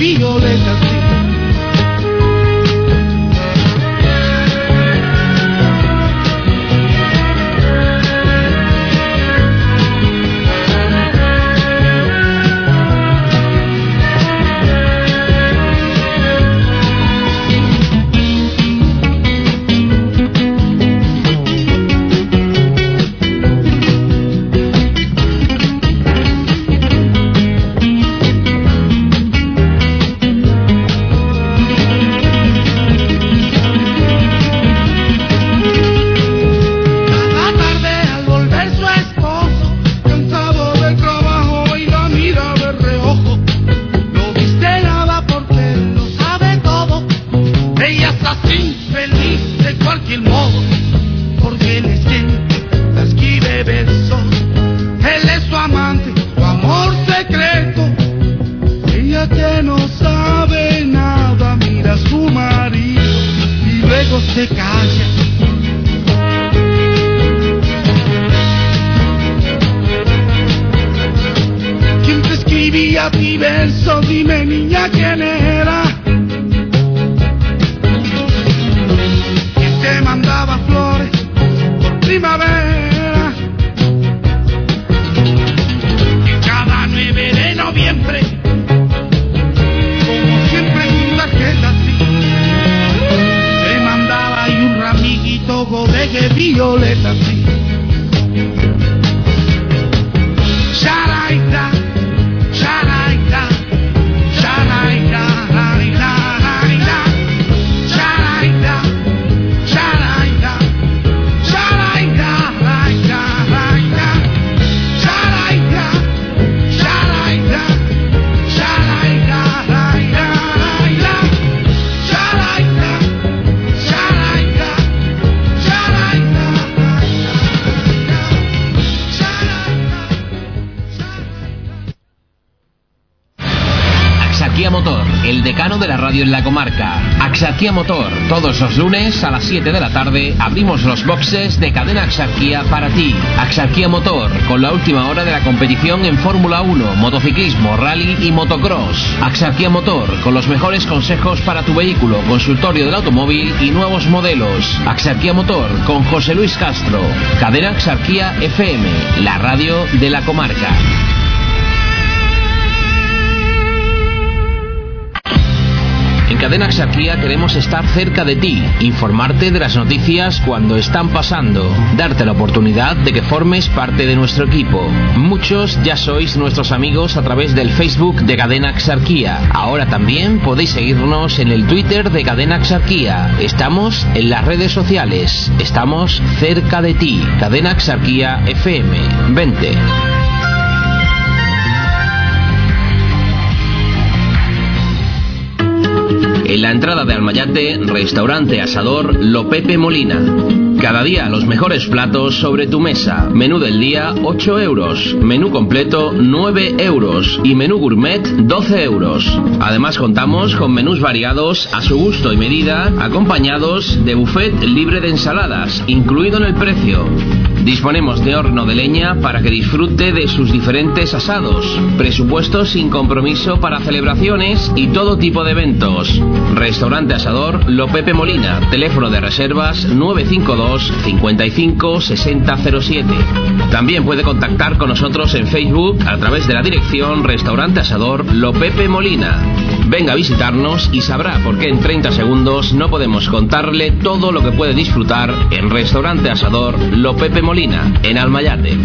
Violeta lunes a las 7 de la tarde abrimos los boxes de cadena Axarquía para ti. Axarquía Motor, con la última hora de la competición en Fórmula 1, motociclismo, rally y motocross. Axarquía Motor, con los mejores consejos para tu vehículo, consultorio del automóvil y nuevos modelos. Axarquía Motor, con José Luis Castro. Cadena Axarquía FM, la radio de la comarca. Cadena Axarquía queremos estar cerca de ti, informarte de las noticias cuando están pasando, darte la oportunidad de que formes parte de nuestro equipo. Muchos ya sois nuestros amigos a través del Facebook de Cadena Axarquía. Ahora también podéis seguirnos en el Twitter de Cadena Axarquía. Estamos en las redes sociales. Estamos cerca de ti. Cadena Axarquía FM. Vente. En la entrada de Almayate, restaurante asador Lo Pepe Molina. Cada día los mejores platos sobre tu mesa. Menú del día 8 euros. Menú completo 9 euros. Y menú gourmet 12 euros. Además contamos con menús variados a su gusto y medida, acompañados de buffet libre de ensaladas, incluido en el precio. Disponemos de horno de leña para que disfrute de sus diferentes asados. Presupuestos sin compromiso para celebraciones y todo tipo de eventos. Restaurante Asador Lo Pepe Molina. Teléfono de reservas 952 55 6007. También puede contactar con nosotros en Facebook a través de la dirección Restaurante Asador Lo Pepe Molina. Venga a visitarnos y sabrá por qué en 30 segundos no podemos contarle todo lo que puede disfrutar en Restaurante Asador Lo Pepe Molina, en Almayate.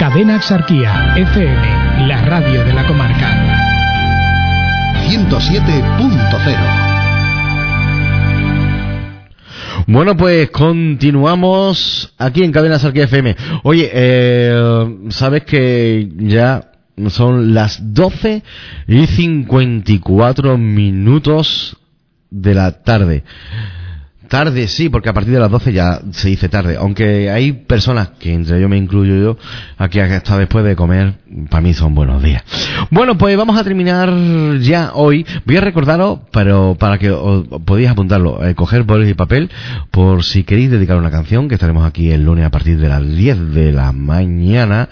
Cadena Axarquía FM, la radio de la comarca. 107.0 Bueno, pues continuamos aquí en Cadena Sarquía FM. Oye, eh, sabes que ya son las 12 y 54 minutos de la tarde. Tarde, sí, porque a partir de las 12 ya se dice tarde. Aunque hay personas, que entre ellos me incluyo yo, aquí hasta después de comer, para mí son buenos días. Bueno, pues vamos a terminar ya hoy. Voy a recordaros, pero para que os, podéis apuntarlo, eh, coger bolis y papel, por si queréis dedicar una canción, que estaremos aquí el lunes a partir de las 10 de la mañana.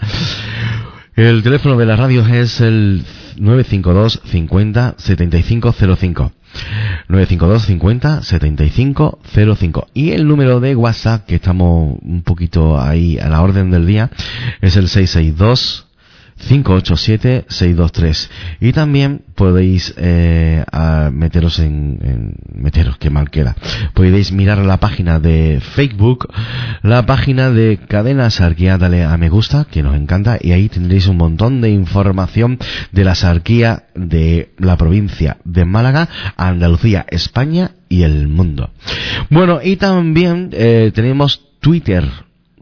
El teléfono de la radio es el 952 50 7505. 952 50 75 05 y el número de WhatsApp que estamos un poquito ahí a la orden del día es el 662 587-623 y también podéis eh, meteros en, en meteros que mal queda. Podéis mirar la página de Facebook la página de Cadena Sarquía dale a me gusta que nos encanta y ahí tendréis un montón de información de la sarquía de la provincia de Málaga Andalucía España y el mundo. Bueno y también eh, tenemos Twitter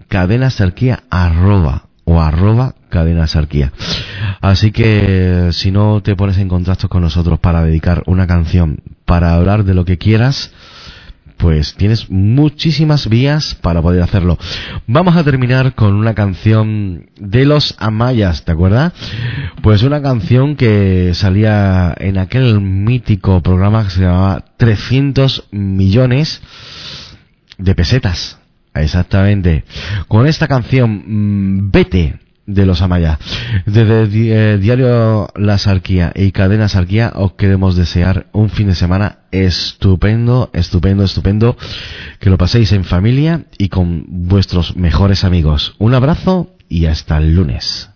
cadena sarquía arroba o arroba cadena sarquía. Así que si no te pones en contacto con nosotros para dedicar una canción, para hablar de lo que quieras, pues tienes muchísimas vías para poder hacerlo. Vamos a terminar con una canción de los Amayas, ¿te acuerdas? Pues una canción que salía en aquel mítico programa que se llamaba 300 millones de pesetas. Exactamente. Con esta canción, mm, Vete, de los Amaya. Desde di- eh, Diario La Sarquía y Cadena Sarquía os queremos desear un fin de semana estupendo, estupendo, estupendo. Que lo paséis en familia y con vuestros mejores amigos. Un abrazo y hasta el lunes.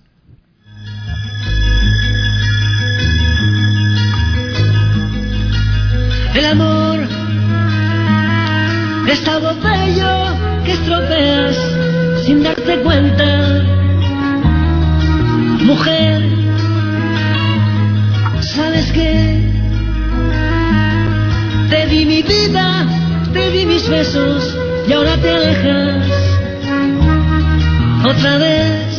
El amor sin darte cuenta. Mujer, ¿sabes qué? Te di mi vida, te di mis besos y ahora te alejas. Otra vez,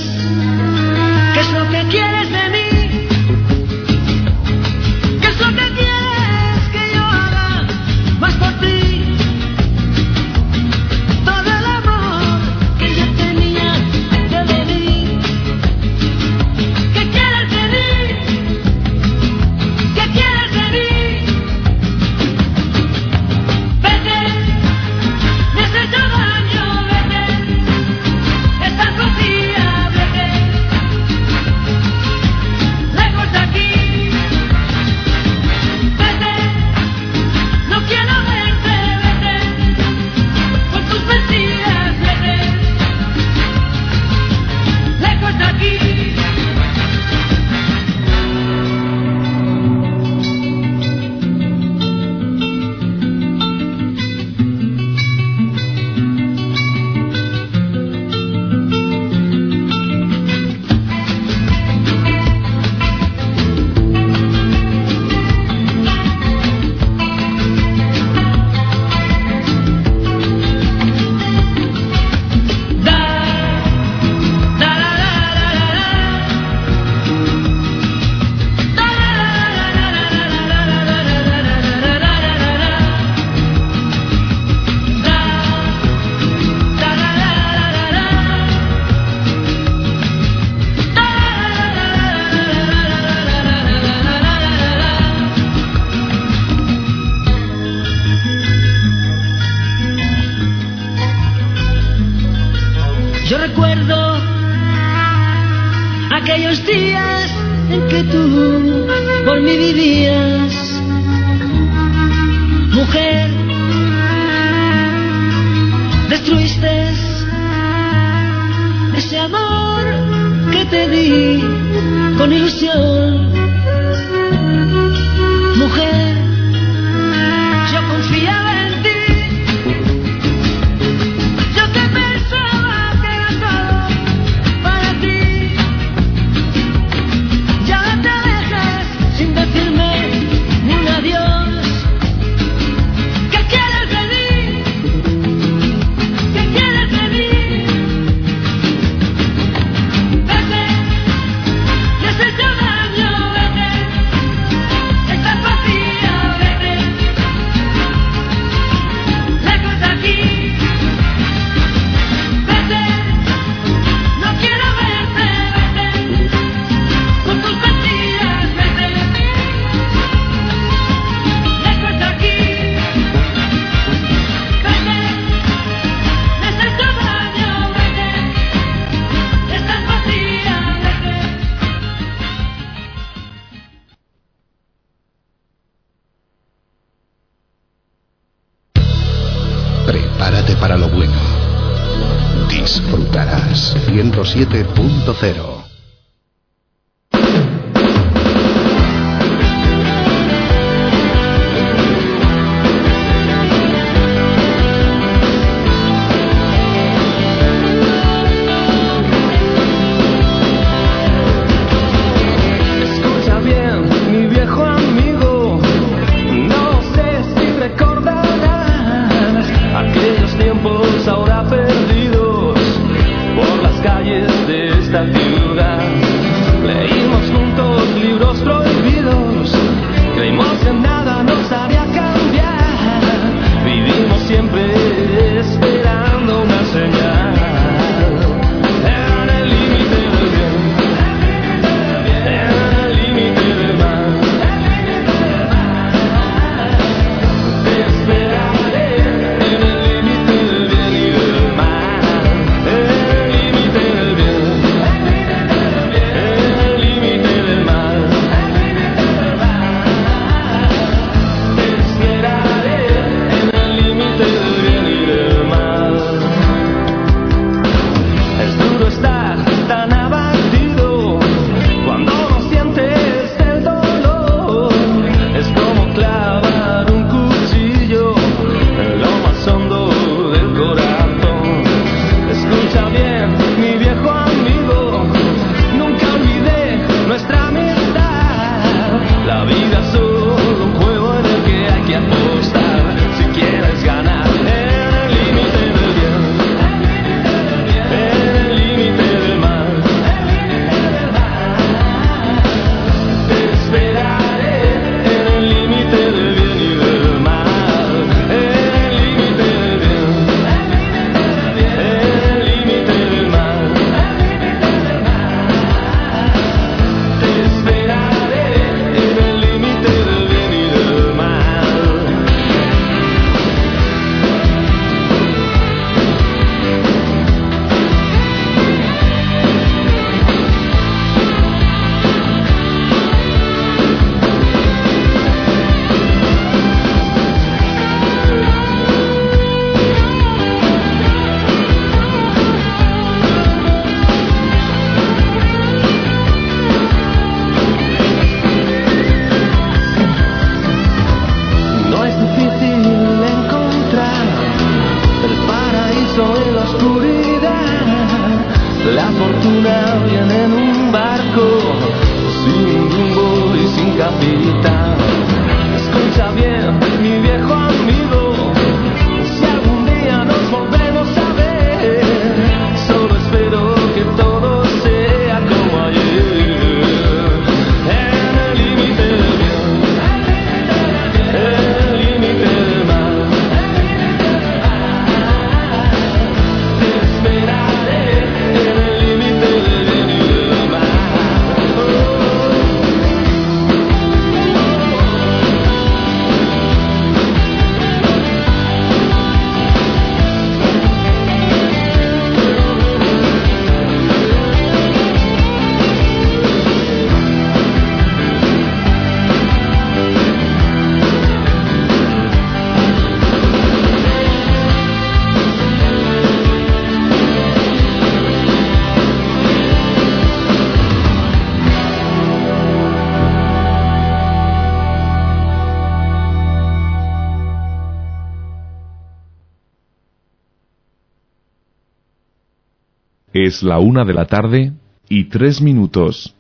Es la una de la tarde y tres minutos.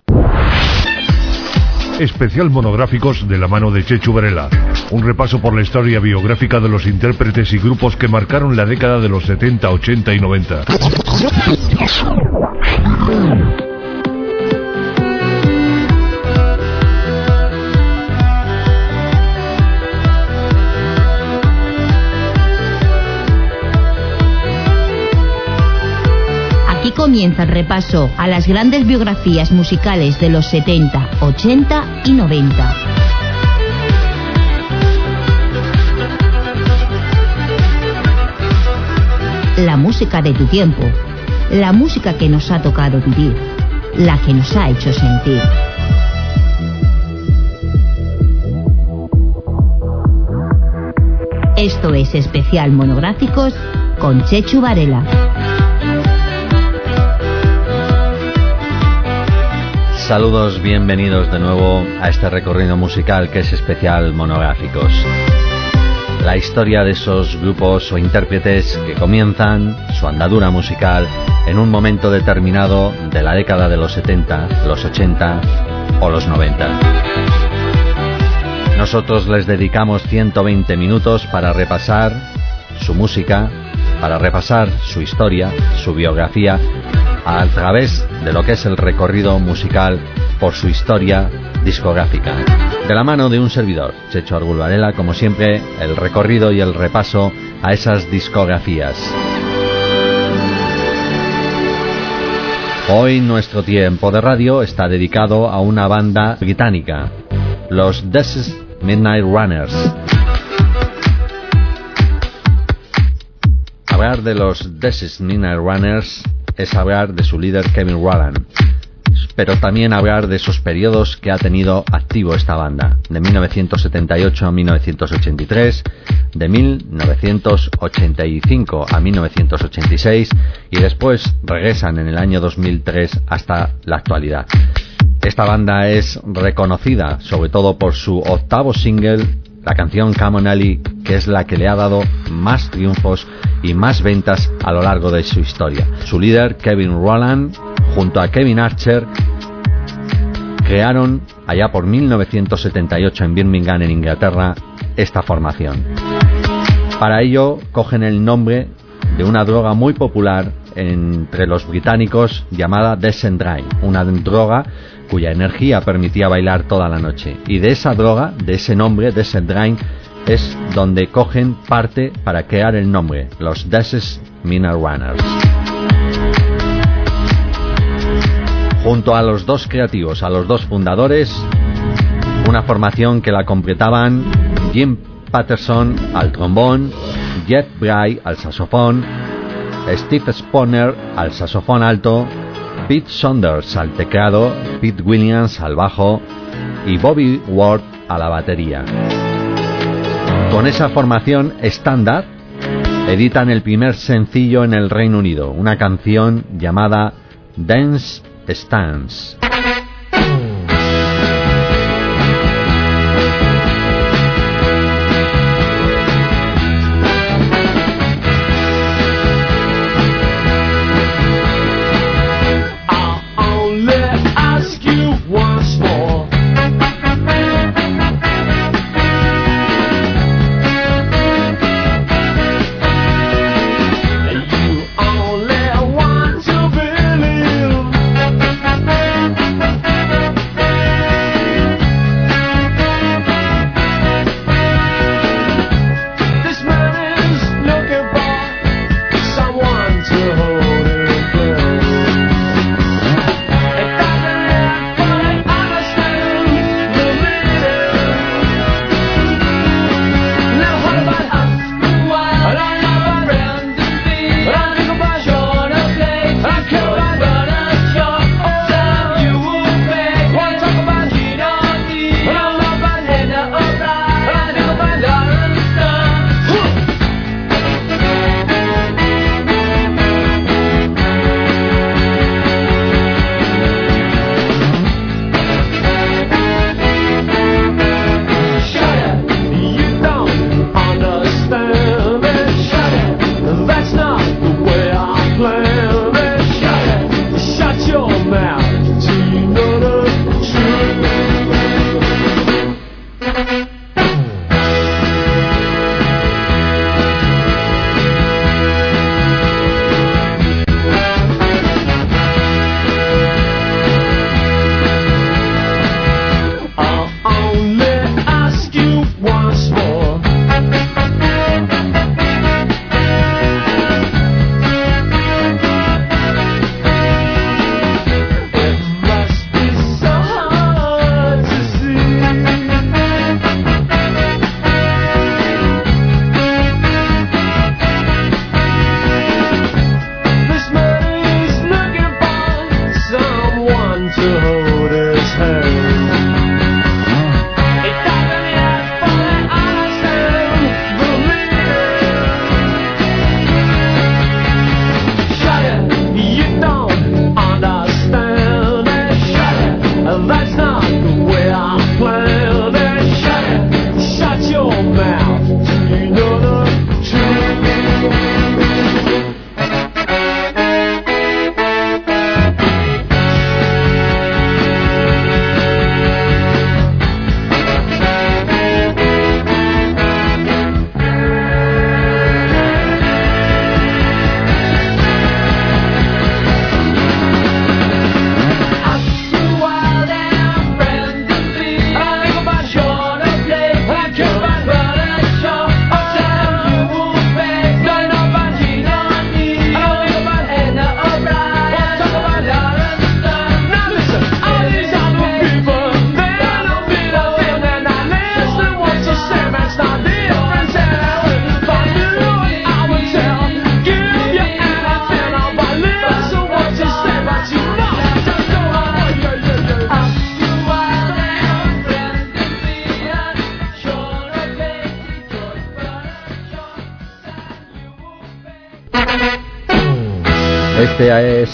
Especial monográficos de la mano de Chechu Varela. Un repaso por la historia biográfica de los intérpretes y grupos que marcaron la década de los 70, 80 y 90. Comienza el repaso a las grandes biografías musicales de los 70, 80 y 90. La música de tu tiempo, la música que nos ha tocado vivir, la que nos ha hecho sentir. Esto es especial monográficos con Chechu Varela. Saludos, bienvenidos de nuevo a este recorrido musical que es especial monográficos. La historia de esos grupos o intérpretes que comienzan su andadura musical en un momento determinado de la década de los 70, los 80 o los 90. Nosotros les dedicamos 120 minutos para repasar su música, para repasar su historia, su biografía, a través de lo que es el recorrido musical por su historia discográfica. De la mano de un servidor, Checho Argul Varela, como siempre, el recorrido y el repaso a esas discografías. Hoy nuestro tiempo de radio está dedicado a una banda británica, los This Midnight Runners. Hablar de los This Midnight Runners es hablar de su líder Kevin Rowland, pero también hablar de esos periodos que ha tenido activo esta banda, de 1978 a 1983, de 1985 a 1986 y después regresan en el año 2003 hasta la actualidad. Esta banda es reconocida sobre todo por su octavo single, la canción Come que es la que le ha dado más triunfos y más ventas a lo largo de su historia. Su líder, Kevin Rowland, junto a Kevin Archer, crearon allá por 1978 en Birmingham, en Inglaterra, esta formación. Para ello cogen el nombre de una droga muy popular entre los británicos llamada Descendrine, una droga cuya energía permitía bailar toda la noche. Y de esa droga, de ese nombre, Descendrine, es donde cogen parte para crear el nombre, los Deses Mineral Runners. Junto a los dos creativos, a los dos fundadores, una formación que la completaban Jim Patterson al trombón, Jeff Bray al saxofón, Steve Spooner al saxofón alto, Pete Saunders al teclado, Pete Williams al bajo y Bobby Ward a la batería. Con esa formación estándar, editan el primer sencillo en el Reino Unido, una canción llamada Dance Stance.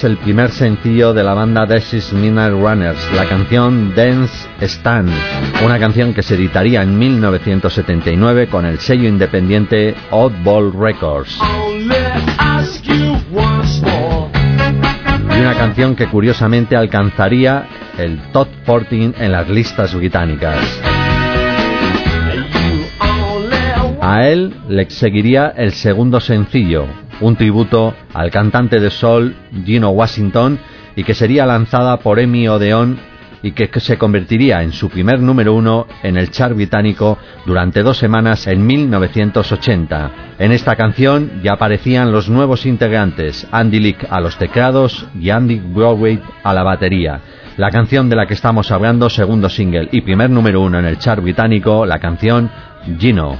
El primer sencillo de la banda Is Midnight Runners, la canción Dance Stand, una canción que se editaría en 1979 con el sello independiente Oddball Records. Y una canción que curiosamente alcanzaría el top 14 en las listas británicas. A él le seguiría el segundo sencillo, un tributo al cantante de soul Gino Washington y que sería lanzada por Emmy Odeon y que se convertiría en su primer número uno en el chart británico durante dos semanas en 1980. En esta canción ya aparecían los nuevos integrantes, Andy Lick a los teclados y Andy Broadway a la batería. La canción de la que estamos hablando, segundo single y primer número uno en el chart británico, la canción Gino.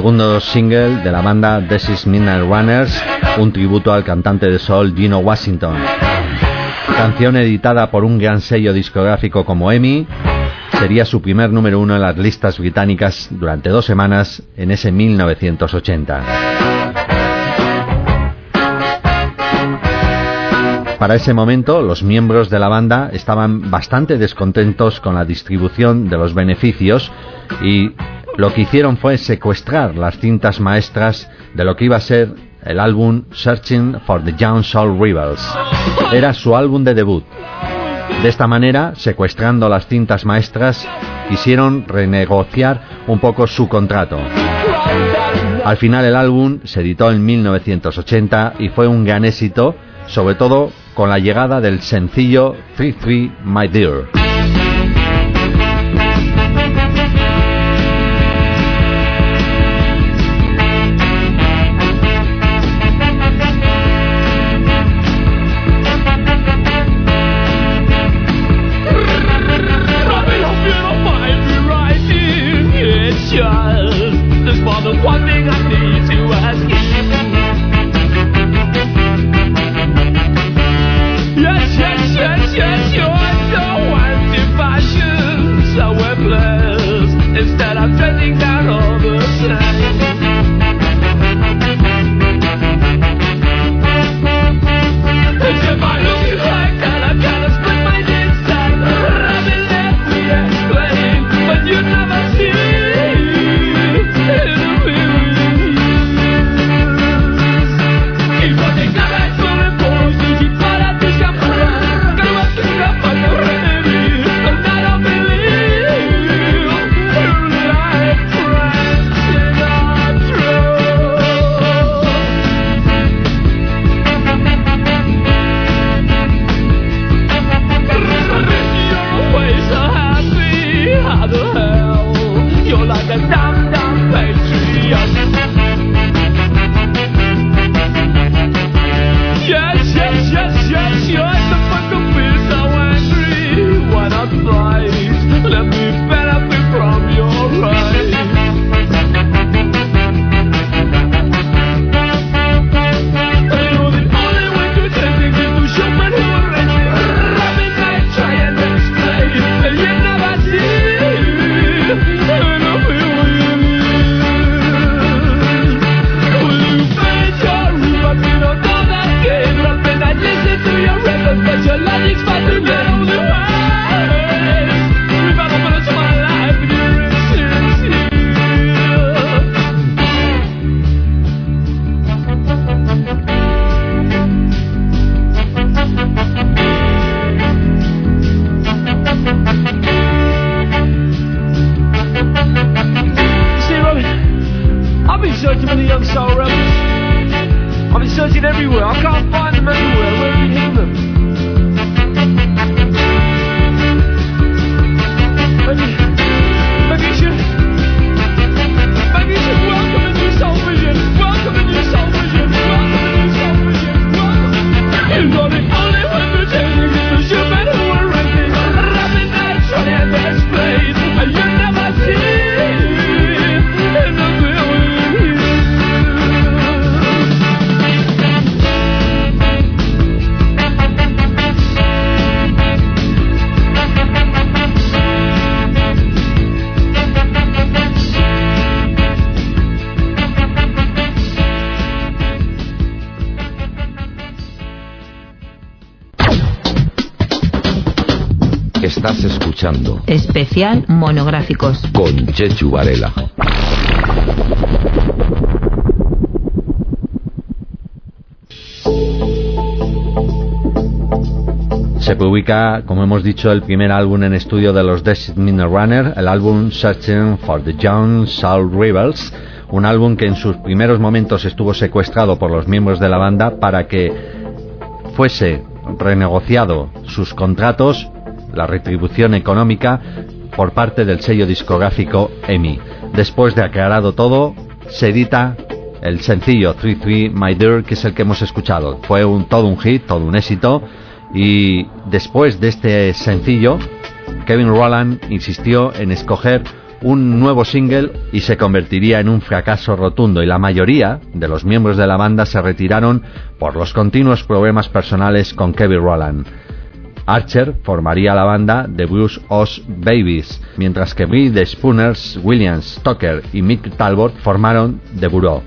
Segundo single de la banda This Is Midnight Runners, un tributo al cantante de soul Gino Washington. Canción editada por un gran sello discográfico como EMI, sería su primer número uno en las listas británicas durante dos semanas en ese 1980. Para ese momento, los miembros de la banda estaban bastante descontentos con la distribución de los beneficios y lo que hicieron fue secuestrar las cintas maestras de lo que iba a ser el álbum Searching for the Young Soul Rebels. Era su álbum de debut. De esta manera, secuestrando las cintas maestras, quisieron renegociar un poco su contrato. Al final el álbum se editó en 1980 y fue un gran éxito, sobre todo con la llegada del sencillo 33 My Dear. Monográficos. con Chechu Varela. Se publica, como hemos dicho, el primer álbum en estudio de los Desert Miner Runner, el álbum Searching for the Young Soul Rebels, un álbum que en sus primeros momentos estuvo secuestrado por los miembros de la banda para que fuese renegociado sus contratos, la retribución económica por parte del sello discográfico EMI. Después de aclarado todo, se edita el sencillo 33 My Dear, que es el que hemos escuchado. Fue un, todo un hit, todo un éxito. Y después de este sencillo, Kevin Rowland insistió en escoger un nuevo single y se convertiría en un fracaso rotundo y la mayoría de los miembros de la banda se retiraron por los continuos problemas personales con Kevin Rowland. Archer formaría la banda The Bruce Oz Babies, mientras que Bill The Spooners, Williams, Tucker y Mick Talbot formaron The Bureau.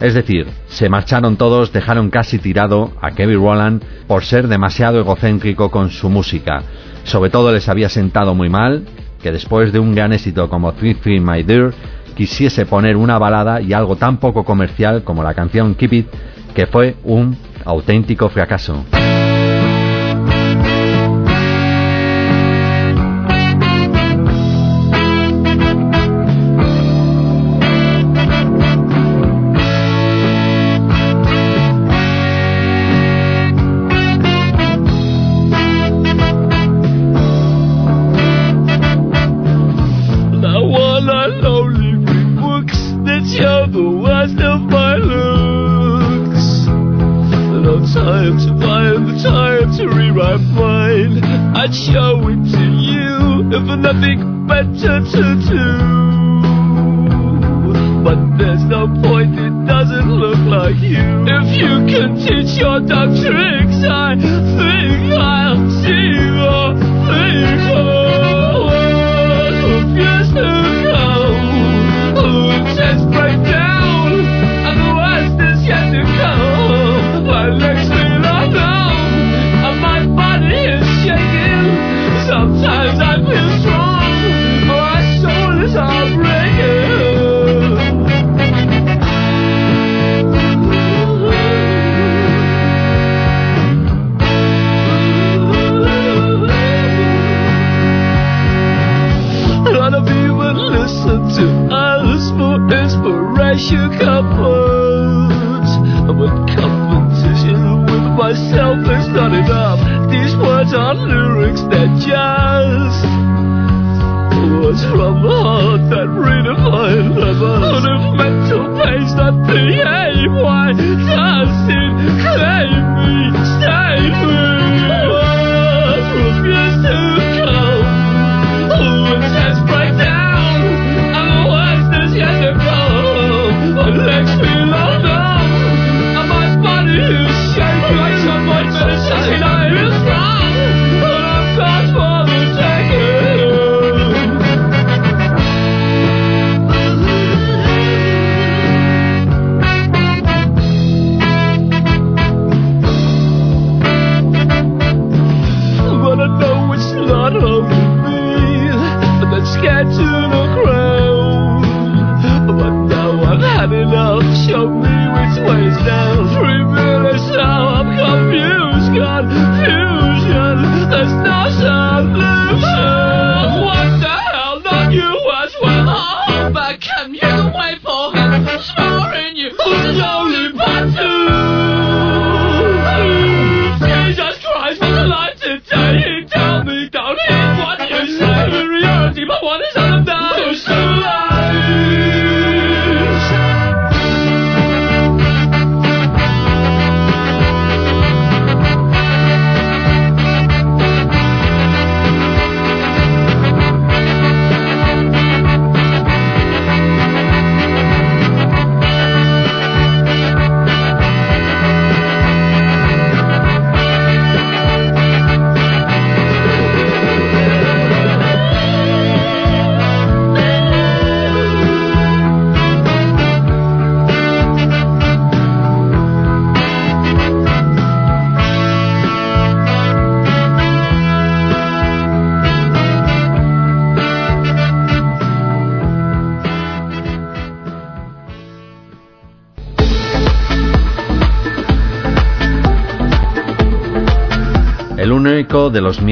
Es decir, se marcharon todos, dejaron casi tirado a Kevin Rowland por ser demasiado egocéntrico con su música. Sobre todo les había sentado muy mal que después de un gran éxito como Three Three My Dear quisiese poner una balada y algo tan poco comercial como la canción Keep It, que fue un auténtico fracaso. But there's no point, it doesn't look like you. If you can teach your doctrine.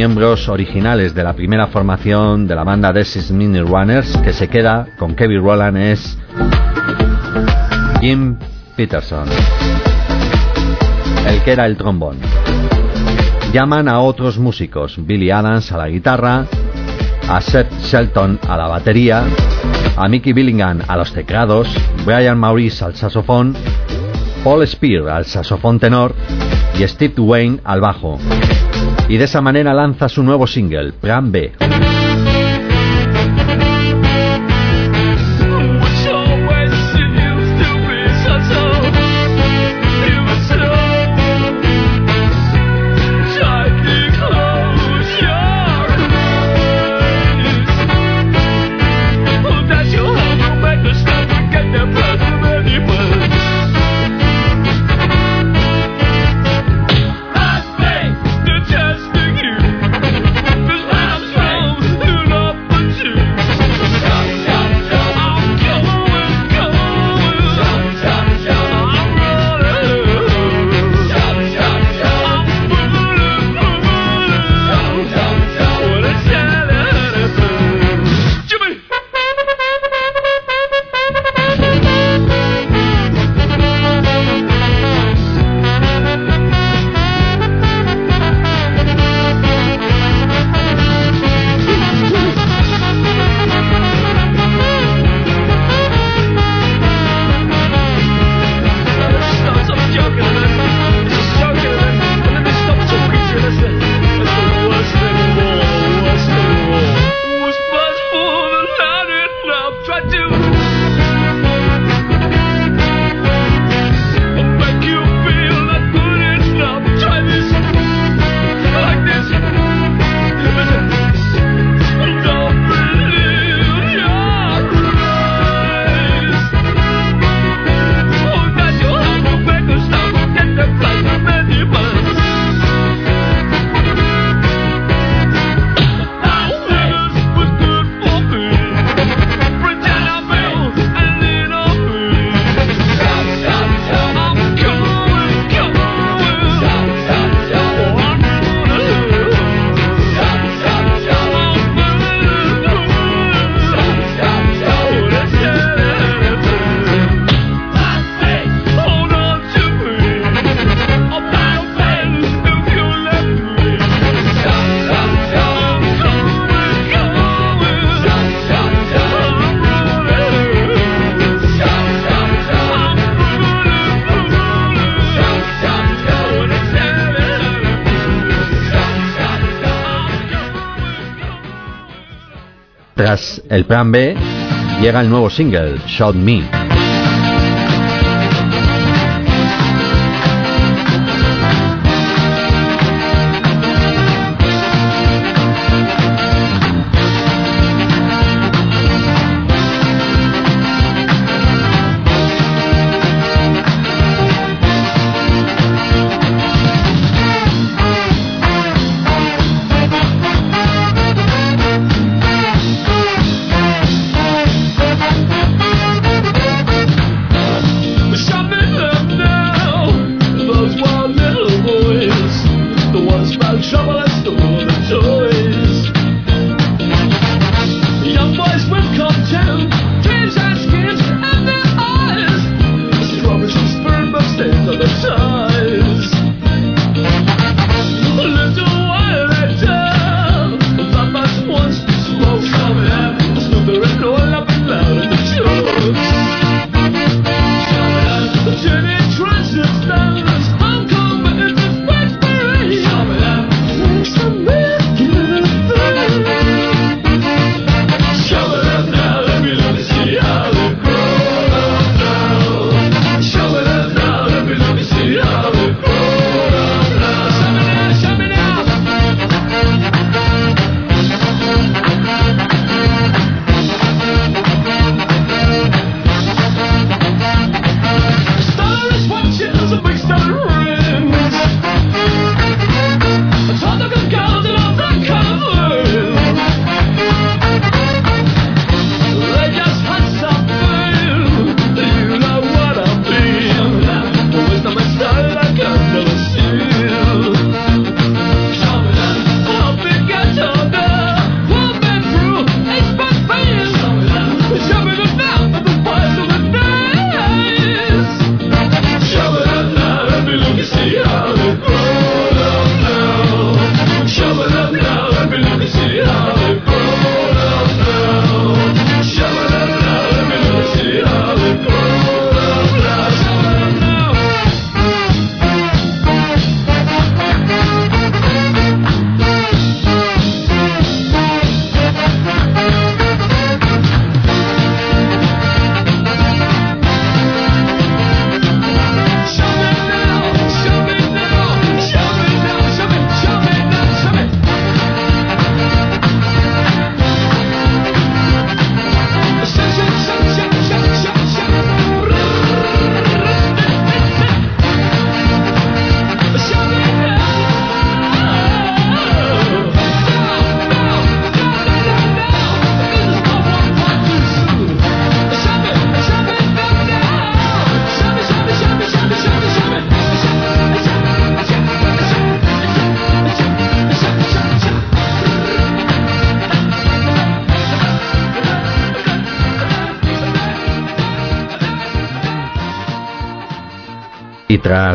miembros originales de la primera formación de la banda Desis Mini Runners, que se queda con Kevin Roland, es Jim Peterson, el que era el trombón. Llaman a otros músicos, Billy Adams a la guitarra, a Seth Shelton a la batería, a Mickey Billingham a los teclados, Brian Maurice al saxofón, Paul Spear al saxofón tenor y Steve Wayne al bajo y de esa manera lanza su nuevo single, Plan B. El plan B llega el nuevo single, Shout Me.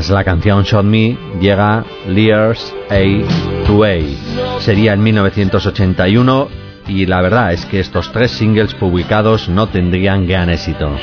La canción Shot Me llega Lears A to A. Sería en 1981 y la verdad es que estos tres singles publicados no tendrían gran éxito.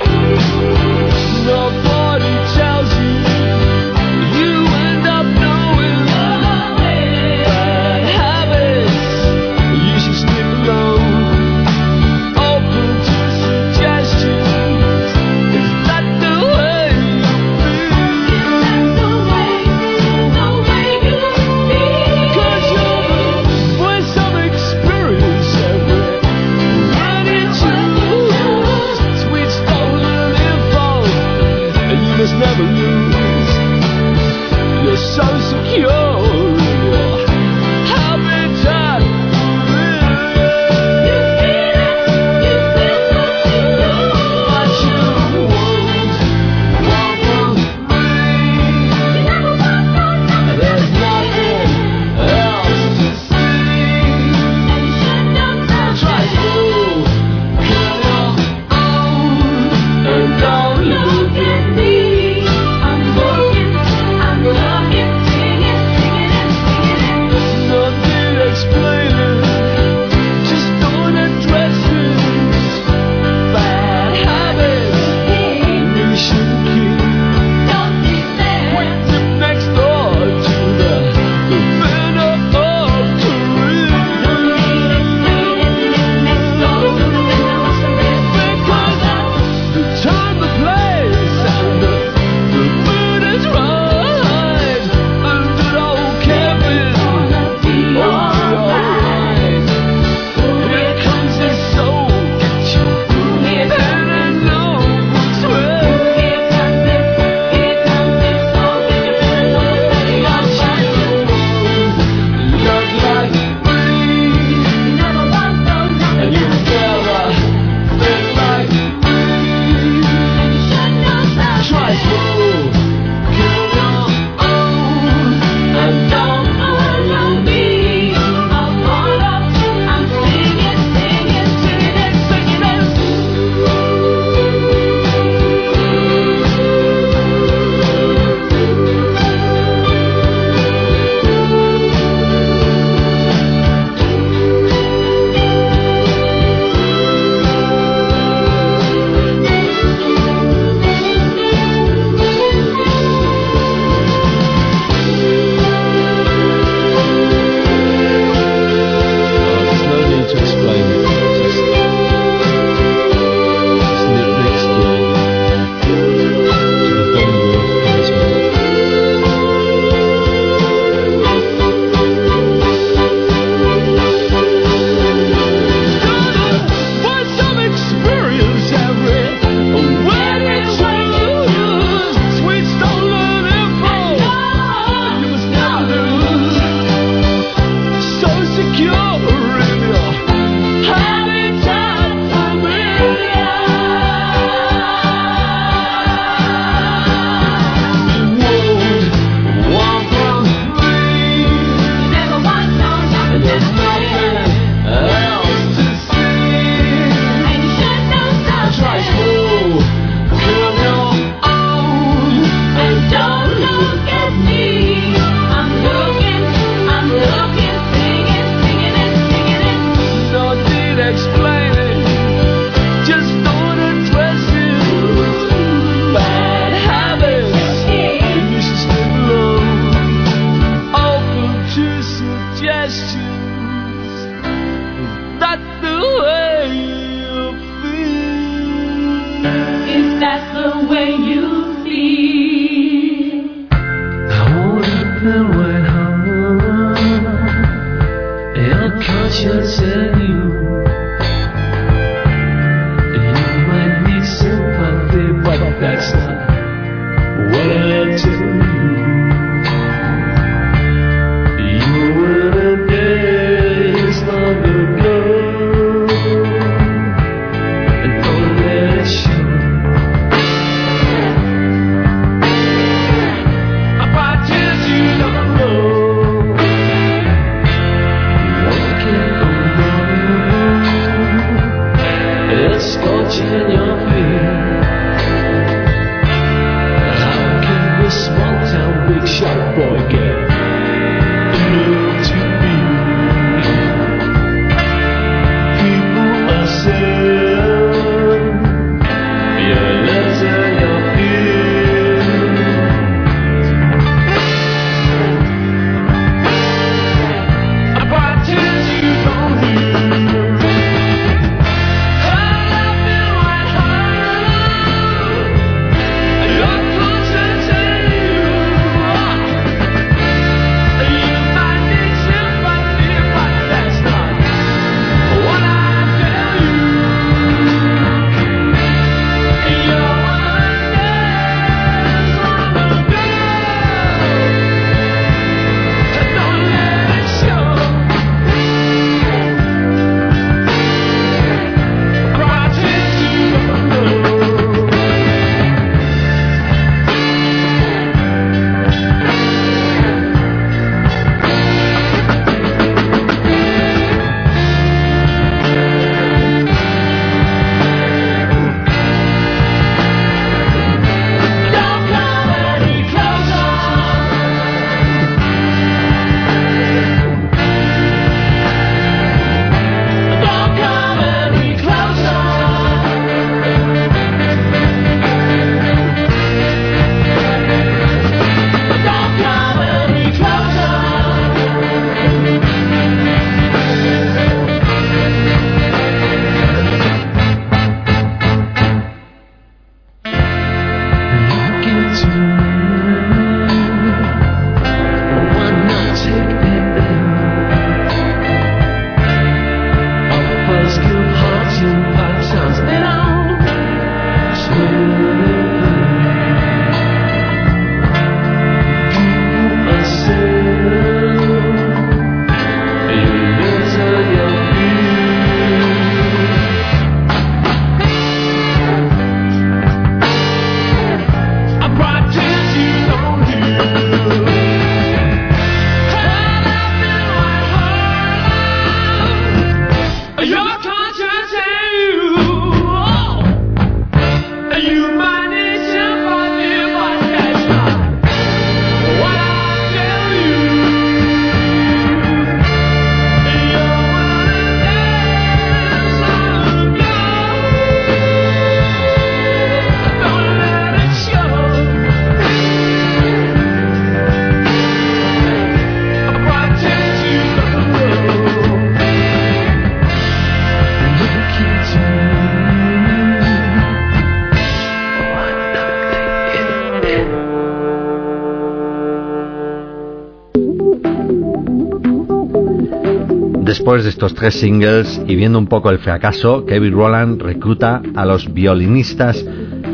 Después de estos tres singles y viendo un poco el fracaso, Kevin Rowland recluta a los violinistas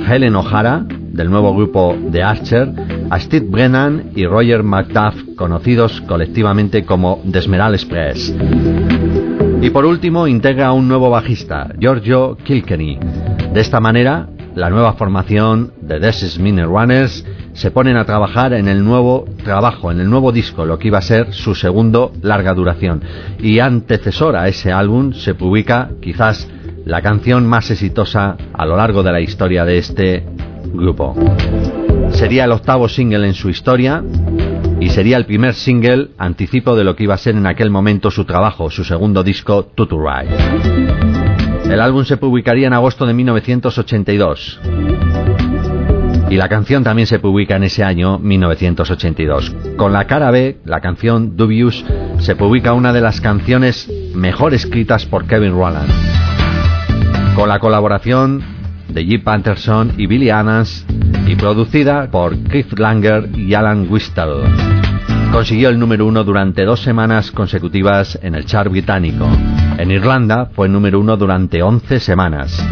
Helen O'Hara, del nuevo grupo The Archer, a Steve Brennan y Roger McDuff, conocidos colectivamente como The Express. Y por último, integra a un nuevo bajista, Giorgio Kilkenny. De esta manera, la nueva formación de This Is Miner Runners se ponen a trabajar en el nuevo trabajo, en el nuevo disco, lo que iba a ser su segundo larga duración. Y antecesor a ese álbum se publica quizás la canción más exitosa a lo largo de la historia de este grupo. Sería el octavo single en su historia y sería el primer single anticipo de lo que iba a ser en aquel momento su trabajo, su segundo disco, Tutu Ride. El álbum se publicaría en agosto de 1982 y la canción también se publica en ese año 1982. Con la cara B, la canción Dubious, se publica una de las canciones mejor escritas por Kevin Rowland, con la colaboración de Jim Panterson y Billy Annans y producida por Cliff Langer y Alan Wistel. Consiguió el número uno durante dos semanas consecutivas en el chart británico. En Irlanda fue número uno durante 11 semanas.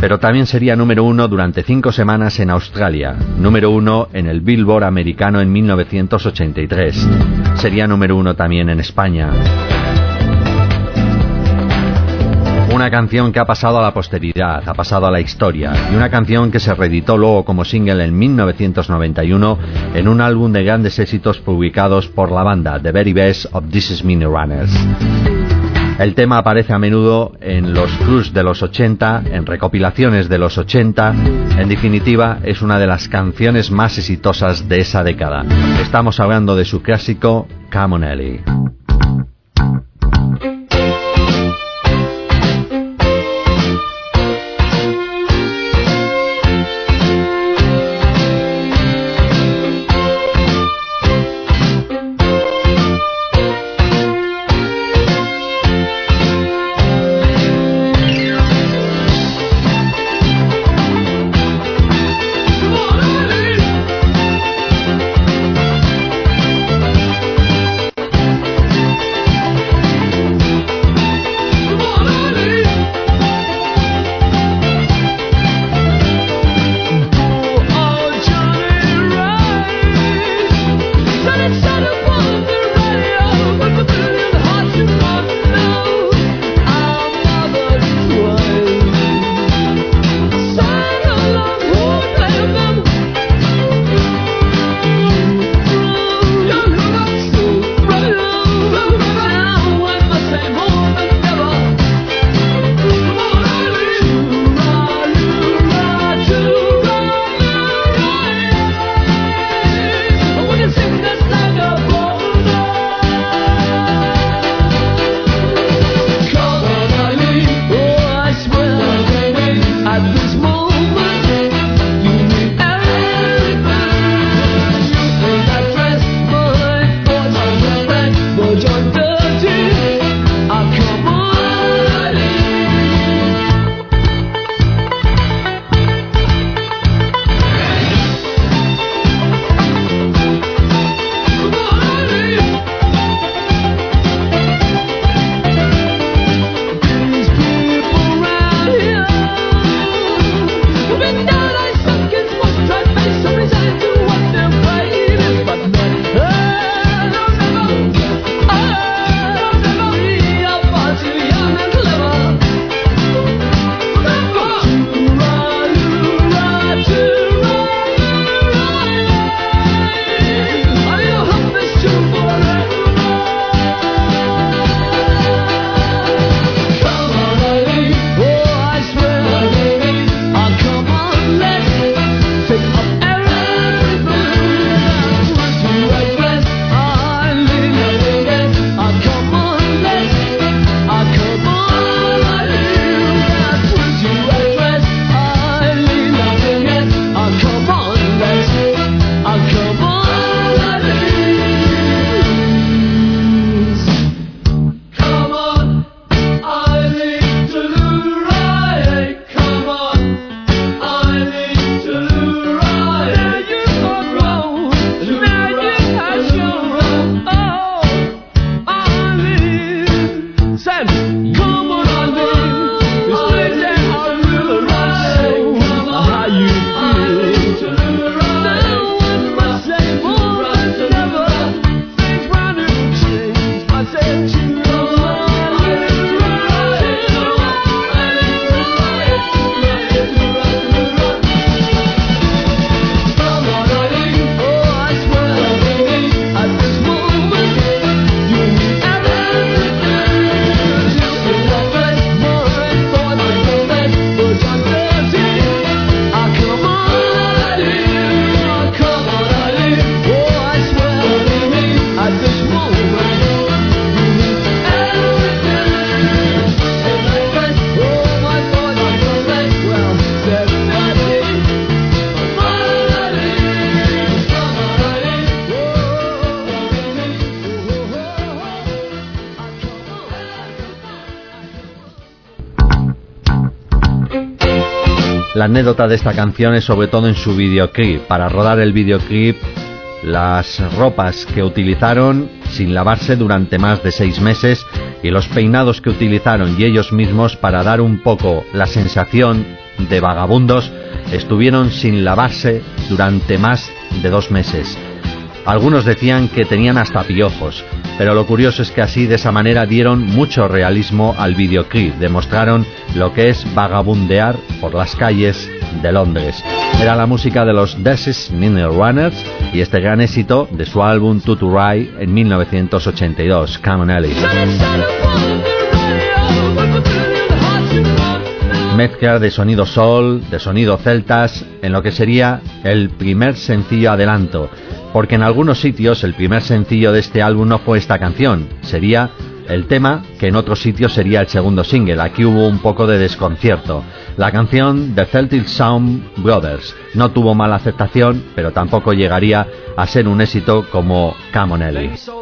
Pero también sería número uno durante cinco semanas en Australia, número uno en el Billboard americano en 1983. Sería número uno también en España. Una canción que ha pasado a la posteridad, ha pasado a la historia, y una canción que se reeditó luego como single en 1991 en un álbum de grandes éxitos publicados por la banda The Very Best of This Is Mini Runners. El tema aparece a menudo en los cruise de los 80, en recopilaciones de los 80. En definitiva, es una de las canciones más exitosas de esa década. Estamos hablando de su clásico Come anécdota de esta canción es sobre todo en su videoclip. Para rodar el videoclip las ropas que utilizaron sin lavarse durante más de seis meses y los peinados que utilizaron y ellos mismos para dar un poco la sensación de vagabundos estuvieron sin lavarse durante más de dos meses. Algunos decían que tenían hasta piojos, pero lo curioso es que así de esa manera dieron mucho realismo al videoclip, demostraron lo que es vagabundear por las calles de Londres. Era la música de los Desis Mineral Runners y este gran éxito de su álbum Tutu Rai en 1982, Come on Ellie. Mezcla de sonido sol, de sonido celtas, en lo que sería el primer sencillo adelanto, porque en algunos sitios el primer sencillo de este álbum no fue esta canción, sería el tema que en otros sitios sería el segundo single. Aquí hubo un poco de desconcierto. La canción The Celtic Sound Brothers no tuvo mala aceptación, pero tampoco llegaría a ser un éxito como Come